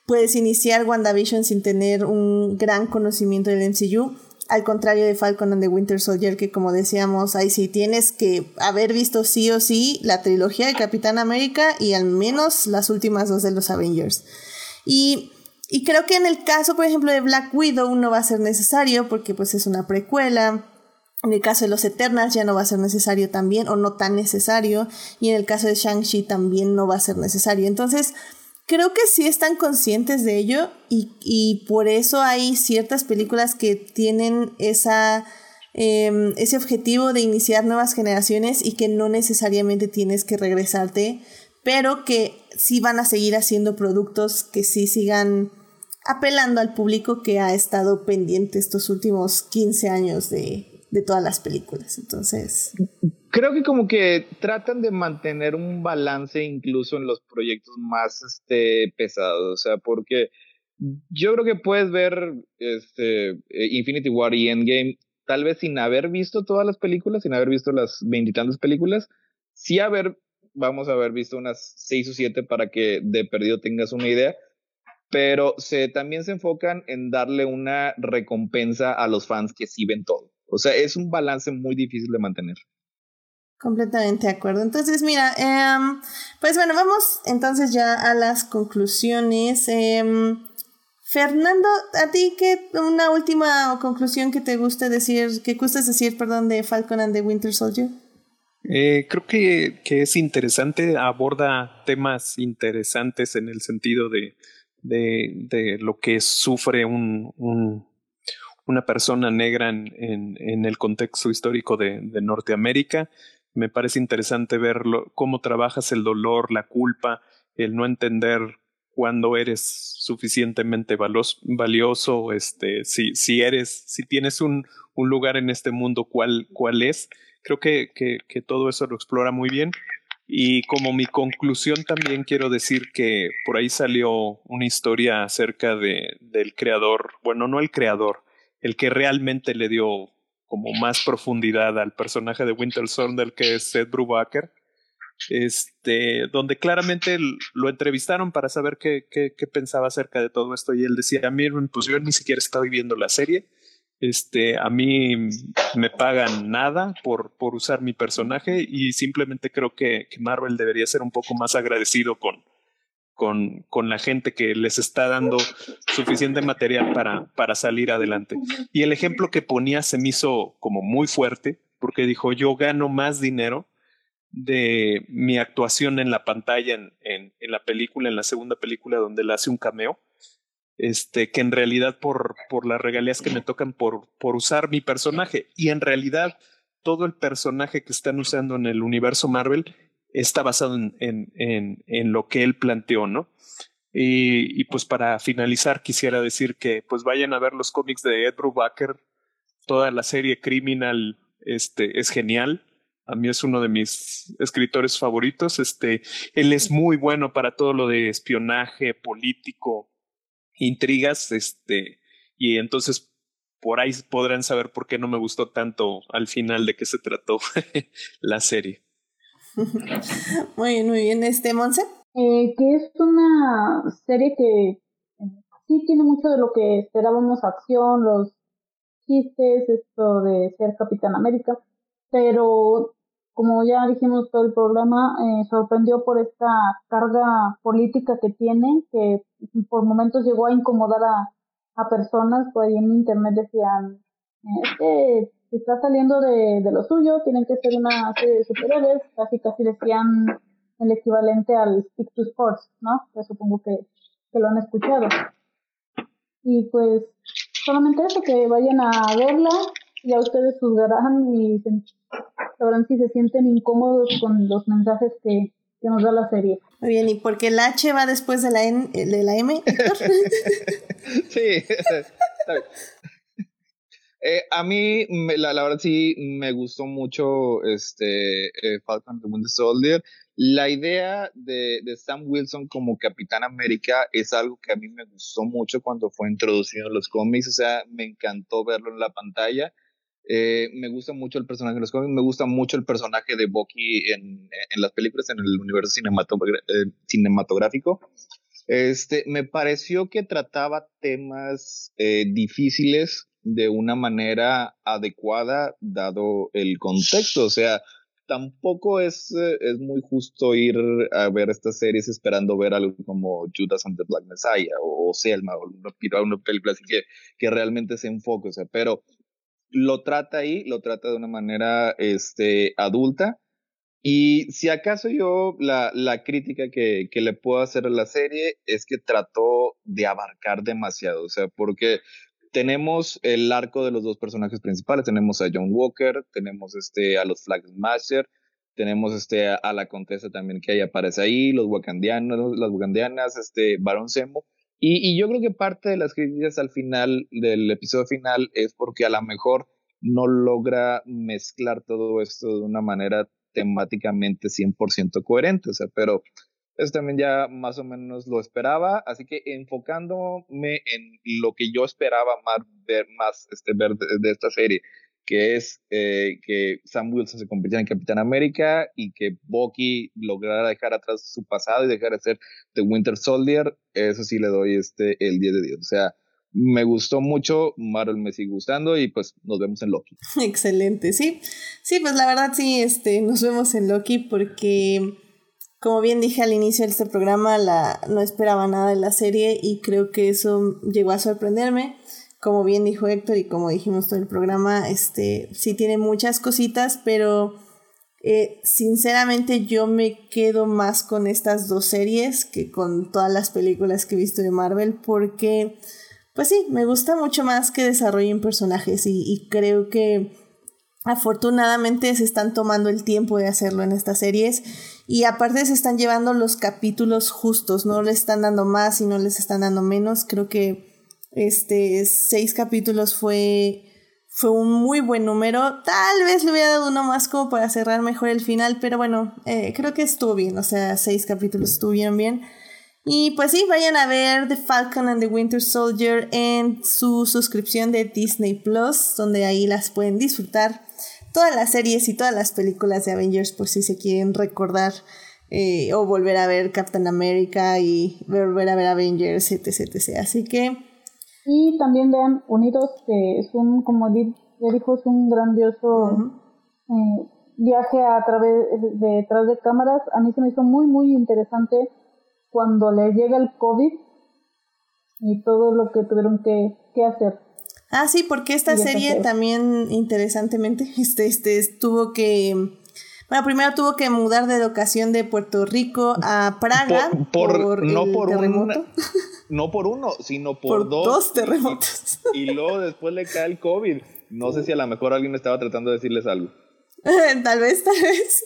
Speaker 1: puedes iniciar WandaVision sin tener un gran conocimiento del MCU al contrario de Falcon and the Winter Soldier, que como decíamos, ahí sí tienes que haber visto sí o sí la trilogía de Capitán América y al menos las últimas dos de los Avengers. Y, y creo que en el caso, por ejemplo, de Black Widow no va a ser necesario porque pues es una precuela. En el caso de los Eternals ya no va a ser necesario también, o no tan necesario. Y en el caso de Shang-Chi también no va a ser necesario. Entonces, creo que sí están conscientes de ello y, por eso hay ciertas películas que tienen esa, em, ese objetivo de iniciar nuevas generaciones y que no necesariamente tienes que regresarte, pero que sí van a seguir haciendo productos que sí sigan apelando al público que ha estado pendiente estos últimos 15 años de, de todas las películas. Entonces
Speaker 3: creo que como que tratan de mantener un balance incluso en los proyectos más este, pesados, o sea, porque yo creo que puedes ver este, eh, Infinity War y Endgame tal vez sin haber visto todas las películas, sin haber visto las veintitantas películas, sí haber, vamos a haber visto unas seis o siete para que de perdido tengas una idea, pero se, también se enfocan en darle una recompensa a los fans que sí ven todo. O sea, es un balance muy difícil de mantener.
Speaker 1: Completamente de acuerdo. Entonces, mira, em, pues bueno, vamos entonces ya a las conclusiones. Em, Fernando, ¿a ti qué una última conclusión que te guste decir, que gustes decir, perdón, de Falcon and the Winter Soldier?
Speaker 2: Eh, creo que, que, es interesante, aborda temas interesantes en el sentido de, de, de lo que sufre un, un, una persona negra en, en, en el contexto histórico de, de Norteamérica me parece interesante ver cómo trabajas el dolor, la culpa, el no entender cuándo eres suficientemente valioso, este, si, si eres, si tienes un, un lugar en este mundo, cuál, cuál es. Creo que, que, que todo eso lo explora muy bien. Y como mi conclusión también quiero decir que por ahí salió una historia acerca de, del creador, bueno, no el creador, el que realmente le dio como más profundidad al personaje de Winter Soldier que es Seth Brubaker, este, donde claramente lo entrevistaron para saber qué, qué, pensaba acerca de todo esto y él decía, a mí pues yo ni siquiera estaba viendo la serie, este, a mí me pagan nada por, por usar mi personaje y simplemente creo que, que Marvel debería ser un poco más agradecido con, con, con, la gente que les está dando suficiente material para, para salir adelante. Y el ejemplo que ponía se me hizo como muy fuerte, porque dijo, yo gano más dinero de mi actuación en la pantalla, en, en, en la película, en la segunda película donde le hace un cameo, este, que en realidad por, por las regalías que me tocan por, por usar mi personaje. Y en realidad todo el personaje que están usando en el universo Marvel está basado en, en, lo que él planteó, ¿no? Y, y, pues para finalizar quisiera decir que pues vayan a ver los cómics de Ed Brubaker, toda la serie Criminal este, es genial, a mí es uno de mis escritores favoritos, este, él es muy bueno para todo lo de espionaje político, intrigas, este, y entonces por ahí podrán saber por qué no me gustó tanto al final de qué se trató la serie.
Speaker 1: Muy bien, muy bien. Este, Monse.
Speaker 4: Eh, que es una serie que sí tiene mucho de lo que esperábamos, acción, los chistes, esto de ser Capitán América, pero como ya dijimos todo el programa, eh, sorprendió por esta carga política que tiene, que por momentos llegó a incomodar a, a personas, por ahí en internet decían, es está saliendo de, de lo suyo, tienen que ser una serie de superhéroes, casi casi decían el equivalente al Speak to Sports, ¿no? Que supongo que, que lo han escuchado. Y pues solamente eso, que vayan a verla, ya ustedes juzgarán y sabrán si se sienten incómodos con los mensajes que, que nos da la serie.
Speaker 1: Muy bien, ¿y por qué el H va después de la, N, de la M?
Speaker 3: sí, está bien. Eh, a mí, la, la, verdad sí, me gustó mucho este eh, Falcon the Winter Soldier. La idea de, Sam Wilson como Capitán América es algo que a mí me gustó mucho cuando fue introducido en los cómics. O sea, me encantó verlo en la pantalla. Eh, me gusta mucho el personaje de los cómics, me gusta mucho el personaje de Bucky en, en las películas, en el universo eh, cinematográfico. Este, me pareció que trataba temas difíciles de una manera adecuada dado el contexto. O sea, tampoco es, eh, es muy justo ir a ver estas series esperando ver algo como Judas and the Black Messiah o, Selma o una, una película así que, que realmente se enfoque. O sea, pero lo trata ahí, lo trata de una manera este, adulta. Y si acaso yo la, la crítica que, que, le puedo hacer a la serie es que trató de abarcar demasiado, o sea, porque tenemos el arco de los dos personajes principales, tenemos a John Walker, tenemos este, a los Flag Smasher, tenemos este, a, la Contesa también que ahí aparece ahí, los wakandianos, las wakandianas, este, Baron Zemo, y, y yo creo que parte de las críticas al final del episodio final es porque a lo mejor no logra mezclar todo esto de una manera temáticamente 100% coherente, o sea, pero eso también ya más o menos lo esperaba, así que enfocándome en lo que yo esperaba más ver, más, este, ver de, esta serie, que es eh, que Sam Wilson se convirtiera en Capitán América y que Bucky lograra dejar atrás su pasado y dejar de ser The Winter Soldier, eso sí le doy este el 10 de 10. O sea, me gustó mucho, Marvel me sigue gustando y pues nos vemos en Loki.
Speaker 1: Excelente, sí. Sí, pues la verdad sí, este, nos vemos en Loki porque como bien dije al inicio de este programa, la, no esperaba nada de la serie y creo que eso llegó a sorprenderme. Como bien dijo Héctor y como dijimos todo el programa, este sí tiene muchas cositas, pero eh, sinceramente yo me quedo más con estas dos series que con todas las películas que he visto de Marvel porque, pues sí, me gusta mucho más que desarrollen personajes y, y creo que afortunadamente se están tomando el tiempo de hacerlo en estas series y aparte se están llevando los capítulos justos, no les están dando más y no les están dando menos. Creo que este seis capítulos fue fue un muy buen número. Tal vez le hubiera dado uno más como para cerrar mejor el final, pero bueno, eh, creo que estuvo bien. O sea, seis capítulos estuvieron bien. Y pues sí, vayan a ver The Falcon and the Winter Soldier en su suscripción de Disney Plus, donde ahí las pueden disfrutar todas las series y todas las películas de Avengers por si se quieren recordar eh, o volver a ver Captain America y volver a ver Avengers, etc, etc. Así que...
Speaker 4: Y también vean Unidos, que es un, como ya dijo, es un grandioso eh, viaje a través de detrás de cámaras. A mí se me hizo muy, muy interesante cuando les llega el COVID y todo lo que tuvieron que, que hacer.
Speaker 1: Ah, sí, porque esta serie también, interesantemente, este, este, tuvo que... Bueno, primero tuvo que mudar de locación de Puerto Rico a Praga
Speaker 3: por, no por terremoto. no por uno, sino por, dos.
Speaker 1: dos terremotos.
Speaker 3: Y, y, luego después le cae el COVID. No sé si a lo mejor alguien estaba tratando de decirles algo.
Speaker 1: tal vez, tal vez.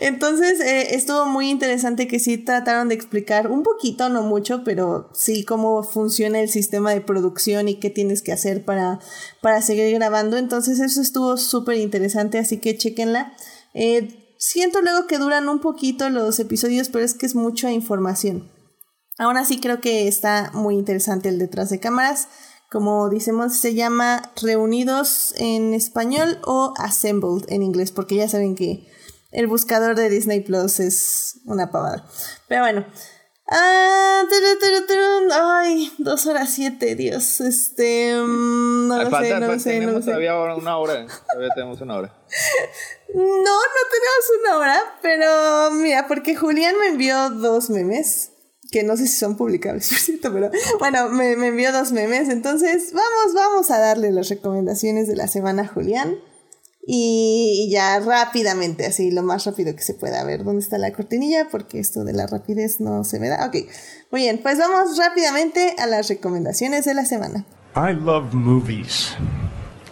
Speaker 1: Entonces eh, estuvo muy interesante que sí trataron de explicar un poquito, no mucho, pero sí cómo funciona el sistema de producción y qué tienes que hacer para, para seguir grabando. Entonces eso estuvo súper interesante, así que chequenla. Eh, siento luego que duran un poquito los episodios, pero es que es mucha información. Ahora sí creo que está muy interesante el detrás de cámaras. Como decimos, se llama Reunidos en español o Assembled en inglés, porque ya saben que el buscador de Disney Plus es una pavada. Pero bueno. Ah, ay, dos horas siete, Dios. Este. Mm, no lo sé, no lo sé. No
Speaker 3: todavía una hora. Todavía tenemos una hora.
Speaker 1: No, no tenemos una hora, pero mira, porque Julián me envió dos memes que no sé si son publicables, por cierto, pero bueno, me, me, envió dos memes. Entonces, vamos, vamos a darle las recomendaciones de la semana Julián. Y ya rápidamente, así lo más rápido que se pueda. A ver dónde está la cortinilla, porque esto de la rapidez no se me da. Ok, muy bien, pues vamos rápidamente a las recomendaciones de la semana. I love movies.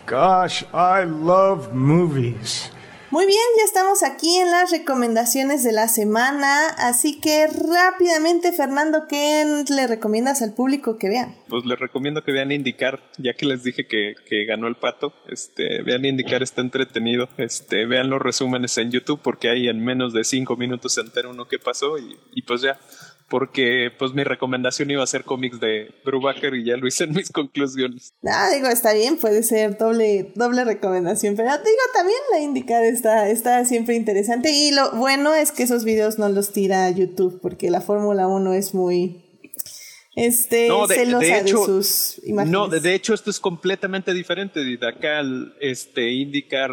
Speaker 1: Gosh, I love movies. Muy bien, ya estamos aquí en las recomendaciones de la semana, así que rápidamente, Fernando, ¿qué le recomiendas al público que vean?
Speaker 2: Pues les recomiendo que vean Indicar, ya que les dije que, ganó el pato, este, vean Indicar, está entretenido, este, vean los resúmenes en YouTube porque ahí en menos de cinco minutos se entera uno qué pasó y, y pues ya porque pues mi recomendación iba a ser cómics de Brubaker y ya lo hice en mis conclusiones.
Speaker 1: Ah, digo, está bien, puede ser doble, doble recomendación, pero digo, también la indicar está, está siempre interesante y lo bueno es que esos videos no los tira YouTube porque la Fórmula 1 es muy este celosa de, sus imágenes.
Speaker 2: No, de, hecho esto es completamente diferente. De acá este indicar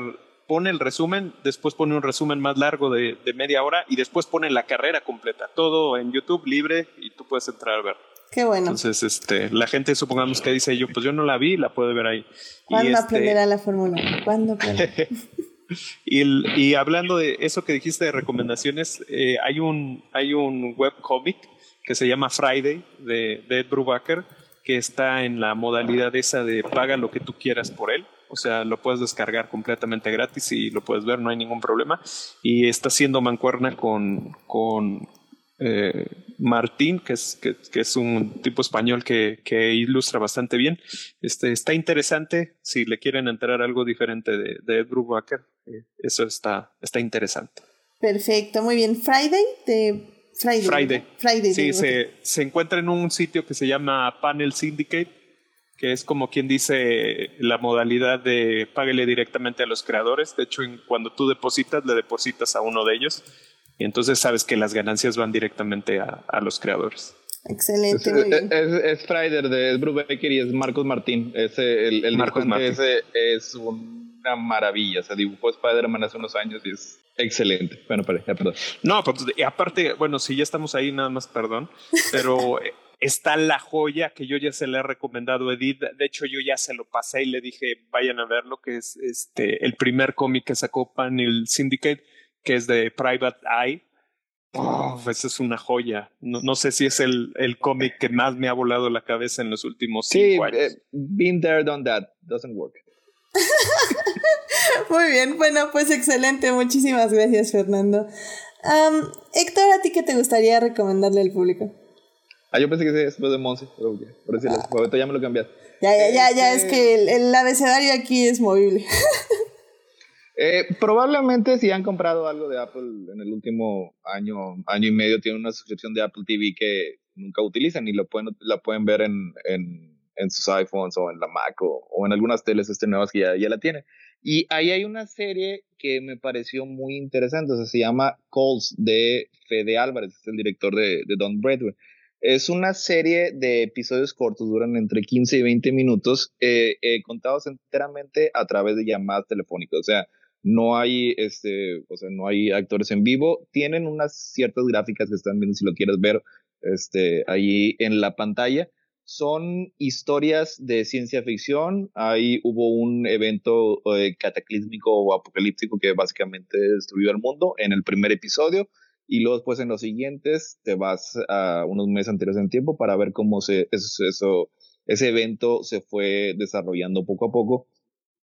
Speaker 2: pone el resumen, después pone un resumen más largo de, media hora y después pone la carrera completa. Todo en YouTube libre y tú puedes entrar a ver.
Speaker 1: Qué bueno.
Speaker 2: Entonces, este, la gente supongamos que dice yo, pues yo no la vi, la puede ver ahí.
Speaker 1: ¿Cuándo este aprenderá la fórmula? ¿Cuándo
Speaker 2: y, y, hablando de eso que dijiste de recomendaciones, eh, hay un hay un webcomic que se llama Friday de, de Ed Brubaker que está en la modalidad esa de paga lo que tú quieras por él. O sea, lo puedes descargar completamente gratis y lo puedes ver, no hay ningún problema. Y está haciendo mancuerna con, con eh, Martín, que es, que, es un tipo español que, que, ilustra bastante bien. Este, está interesante. Si le quieren enterar algo diferente de, de Ed Brubaker, eh, eso está, está interesante.
Speaker 1: Perfecto, muy bien. Friday de Friday.
Speaker 2: Friday. Friday sí, se, se encuentra en un sitio que se llama Panel Syndicate que es como quien dice la modalidad de páguele directamente a los creadores. De hecho, cuando tú depositas, le depositas a uno de ellos y entonces sabes que las ganancias van directamente a, los creadores.
Speaker 1: Excelente.
Speaker 3: Es, Friday de Brubaker y es Marcos Martín. Ese, el, el Marcos Martín. Ese es una maravilla. Se dibujó Spider-Man hace unos años y es excelente. Bueno, perdón.
Speaker 2: No, pues, aparte, bueno, si ya estamos ahí, nada más perdón, pero está la joya que yo ya se le he recomendado a Edith. De hecho, yo ya se lo pasé y le dije, vayan a verlo, que es este, el primer cómic que sacó Panel Syndicate, que es de Private Eye. Oh, esa es una joya. No, sé si es el, el cómic que más me ha volado la cabeza en los últimos cinco años. Eh,
Speaker 3: been there, done that. Doesn't work.
Speaker 1: Muy bien, bueno, pues excelente. Muchísimas gracias, Fernando. Héctor, ¿a ti qué te gustaría recomendarle al público?
Speaker 3: Ah, yo pensé que después de Monse, pero ya, por eso ah. ya me lo cambiaste.
Speaker 1: Ya, ya, ya, ya, es este que el, abecedario aquí es movible.
Speaker 3: eh, probablemente si han comprado algo de Apple en el último año, año y medio, tienen una suscripción de Apple TV que nunca utilizan y lo pueden, la pueden ver en, en, en sus iPhones o en la Mac o, o en algunas teles este nuevas que ya, ya la tienen. Y ahí hay una serie que me pareció muy interesante, o sea, se llama Calls de Fede Álvarez, es el director de, de Don Breadway. Es una serie de episodios cortos, duran entre 15 y 20 minutos, eh, eh, contados enteramente a través de llamadas telefónicas. O sea, no hay, este, o sea, no hay actores en vivo. Tienen unas ciertas gráficas que están viendo si lo quieres ver, este, ahí en la pantalla. Son historias de ciencia ficción. Ahí hubo un evento eh, cataclísmico o apocalíptico que básicamente destruyó el mundo en el primer episodio y luego después en los siguientes te vas a unos meses anteriores en tiempo para ver cómo se, eso, eso, ese evento se fue desarrollando poco a poco.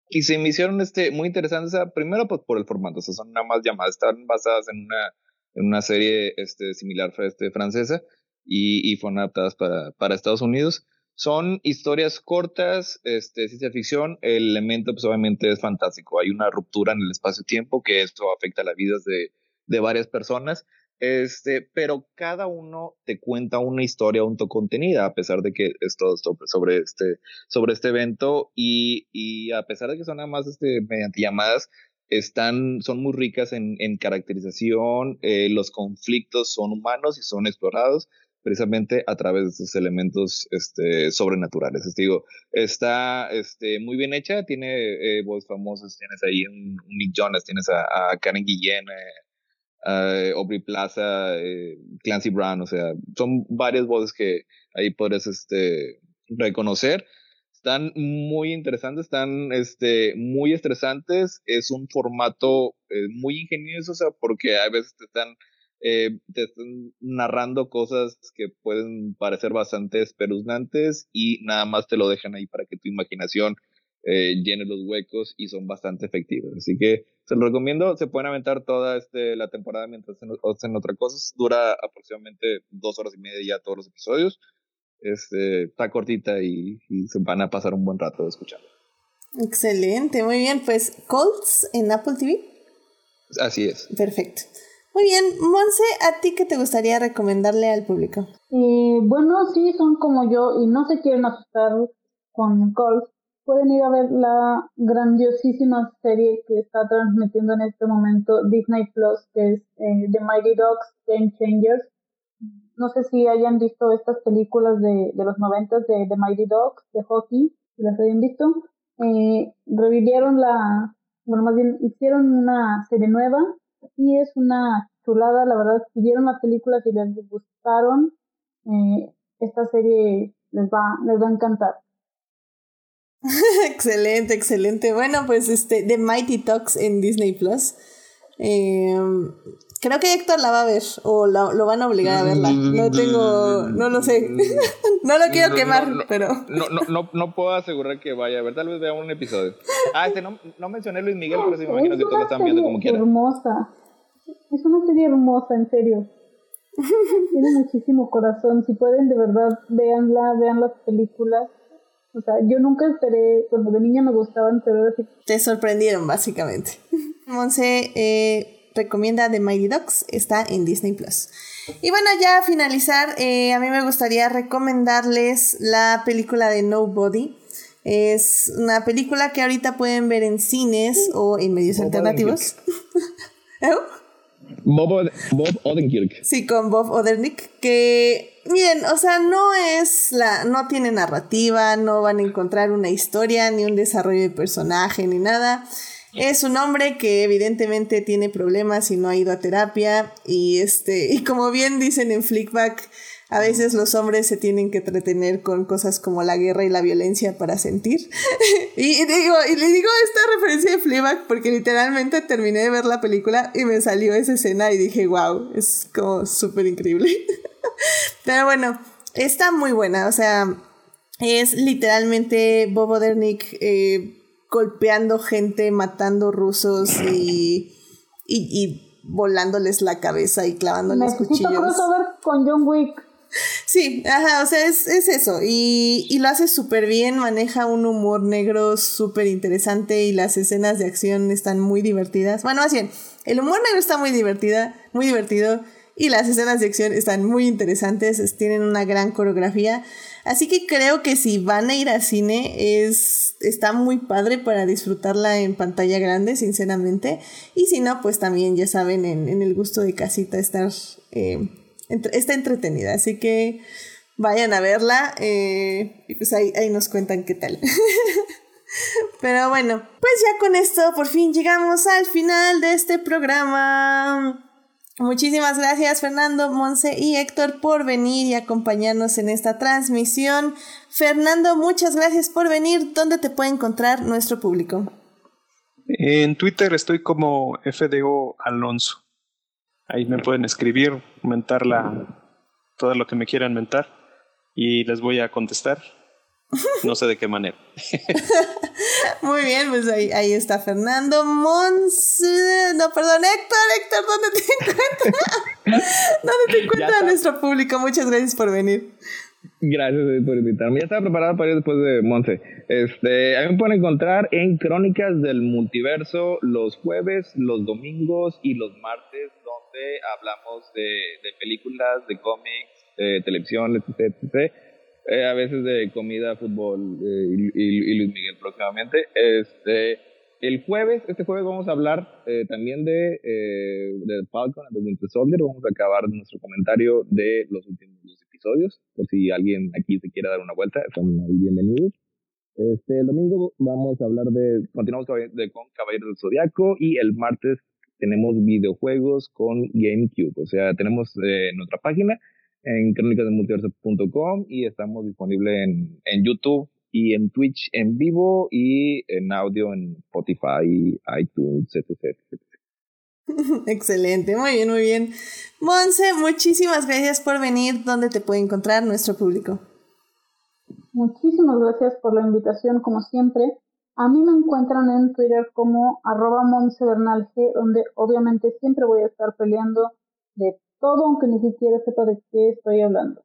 Speaker 3: Y se me hicieron este, muy interesantes, primero pues por el formato, o son nada más llamadas, están basadas en una, en una serie este, similar este, francesa y, y fueron adaptadas para, para Estados Unidos. Son historias cortas, este, ciencia ficción, el elemento pues obviamente es fantástico, hay una ruptura en el espacio-tiempo que esto afecta a las vidas de, de varias personas, Este, pero cada uno te cuenta una historia autocontenida, a pesar de que es todo sobre este, sobre este evento, y, y a pesar de que son nada más este, mediante llamadas, están, son muy ricas en, en caracterización, eh, los conflictos son humanos y son explorados precisamente a través de esos elementos este, sobrenaturales. Este, digo, está este, muy bien hecha, tiene eh, voces famosas, tienes ahí un, Nick Jonas, tienes a, Karen Guillén, eh, Aubrey Plaza, eh, Clancy Brown, o sea, son varias voces que ahí podrías este, reconocer. Están muy interesantes, están este, muy estresantes. Es un formato eh, muy ingenioso, o sea, porque a veces te están, eh, te están narrando cosas que pueden parecer bastante espeluznantes y nada más te lo dejan ahí para que tu imaginación eh, llene los huecos y son bastante efectivos. Así que se lo recomiendo. Se pueden aventar toda este, la temporada mientras hacen, otra cosa. Dura aproximadamente dos horas y media ya todos los episodios. Este, está cortita y, se van a pasar un buen rato escuchando.
Speaker 1: Excelente, muy bien. Pues Colts en Apple TV.
Speaker 3: Así es.
Speaker 1: Perfecto. Muy bien, Monse, ¿a ti qué te gustaría recomendarle al público?
Speaker 4: Eh, bueno, sí, son como yo y no se quieren asustar con Colts. Pueden ir a ver la grandiosísima serie que está transmitiendo en este momento Disney Plus, que es eh, The Mighty Dogs Game Changers no sé si hayan visto estas películas de, de los noventas de, The Mighty Dogs, de hockey, si las hayan visto. Eh, revivieron la, bueno, más bien hicieron una serie nueva y es una chulada, la verdad, si vieron las películas y les gustaron, eh, esta serie les va, les va a encantar.
Speaker 1: excelente, excelente. Bueno, pues este, The Mighty Talks en Disney Plus. Eh, Creo que Héctor la va a ver o lo van a obligar a verla. No tengo, no lo sé. no lo quiero quemar, pero.
Speaker 3: No, no, no, no puedo asegurar que vaya a ver. Tal vez vea un episodio. Ah, este no, no mencioné Luis Miguel, pero sí me imagino que todos lo están viendo como quieran.
Speaker 4: hermosa. Es una serie hermosa, en serio. Tiene muchísimo corazón. Si pueden, de verdad, véanla, vean las películas. O sea, yo nunca esperé, cuando de niña me gustaban, pero.
Speaker 1: Te sorprendieron, básicamente. Monse, eh recomienda The Mighty Ducks, está en Disney Plus. Y bueno, ya a finalizar, eh, a mí me gustaría recomendarles la película de Nobody. Es una película que ahorita pueden ver en cines o en medios alternativos.
Speaker 3: ¿Eh? Bob, Odenkirk.
Speaker 1: Sí, con Bob Odenkirk, que miren, o sea, no es la, no tiene narrativa, no van a encontrar una historia, ni un desarrollo de personaje, ni nada. Es un hombre que evidentemente tiene problemas y no ha ido a terapia y este y como bien dicen en Flickback, a veces los hombres se tienen que entretener con cosas como la guerra y la violencia para sentir. y, digo, y le digo esta referencia de Fleabag porque literalmente terminé de ver la película y me salió esa escena y dije, wow, es como súper increíble. Pero bueno, está muy buena, o sea, es literalmente Bob Odernick eh, golpeando gente, matando rusos y, y, volándoles la cabeza y clavándoles
Speaker 4: Necesito
Speaker 1: cuchillos.
Speaker 4: crossover con John Wick.
Speaker 1: Sí, ajá, o sea, es, es eso. Y, y, lo hace súper bien, maneja un humor negro súper interesante y las escenas de acción están muy divertidas. Bueno, más bien, el humor negro está muy divertida, muy divertido y las escenas de acción están muy interesantes, tienen una gran coreografía. Así que creo que si van a ir al cine es está muy padre para disfrutarla en pantalla grande, sinceramente. Y si no, pues también ya saben, en, el gusto de casita estar eh, está entretenida. Así que vayan a verla eh, y pues ahí, ahí nos cuentan qué tal. Pero bueno, pues ya con esto por fin llegamos al final de este programa. Muchísimas gracias Fernando, Monse y Héctor por venir y acompañarnos en esta transmisión. Fernando, muchas gracias por venir. ¿Dónde te puede encontrar nuestro público?
Speaker 2: En Twitter estoy como FDO Alonso. Ahí me pueden escribir, mentar todo lo que me quieran mentar y les voy a contestar no sé de qué manera.
Speaker 1: Muy bien, pues ahí, ahí está Fernando Mons. No, perdón, Héctor, Héctor, ¿dónde te encuentras? ¿Dónde te encuentra nuestro público? Muchas gracias por venir.
Speaker 3: Gracias por invitarme. Ya estaba preparado para ir después de Monse. Este, a mí me pueden encontrar en Crónicas del Multiverso los jueves, los domingos y los martes, donde hablamos de, de películas, de cómics, de televisión, etc. etc. Eh, a veces de comida, fútbol eh, y, y, Luis Miguel próximamente. Este, el jueves, este jueves vamos a hablar eh, también de, eh, de Falcon de Winter Soldier. Vamos a acabar nuestro comentario de los últimos dos episodios, por si alguien aquí se quiere dar una vuelta, ahí bienvenidos. Este, el domingo vamos a hablar de, continuamos de, con Caballeros del Zodiaco y el martes tenemos videojuegos con GameCube. O sea, tenemos eh, nuestra página en crónicasdelmultiverso.com y estamos disponibles en, en YouTube y en Twitch en vivo y en audio en Spotify, iTunes, etc.
Speaker 1: Excelente, muy bien, muy bien. Monse, muchísimas gracias por venir. ¿Dónde te puede encontrar nuestro público?
Speaker 4: Muchísimas gracias por la invitación, como siempre. A mí me encuentran en Twitter como arroba G, donde obviamente siempre voy a estar peleando de todo, aunque ni siquiera sepa de qué estoy hablando.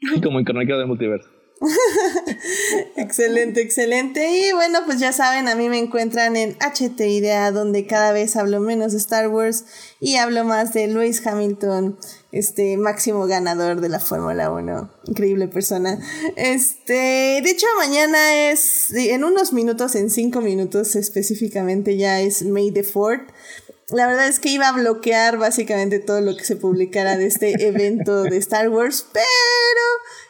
Speaker 3: Como en Crónica del Multiverso.
Speaker 1: excelente, excelente. Y bueno, pues ya saben, a mí me encuentran en HT Idea, donde cada vez hablo menos de Star Wars y hablo más de Lewis Hamilton, este máximo ganador de la Fórmula 1. Increíble persona. Este, de hecho, mañana es, en unos minutos, en cinco minutos específicamente, ya es May the 4 la verdad es que iba a bloquear básicamente todo lo que se publicara de este evento de Star Wars, pero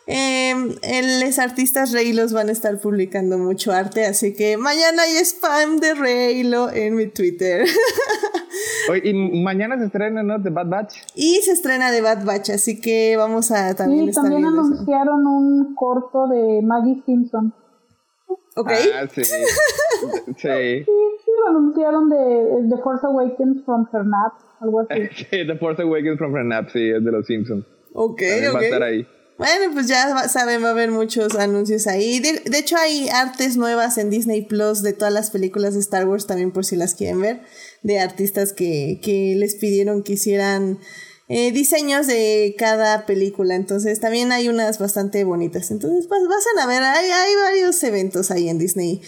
Speaker 1: eh, los artistas Reylos van a estar publicando mucho arte, así que mañana hay spam de Reylo en mi Twitter.
Speaker 3: y mañana se estrena, ¿no? The Bad Batch.
Speaker 1: Y se estrena The Bad Batch, así que vamos a también.
Speaker 4: Sí, también anunciaron un corto de Maggie Simpson.
Speaker 1: Ok.
Speaker 3: Ah, sí. sí.
Speaker 4: Lo anunciaron de The Force Awakens from her nap, algo así.
Speaker 3: sí, The Force Awakens from her nap, sí, es de los Simpsons.
Speaker 1: Ok,
Speaker 3: También
Speaker 1: ok.
Speaker 3: Va a estar ahí.
Speaker 1: Bueno, pues ya saben, va a haber muchos anuncios ahí. De, de, hecho, hay artes nuevas en Disney Plus de todas las películas de Star Wars, también por si las quieren ver, de artistas que, que les pidieron que hicieran eh, diseños de cada película. Entonces, también hay unas bastante bonitas. Entonces, pues, vas a ver, hay, hay varios eventos ahí en Disney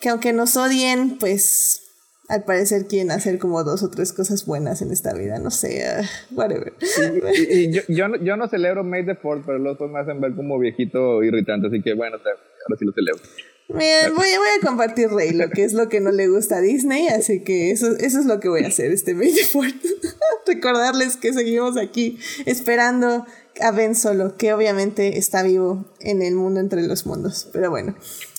Speaker 1: que aunque nos odien, pues al parecer quieren hacer como dos o tres cosas buenas en esta vida, no sé, uh, whatever.
Speaker 3: Y, y, y yo, yo, no, yo, no, celebro May the Fourth, pero los otros me hacen ver como viejito irritante, así que bueno, ahora sí lo celebro.
Speaker 1: Bien, voy, voy, a compartir Rey, lo que es lo que no le gusta a Disney, así que eso, eso es lo que voy a hacer este May the Fourth. Recordarles que seguimos aquí esperando a Ben Solo, que obviamente está vivo en el mundo entre los mundos, pero bueno.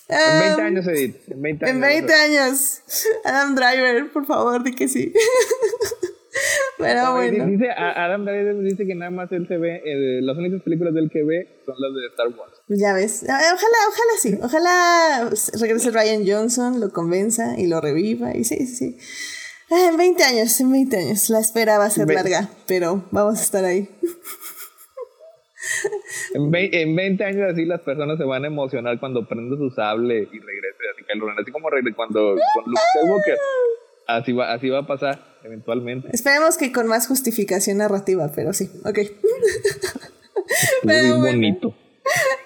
Speaker 3: En 20 años, Edith. En 20 años.
Speaker 1: En 20 años. Adam Driver, por favor, di que sí. Pero no, bueno.
Speaker 3: Dice, Adam Driver dice que nada más él se ve, eh, las únicas películas del que ve son las de Star Wars.
Speaker 1: Ya ves. Ojalá, ojalá sí. Ojalá regrese Ryan Johnson, lo convenza y lo reviva. Y sí, sí, sí. En 20 años, en 20 años. La espera va a ser larga, pero vamos a estar ahí.
Speaker 3: En, en 20 años así las personas se van a emocionar cuando prende su sable y regrese así Ren, así como cuando con Luke Skywalker. Así va, así va a pasar eventualmente.
Speaker 1: Esperemos que con más justificación narrativa, pero sí, ok.
Speaker 3: pero Muy bonito.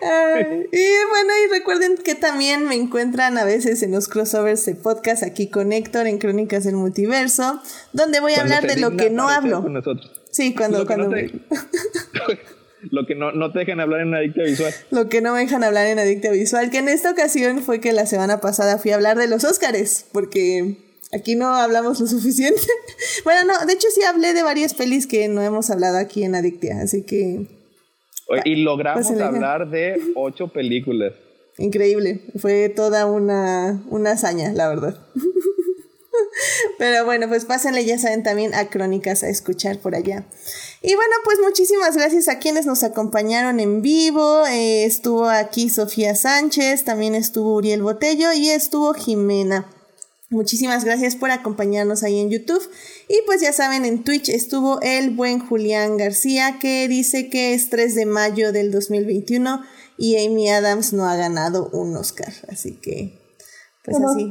Speaker 1: Ay, y bueno, y recuerden que también me encuentran a veces en los crossovers de podcast aquí con Héctor en Crónicas del Multiverso, donde voy a cuando hablar de lo que no hablo. Sí, cuando...
Speaker 3: Lo
Speaker 1: cuando
Speaker 3: no te... lo que no, no, te dejan hablar en Adicta Visual.
Speaker 1: Lo que no me dejan hablar en Adicta Visual, que en esta ocasión fue que la semana pasada fui a hablar de los Óscares, porque aquí no hablamos lo suficiente. bueno, no, de hecho sí hablé de varias pelis que no hemos hablado aquí en Adictia, así que...
Speaker 3: Y logramos pues hablar de ocho películas.
Speaker 1: Increíble, fue toda una, una hazaña, la verdad. Pero bueno, pues pásenle, ya saben, también a Crónicas a escuchar por allá. Y bueno, pues muchísimas gracias a quienes nos acompañaron en vivo. Eh, estuvo aquí Sofía Sánchez, también estuvo Uriel Botello y estuvo Jimena. Muchísimas gracias por acompañarnos ahí en YouTube. Y pues ya saben, en Twitch estuvo el buen Julián García que dice que es 3 de mayo del 2021 y Amy Adams no ha ganado un Oscar. Así que, pues así.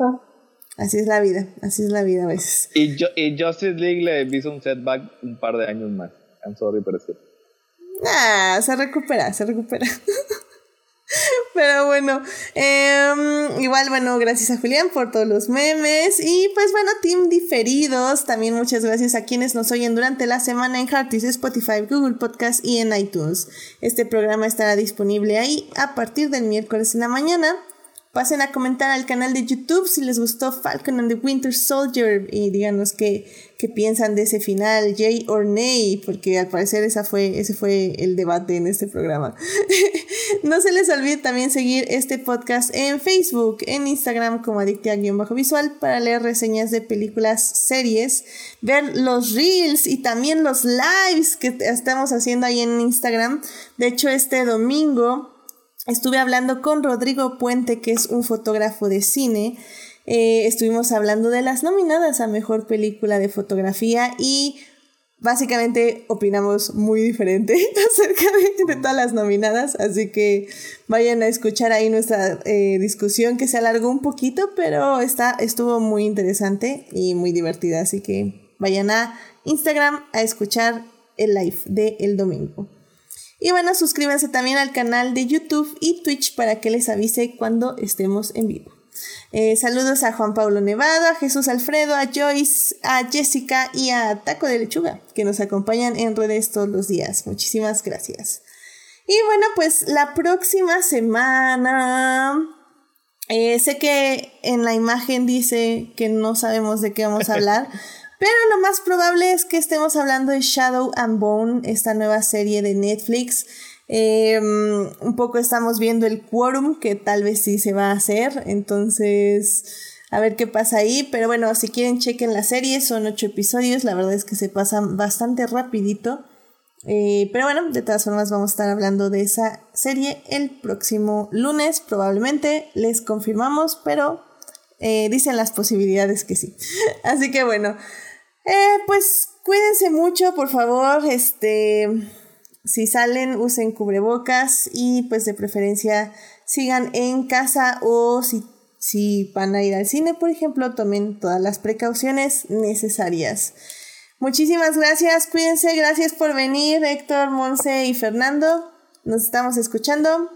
Speaker 1: Así es la vida, así es la vida a veces.
Speaker 3: Y, yo, y Justice League le hizo un setback un par de años más. I'm sorry, pero es que...
Speaker 1: Ah, se recupera, se recupera. Pero bueno, em, igual, bueno, gracias a Julián por todos los memes. Y pues bueno, Team Diferidos, también muchas gracias a quienes nos oyen durante la semana en Heartis, Spotify, Google Podcast y en iTunes. Este programa estará disponible ahí a partir del miércoles en la mañana. Pasen a comentar al canal de YouTube si les gustó Falcon and the Winter Soldier y díganos qué, qué piensan de ese final, yay or nay, porque al parecer esa fue, ese fue el debate en este programa. no se les olvide también seguir este podcast en Facebook, en Instagram como Adictia-Visual para leer reseñas de películas, series, ver los reels y también los lives que estamos haciendo ahí en Instagram. De hecho, este domingo Estuve hablando con Rodrigo Puente, que es un fotógrafo de cine. Eh, estuvimos hablando de las nominadas a Mejor Película de Fotografía y básicamente opinamos muy diferente acerca de, todas las nominadas, así que vayan a escuchar ahí nuestra eh, discusión que se alargó un poquito, pero está, estuvo muy interesante y muy divertida, así que vayan a Instagram a escuchar el live del el domingo. Y bueno, suscríbanse también al canal de YouTube y Twitch para que les avise cuando estemos en vivo. Eh, saludos a Juan Pablo Nevado, a Jesús Alfredo, a Joyce, a Jessica y a Taco de Lechuga, que nos acompañan en redes todos los días. Muchísimas gracias. Y bueno, pues la próxima semana... Eh, sé que en la imagen dice que no sabemos de qué vamos a hablar, Pero lo más probable es que estemos hablando de Shadow and Bone, esta nueva serie de Netflix. Em, un poco estamos viendo el quórum que tal vez sí se va a hacer. Entonces, a ver qué pasa ahí. Pero bueno, si quieren chequen la serie, son ocho episodios. La verdad es que se pasan bastante rapidito. Eh, pero bueno, de todas formas vamos a estar hablando de esa serie el próximo lunes, probablemente. Les confirmamos, pero eh, dicen las posibilidades que sí. Así que bueno. Eh, pues cuídense mucho, por favor. Este, si salen, usen cubrebocas y pues de preferencia sigan en casa o si, si van a ir al cine, por ejemplo, tomen todas las precauciones necesarias. Muchísimas gracias, cuídense, gracias por venir, Héctor, Monse y Fernando. Nos estamos escuchando.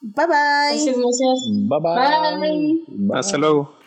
Speaker 1: Bye bye.
Speaker 4: Muchas gracias.
Speaker 3: Bye bye.
Speaker 4: Bye.
Speaker 2: Hasta luego.